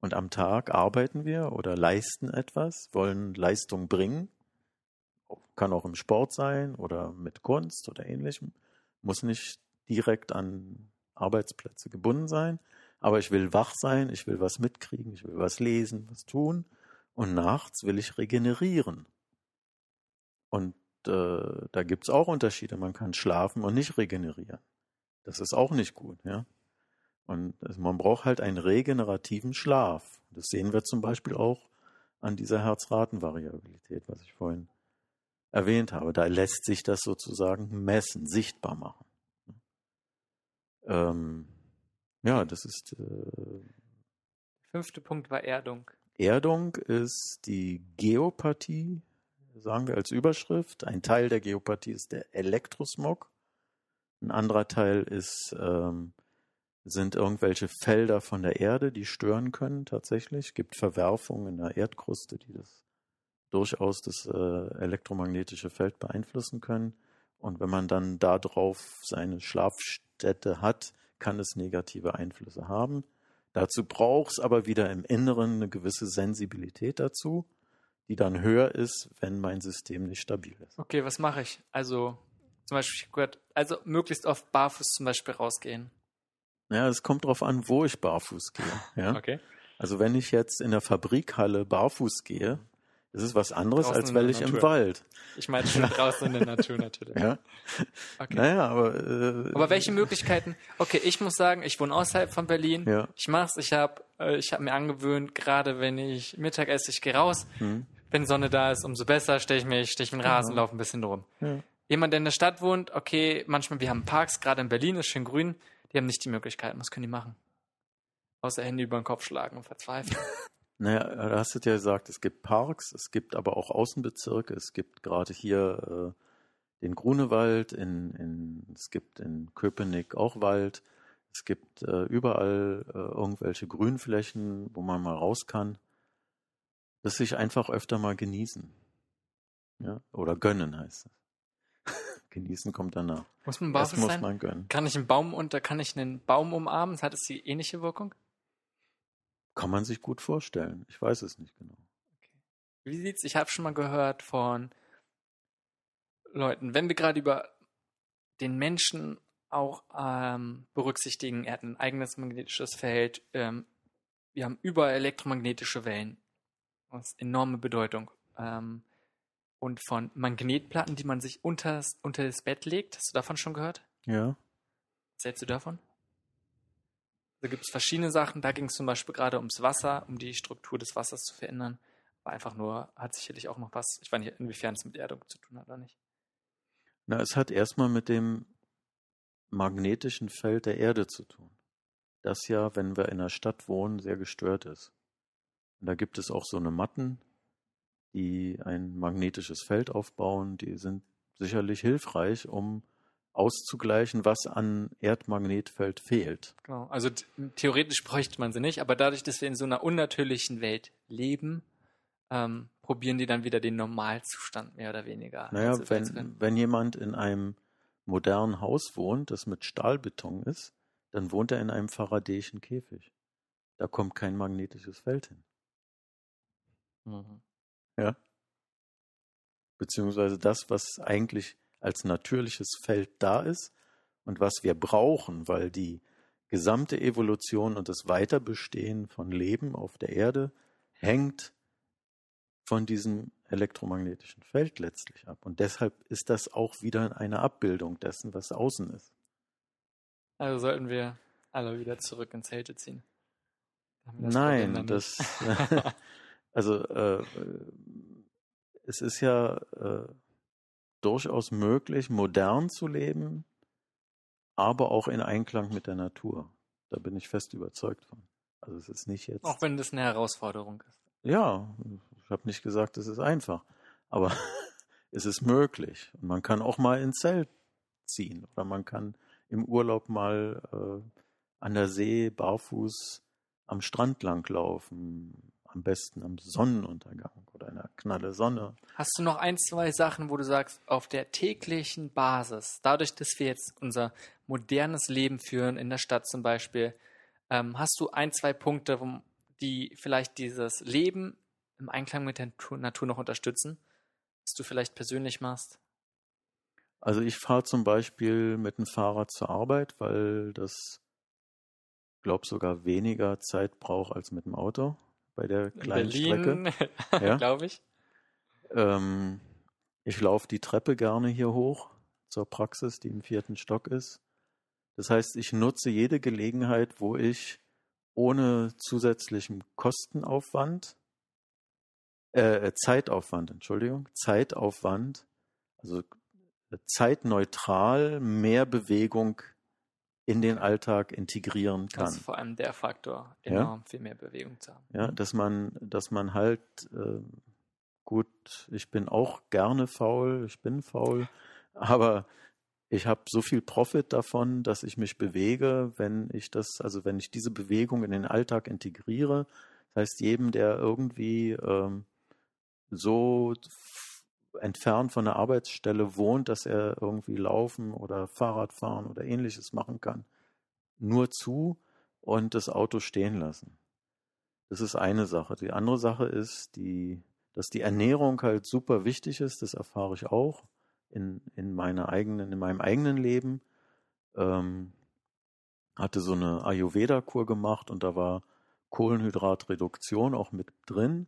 Und am Tag arbeiten wir oder leisten etwas, wollen Leistung bringen. Kann auch im Sport sein oder mit Kunst oder ähnlichem. Muss nicht direkt an Arbeitsplätze gebunden sein. Aber ich will wach sein, ich will was mitkriegen, ich will was lesen, was tun. Und nachts will ich regenerieren. Und äh, da gibt's auch Unterschiede. Man kann schlafen und nicht regenerieren. Das ist auch nicht gut, ja. Und man braucht halt einen regenerativen Schlaf. Das sehen wir zum Beispiel auch an dieser Herzratenvariabilität, was ich vorhin erwähnt habe. Da lässt sich das sozusagen messen, sichtbar machen. Ähm, ja, das ist äh, Fünfte Punkt war Erdung. Erdung ist die Geopathie, sagen wir als Überschrift. Ein Teil der Geopathie ist der Elektrosmog. Ein anderer Teil ist, ähm, sind irgendwelche Felder von der Erde, die stören können tatsächlich. Es gibt Verwerfungen in der Erdkruste, die das durchaus das äh, elektromagnetische Feld beeinflussen können. Und wenn man dann darauf seine Schlafstätte hat, kann es negative Einflüsse haben. Dazu braucht es aber wieder im Inneren eine gewisse Sensibilität dazu, die dann höher ist, wenn mein System nicht stabil ist. Okay, was mache ich? Also, zum Beispiel, also möglichst oft barfuß zum Beispiel rausgehen. Ja, es kommt darauf an, wo ich barfuß gehe. <laughs> Ja? Okay. Also wenn ich jetzt in der Fabrikhalle barfuß gehe, ist es was anderes, Draußen als wenn ich im Natur. Wald. Ich meine schon <laughs> draußen in der Natur natürlich. Ja? Okay. Naja, aber. Äh, Aber welche Möglichkeiten? Okay, ich muss sagen, ich wohne außerhalb von Berlin. Ja. Ich mach's. Ich habe äh, ich hab mir angewöhnt, gerade wenn ich Mittag esse, ich gehe raus. Hm. Wenn Sonne da ist, umso besser. Stehe ich mich, stehe ich mit dem Rasen, Genau. laufe ein bisschen rum. Ja. Jemand, der in der Stadt wohnt, okay, manchmal, wir haben Parks, gerade in Berlin ist schön grün. Die haben nicht die Möglichkeiten. Was können die machen? Außer Hände über den Kopf schlagen und verzweifeln. <laughs> Naja, da hast du ja gesagt, es gibt Parks, es gibt aber auch Außenbezirke, es gibt gerade hier äh, den Grunewald, in, in, es gibt in Köpenick auch Wald, es gibt äh, überall äh, irgendwelche Grünflächen, wo man mal raus kann. Das sich einfach öfter mal genießen. Ja? Oder gönnen heißt es. Genießen kommt danach. Muss man Das barfuß muss sein? man gönnen. Kann ich einen Baum unter, kann ich einen Baum umarmen? Hat es die ähnliche Wirkung? Kann man sich gut vorstellen. Ich weiß es nicht genau. Wie sieht's? Ich habe schon mal gehört von Leuten, wenn wir gerade über den Menschen auch ähm, berücksichtigen, er hat ein eigenes magnetisches Feld, ähm, wir haben überall elektromagnetische Wellen. Das ist enorme Bedeutung. Ähm, und von Magnetplatten, die man sich unters, unter das Bett legt. Hast du davon schon gehört? Ja. Was hältst du davon? Da gibt es verschiedene Sachen. Da ging es zum Beispiel gerade ums Wasser, um die Struktur des Wassers zu verändern. Aber einfach nur, hat sicherlich auch noch was, ich weiß nicht, inwiefern es mit Erdung zu tun hat oder nicht. Na, es hat erstmal mit dem magnetischen Feld der Erde zu tun. Das ja, wenn wir in einer Stadt wohnen, sehr gestört ist. Und da gibt es auch so eine Matten, die ein magnetisches Feld aufbauen. Die sind sicherlich hilfreich, um auszugleichen, was an Erdmagnetfeld fehlt. Genau. Also theoretisch bräuchte man sie nicht, aber dadurch, dass wir in so einer unnatürlichen Welt leben, ähm, probieren die dann wieder den Normalzustand mehr oder weniger. Naja, wenn, wenn jemand in einem modernen Haus wohnt, das mit Stahlbeton ist, dann wohnt er in einem Faradayschen Käfig. Da kommt kein magnetisches Feld hin. Mhm. Ja. Beziehungsweise das, was eigentlich als natürliches Feld da ist und was wir brauchen, weil die gesamte Evolution und das Weiterbestehen von Leben auf der Erde hängt von diesem elektromagnetischen Feld letztlich ab. Und deshalb ist das auch wieder eine Abbildung dessen, was außen ist. Also sollten wir alle wieder zurück ins Zelte ziehen. Das Nein, das <laughs> <laughs> also äh, es ist ja äh, durchaus möglich, modern zu leben, aber auch in Einklang mit der Natur. Da bin ich fest überzeugt von. Also es ist nicht jetzt. Auch wenn das eine Herausforderung ist. Ja, ich habe nicht gesagt, es ist einfach, aber <laughs> es ist möglich. Und man kann auch mal ins Zelt ziehen oder man kann im Urlaub mal äh, an der See barfuß am Strand langlaufen, am besten am Sonnenuntergang oder in der knalle Sonne. Hast du noch ein, zwei Sachen, wo du sagst, auf der täglichen Basis, dadurch, dass wir jetzt unser modernes Leben führen, in der Stadt zum Beispiel, ähm, hast du ein, zwei Punkte, die vielleicht dieses Leben im Einklang mit der Natur noch unterstützen, was du vielleicht persönlich machst? Also ich fahre zum Beispiel mit dem Fahrrad zur Arbeit, weil das, glaube sogar weniger Zeit braucht als mit dem Auto bei der kleinen Berlin, Strecke. <laughs> ja? glaube ich. Ähm, ich laufe die Treppe gerne hier hoch zur Praxis, die im vierten Stock ist. Das heißt, ich nutze jede Gelegenheit, wo ich ohne zusätzlichen Kostenaufwand, äh, Zeitaufwand, Entschuldigung, Zeitaufwand, also zeitneutral mehr Bewegung in den Alltag integrieren kann. Das ist vor allem der Faktor, enorm ja? viel mehr Bewegung zu haben. Ja, dass man, dass man halt äh, gut, ich bin auch gerne faul, ich bin faul, aber ich habe so viel Profit davon, dass ich mich bewege, wenn ich das, also wenn ich diese Bewegung in den Alltag integriere. Das heißt, jedem, der irgendwie ähm, so entfernt von der Arbeitsstelle wohnt, dass er irgendwie laufen oder Fahrrad fahren oder ähnliches machen kann, nur zu und das Auto stehen lassen. Das ist eine Sache. Die andere Sache ist, die, dass die Ernährung halt super wichtig ist, das erfahre ich auch in, in meiner eigenen, in meinem eigenen Leben. Ähm, hatte so eine Ayurveda-Kur gemacht und da war Kohlenhydratreduktion auch mit drin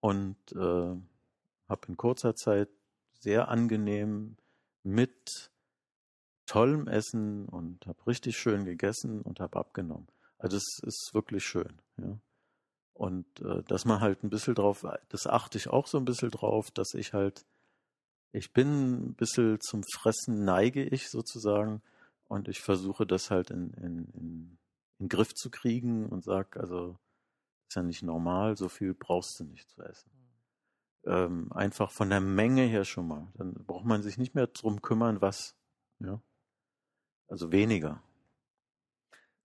und äh, habe in kurzer Zeit sehr angenehm mit tollem Essen und habe richtig schön gegessen und habe abgenommen. Also es ist wirklich schön, ja. Und äh, dass man halt ein bisschen drauf, das achte ich auch so ein bisschen drauf, dass ich halt, ich bin ein bisschen zum Fressen neige ich sozusagen und ich versuche das halt in, in, in, in den Griff zu kriegen und sage, also ist ja nicht normal, so viel brauchst du nicht zu essen ähm, einfach von der Menge her schon mal. Dann braucht man sich nicht mehr drum kümmern, was. Ja. Also weniger.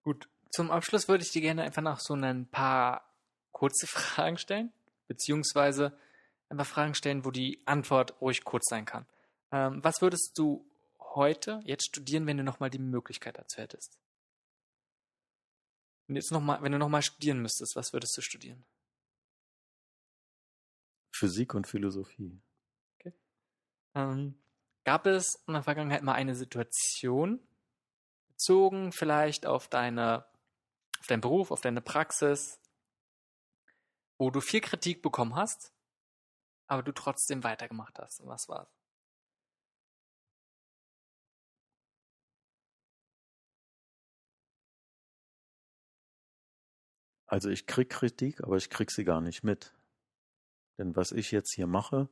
Gut, zum Abschluss würde ich dir gerne einfach noch so ein paar kurze <laughs> Fragen stellen, beziehungsweise ein paar Fragen stellen, wo die Antwort ruhig kurz sein kann. Ähm, was würdest du heute jetzt studieren, wenn du nochmal die Möglichkeit dazu hättest? Wenn, jetzt noch mal, wenn du nochmal studieren müsstest, was würdest du studieren? Physik und Philosophie. Okay. Ähm, gab es in der Vergangenheit mal eine Situation, bezogen vielleicht auf deine, auf deinen Beruf, auf deine Praxis, wo du viel Kritik bekommen hast, aber du trotzdem weitergemacht hast? Und was war's? Also ich krieg Kritik, aber ich krieg sie gar nicht mit. Denn was ich jetzt hier mache,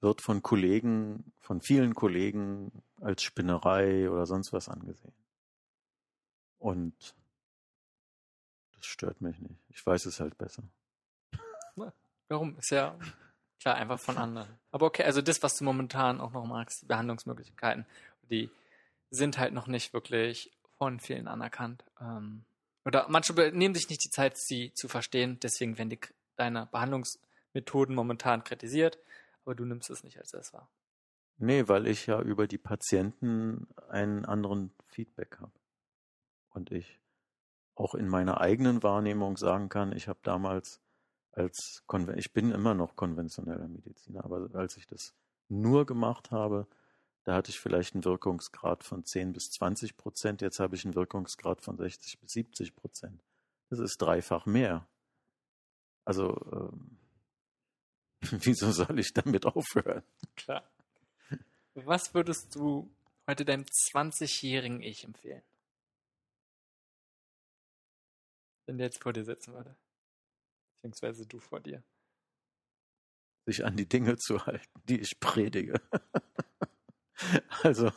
wird von Kollegen, von vielen Kollegen als Spinnerei oder sonst was angesehen. Und das stört mich nicht. Ich weiß es halt besser. Warum? Ist ja klar, einfach von anderen. Aber okay, also das, was du momentan auch noch magst, Behandlungsmöglichkeiten. Die sind halt noch nicht wirklich von vielen anerkannt. Ähm, oder manche nehmen sich nicht die Zeit, sie zu verstehen. Deswegen werden die, deine Behandlungsmethoden momentan kritisiert, aber du nimmst es nicht als das wahr. Nee, weil ich ja über die Patienten einen anderen Feedback habe. Und ich auch in meiner eigenen Wahrnehmung sagen kann, ich habe damals als Konven ich bin immer noch konventioneller Mediziner, aber als ich das nur gemacht habe, da hatte ich vielleicht einen Wirkungsgrad von 10 bis 20 Prozent, jetzt habe ich einen Wirkungsgrad von 60 bis 70 Prozent. Das ist dreifach mehr. Also ähm, <laughs> wieso soll ich damit aufhören? <laughs> Klar. Was würdest du heute deinem 20-jährigen Ich empfehlen? Wenn der jetzt vor dir sitzen würde. Beziehungsweise du vor dir. Sich an die Dinge zu halten, die ich predige. <laughs> also,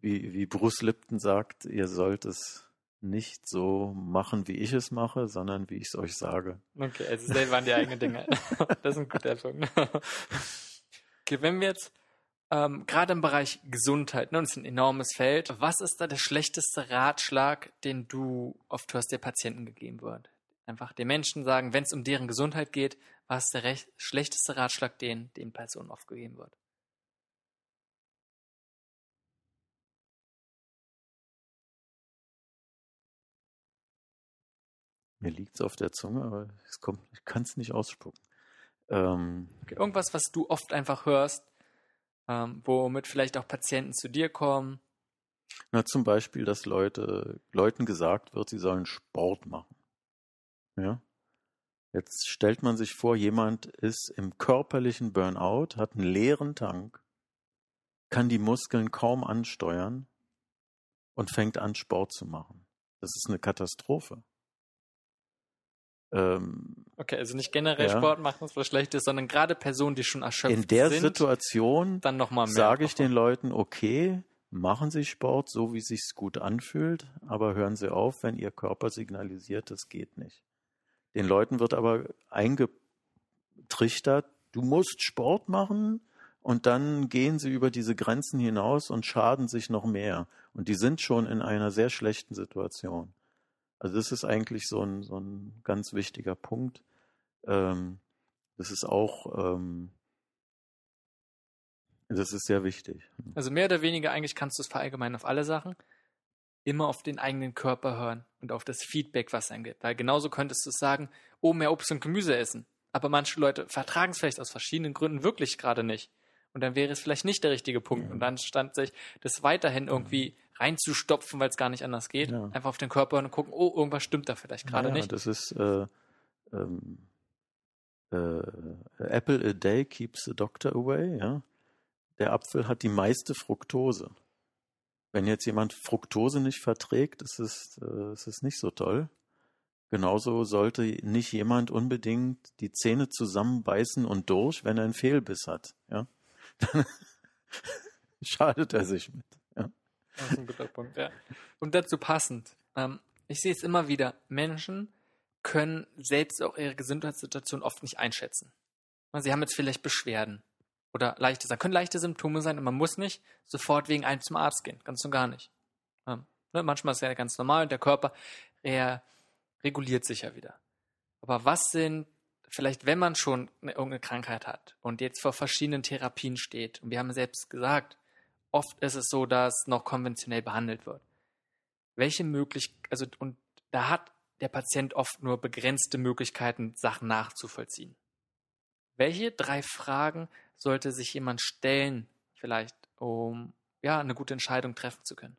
wie, wie Bruce Lipton sagt, ihr sollt es nicht so machen, wie ich es mache, sondern wie ich es euch sage. Okay, also selber an die eigenen Dinge. <laughs> das ist ein guter Punkt. okay, wenn wir jetzt ähm, gerade im Bereich Gesundheit, ne, das ist ein enormes Feld. Was ist da der schlechteste Ratschlag, den du oft hörst, der Patienten gegeben wird? Einfach den Menschen sagen, wenn es um deren Gesundheit geht, was ist der schlechteste Ratschlag, den den Personen oft gegeben wird? Mir liegt es auf der Zunge, aber es kommt, ich kann es nicht ausspucken. Ähm, okay, irgendwas, was du oft einfach hörst, ähm, womit vielleicht auch Patienten zu dir kommen? Na, zum Beispiel, dass Leute, Leuten gesagt wird, sie sollen Sport machen. Ja. Jetzt stellt man sich vor, jemand ist im körperlichen Burnout, hat einen leeren Tank, kann die Muskeln kaum ansteuern und fängt an, Sport zu machen. Das ist eine Katastrophe. Ähm, okay, also nicht generell ja. Sport machen, was schlecht ist, sondern gerade Personen, die schon erschöpft sind. In der sind, Situation dann noch mal sage ich den Leuten, okay, machen Sie Sport, so wie sich's gut anfühlt, aber hören Sie auf, wenn Ihr Körper signalisiert, das geht nicht. Den Leuten wird aber eingetrichtert, du musst Sport machen und dann gehen sie über diese Grenzen hinaus und schaden sich noch mehr. Und die sind schon in einer sehr schlechten Situation. Also das ist eigentlich so ein, so ein ganz wichtiger Punkt. Ähm, das ist auch, ähm, das ist sehr wichtig. Also mehr oder weniger eigentlich kannst du es verallgemeinern auf alle Sachen. Immer auf den eigenen Körper hören und auf das Feedback, was einen gibt. Weil genauso könntest du sagen, oh, mehr Obst und Gemüse essen. Aber manche Leute vertragen es vielleicht aus verschiedenen Gründen wirklich gerade nicht. Und dann wäre es vielleicht nicht der richtige Punkt. Und dann stand sich das weiterhin irgendwie reinzustopfen, weil es gar nicht anders geht. Ja. Einfach auf den Körper und gucken, oh, irgendwas stimmt da vielleicht gerade ja, nicht. Das ist äh, ähm, äh, Apple a day keeps the doctor away, ja. Der Apfel hat die meiste Fructose. Wenn jetzt jemand Fructose nicht verträgt, ist es, äh, ist es nicht so toll. Genauso sollte nicht jemand unbedingt die Zähne zusammenbeißen und durch, wenn er einen Fehlbiss hat. Ja? <laughs> Dann schadet er sich mit. Das ist ein guter Punkt, ja. Und dazu passend, ähm, ich sehe es immer wieder, Menschen können selbst auch ihre Gesundheitssituation oft nicht einschätzen. Sie haben jetzt vielleicht Beschwerden oder leichte, das können leichte Symptome sein und man muss nicht sofort wegen einem zum Arzt gehen, ganz und gar nicht. Ähm, ne, manchmal ist es ja ganz normal und der Körper er reguliert sich ja wieder. Aber was sind vielleicht, wenn man schon eine, irgendeine Krankheit hat und jetzt vor verschiedenen Therapien steht, und wir haben selbst gesagt, oft ist es so, dass noch konventionell behandelt wird. Welche Möglichkeit, also, und da hat der Patient oft nur begrenzte Möglichkeiten, Sachen nachzuvollziehen. Welche drei Fragen sollte sich jemand stellen, vielleicht, um ja, eine gute Entscheidung treffen zu können?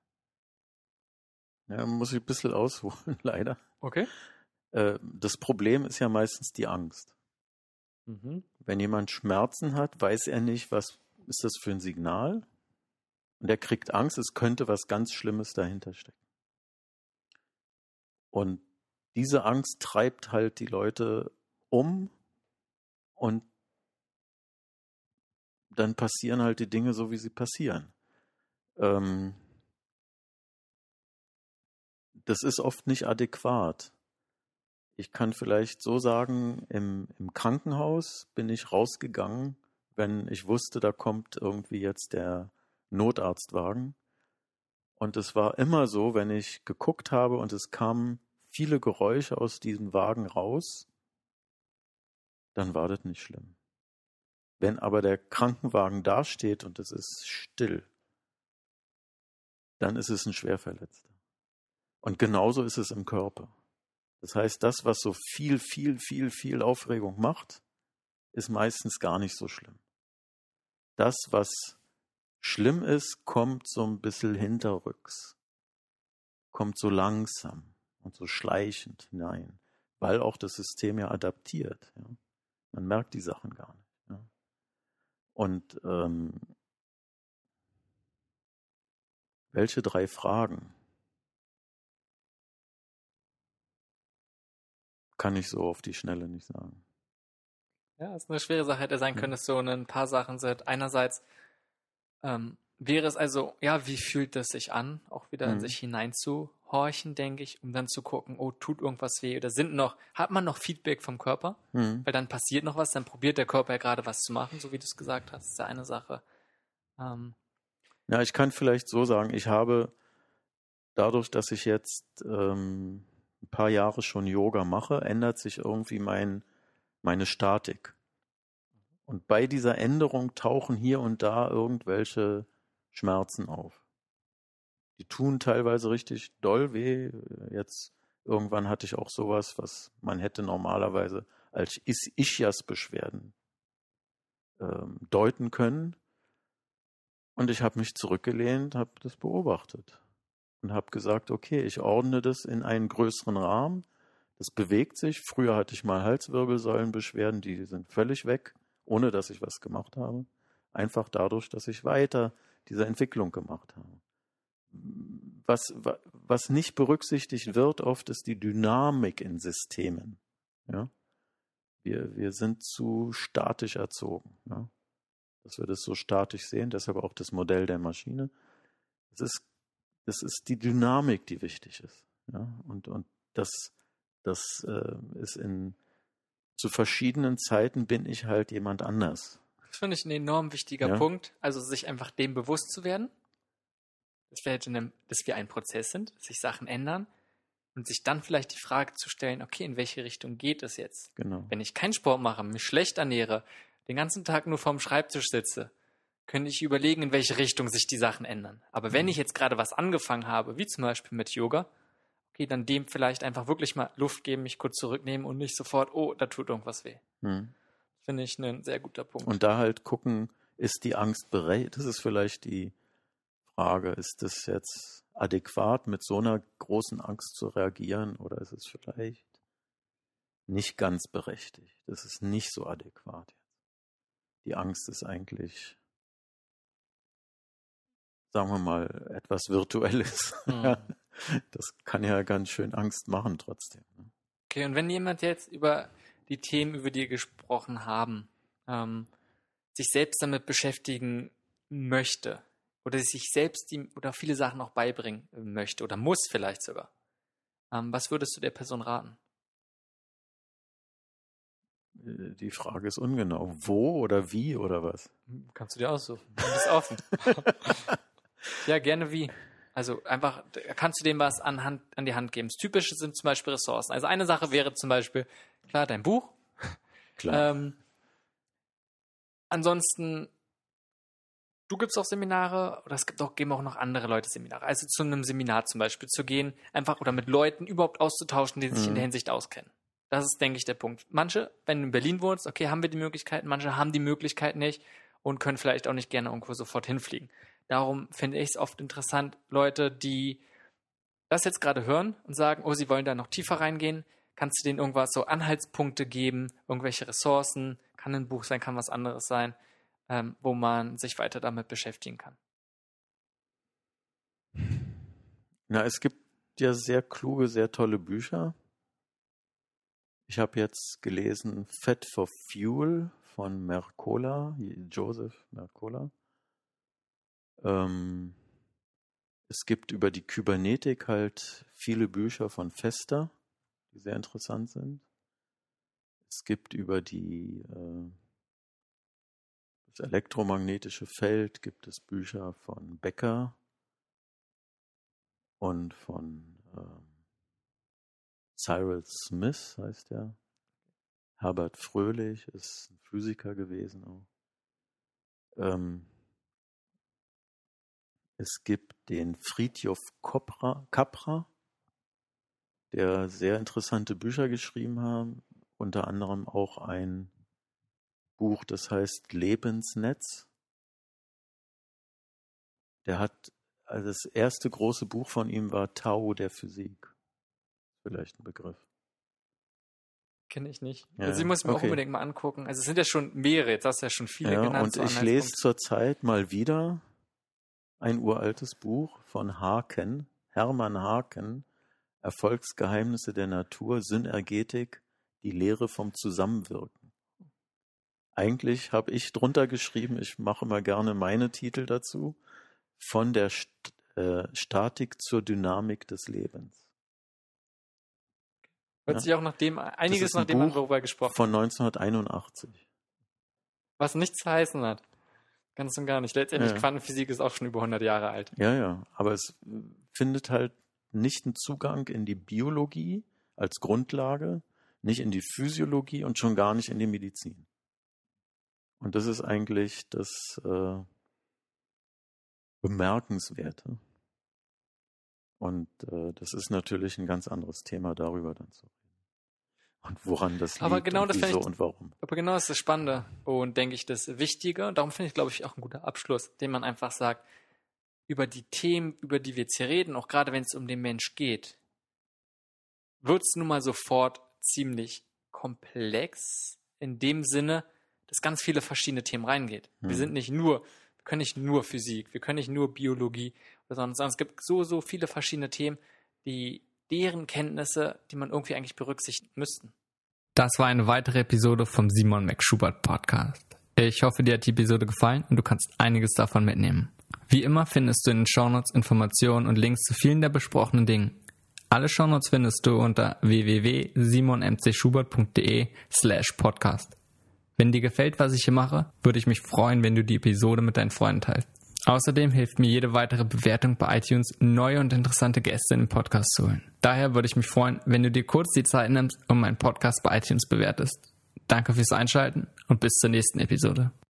Ja, muss ich ein bisschen ausholen, <laughs> leider. Okay. Äh, das Problem ist ja meistens die Angst. Mhm. Wenn jemand Schmerzen hat, weiß er nicht, was ist das für ein Signal? Und er kriegt Angst, es könnte was ganz Schlimmes dahinter stecken. Und diese Angst treibt halt die Leute um und dann passieren halt die Dinge so, wie sie passieren. Ähm, das ist oft nicht adäquat. Ich kann vielleicht so sagen, im, im Krankenhaus bin ich rausgegangen, wenn ich wusste, da kommt irgendwie jetzt der Notarztwagen. Und es war immer so, wenn ich geguckt habe und es kamen viele Geräusche aus diesem Wagen raus, dann war das nicht schlimm. Wenn aber der Krankenwagen dasteht und es ist still, dann ist es ein Schwerverletzter. Und genauso ist es im Körper. Das heißt, das, was so viel, viel, viel, viel Aufregung macht, ist meistens gar nicht so schlimm. Das, was schlimm ist, kommt so ein bisschen hinterrücks, kommt so langsam und so schleichend hinein, weil auch das System ja adaptiert. Ja. Man merkt die Sachen gar nicht. Ja. Und ähm, welche drei Fragen kann ich so auf die Schnelle nicht sagen. Ja, ist eine schwere Sache hätte sein können, dass so ein paar Sachen sind. Einerseits ähm, wäre es also, ja, wie fühlt das sich an, auch wieder mhm. in sich hineinzuhorchen, denke ich, um dann zu gucken, oh, tut irgendwas weh oder sind noch, hat man noch Feedback vom Körper? Mhm. Weil dann passiert noch was, dann probiert der Körper ja gerade was zu machen, so wie du es gesagt hast, das ist ja eine Sache. Ähm, ja, ich kann vielleicht so sagen, ich habe dadurch, dass ich jetzt ähm, ein paar Jahre schon Yoga mache, ändert sich irgendwie mein, meine Statik. Und bei dieser Änderung tauchen hier und da irgendwelche Schmerzen auf. Die tun teilweise richtig doll weh. Jetzt irgendwann hatte ich auch sowas, was man hätte normalerweise als Ischias-Beschwerden ähm, deuten können. Und ich habe mich zurückgelehnt, habe das beobachtet und habe gesagt, okay, ich ordne das in einen größeren Rahmen. Das bewegt sich. Früher hatte ich mal Halswirbelsäulenbeschwerden, die sind völlig weg, ohne dass ich was gemacht habe. Einfach dadurch, dass ich weiter diese Entwicklung gemacht habe. Was, was nicht berücksichtigt wird oft, ist die Dynamik in Systemen. Ja? Wir, wir sind zu statisch erzogen. Ja? dass wir das so statisch sehen, deshalb auch das Modell der Maschine. Es ist, es ist die Dynamik, die wichtig ist. Ja? Und, und das, das äh, ist in zu verschiedenen Zeiten bin ich halt jemand anders. Das finde ich ein enorm wichtiger ja? Punkt, also sich einfach dem bewusst zu werden, dass wir, halt einem, dass wir ein Prozess sind, dass sich Sachen ändern und sich dann vielleicht die Frage zu stellen, okay, in welche Richtung geht es jetzt? Genau. Wenn ich keinen Sport mache, mich schlecht ernähre, den ganzen Tag nur vorm Schreibtisch sitze, könnte ich überlegen, in welche Richtung sich die Sachen ändern. Aber wenn mhm. ich jetzt gerade was angefangen habe, wie zum Beispiel mit Yoga, okay, dann dem vielleicht einfach wirklich mal Luft geben, mich kurz zurücknehmen und nicht sofort, oh, da tut irgendwas weh. Mhm. Finde ich ein sehr guter Punkt. Und da halt gucken, ist die Angst bereit? Das ist vielleicht die Frage, ist das jetzt adäquat, mit so einer großen Angst zu reagieren oder ist es vielleicht nicht ganz berechtigt? Das ist nicht so adäquat die Angst ist eigentlich, sagen wir mal, etwas Virtuelles. Mhm. <laughs> das kann ja ganz schön Angst machen trotzdem. Ne? Okay, und wenn jemand jetzt über die Themen, über die wir gesprochen haben, ähm, sich selbst damit beschäftigen möchte oder sich selbst die, oder viele Sachen auch beibringen möchte oder muss vielleicht sogar, ähm, was würdest du der Person raten? Die Frage ist ungenau. Wo oder wie oder was? Kannst du dir aussuchen. Du bist offen. <laughs> ja, gerne wie. Also einfach, kannst du dem was an, Hand, an die Hand geben. Das Typische sind zum Beispiel Ressourcen. Also eine Sache wäre zum Beispiel, klar, dein Buch. <laughs> Klar. Ähm, ansonsten, du gibst auch Seminare oder es gibt auch, geben auch noch andere Leute Seminare. Also zu einem Seminar zum Beispiel zu gehen, einfach oder mit Leuten überhaupt auszutauschen, die sich mhm. in der Hinsicht auskennen. Das ist, denke ich, der Punkt. Manche, wenn du in Berlin wohnst, okay, haben wir die Möglichkeit, manche haben die Möglichkeit nicht und können vielleicht auch nicht gerne irgendwo sofort hinfliegen. Darum finde ich es oft interessant, Leute, die das jetzt gerade hören und sagen, oh, sie wollen da noch tiefer reingehen, kannst du denen irgendwas so Anhaltspunkte geben, irgendwelche Ressourcen, kann ein Buch sein, kann was anderes sein, ähm, wo man sich weiter damit beschäftigen kann. Na, es gibt ja sehr kluge, sehr tolle Bücher. Ich habe jetzt gelesen Fat for Fuel von Mercola, Joseph Mercola. Ähm, es gibt über die Kybernetik halt viele Bücher von Fester, die sehr interessant sind. Es gibt über die äh, das elektromagnetische Feld gibt es Bücher von Becker. und von ähm, Cyril Smith heißt er. Herbert Fröhlich ist ein Physiker gewesen auch. Ähm, es gibt den Friedjof Capra, Capra, der sehr interessante Bücher geschrieben hat, unter anderem auch ein Buch, das heißt Lebensnetz. Der hat, also das erste große Buch von ihm war Tau der Physik. Vielleicht ein Begriff. Kenne ich nicht. Ja, also, ich muss mir auch okay. unbedingt mal angucken. Also, es sind ja schon mehrere, jetzt hast du ja schon viele Ja, genannt. und so ich lese zurzeit mal wieder ein uraltes Buch von Haken, Hermann Haken, Erfolgsgeheimnisse der Natur, Synergetik, die Lehre vom Zusammenwirken. Eigentlich habe ich drunter geschrieben, ich mache immer gerne meine Titel dazu, von der St äh, Statik zur Dynamik des Lebens. Hört ja. sich auch nach dem, einiges ein nach dem Buch worüber gesprochen Von 1981. was nichts zu heißen hat. Ganz und gar nicht. Letztendlich, Ja. Quantenphysik ist auch schon über 100 Jahre alt. Ja, ja, aber es findet halt nicht einen Zugang in die Biologie als Grundlage, nicht in die Physiologie und schon gar nicht in die Medizin. Und das ist eigentlich das äh, Bemerkenswerte. Und äh, das ist natürlich ein ganz anderes Thema, darüber dann zu reden. Und woran das liegt Aber genau und das wieso ich- und warum. Aber genau das ist das Spannende und denke ich das Wichtige. Und darum finde ich, glaube ich, auch ein guter Abschluss, den man einfach sagt, über die Themen, über die wir jetzt hier reden, auch gerade wenn es um den Mensch geht, wird es nun mal sofort ziemlich komplex in dem Sinne, dass ganz viele verschiedene Themen reingeht. Wir Hm. sind nicht nur, wir können nicht nur Physik, wir können nicht nur Biologie, sondern es gibt so, so viele verschiedene Themen, die deren Kenntnisse, die man irgendwie eigentlich berücksichtigen müssten. Das war eine weitere Episode vom Simon McSchubert Podcast. Ich hoffe, dir hat die Episode gefallen und du kannst einiges davon mitnehmen. Wie immer findest du in den Shownotes Informationen und Links zu vielen der besprochenen Dingen. Alle Shownotes findest du unter www.simonmcschubert.de slash podcast. Wenn dir gefällt, was ich hier mache, würde ich mich freuen, wenn du die Episode mit deinen Freunden teilst. Außerdem hilft mir jede weitere Bewertung bei iTunes, neue und interessante Gäste in den Podcast zu holen. Daher würde ich mich freuen, wenn du dir kurz die Zeit nimmst und meinen Podcast bei iTunes bewertest. Danke fürs Einschalten und bis zur nächsten Episode.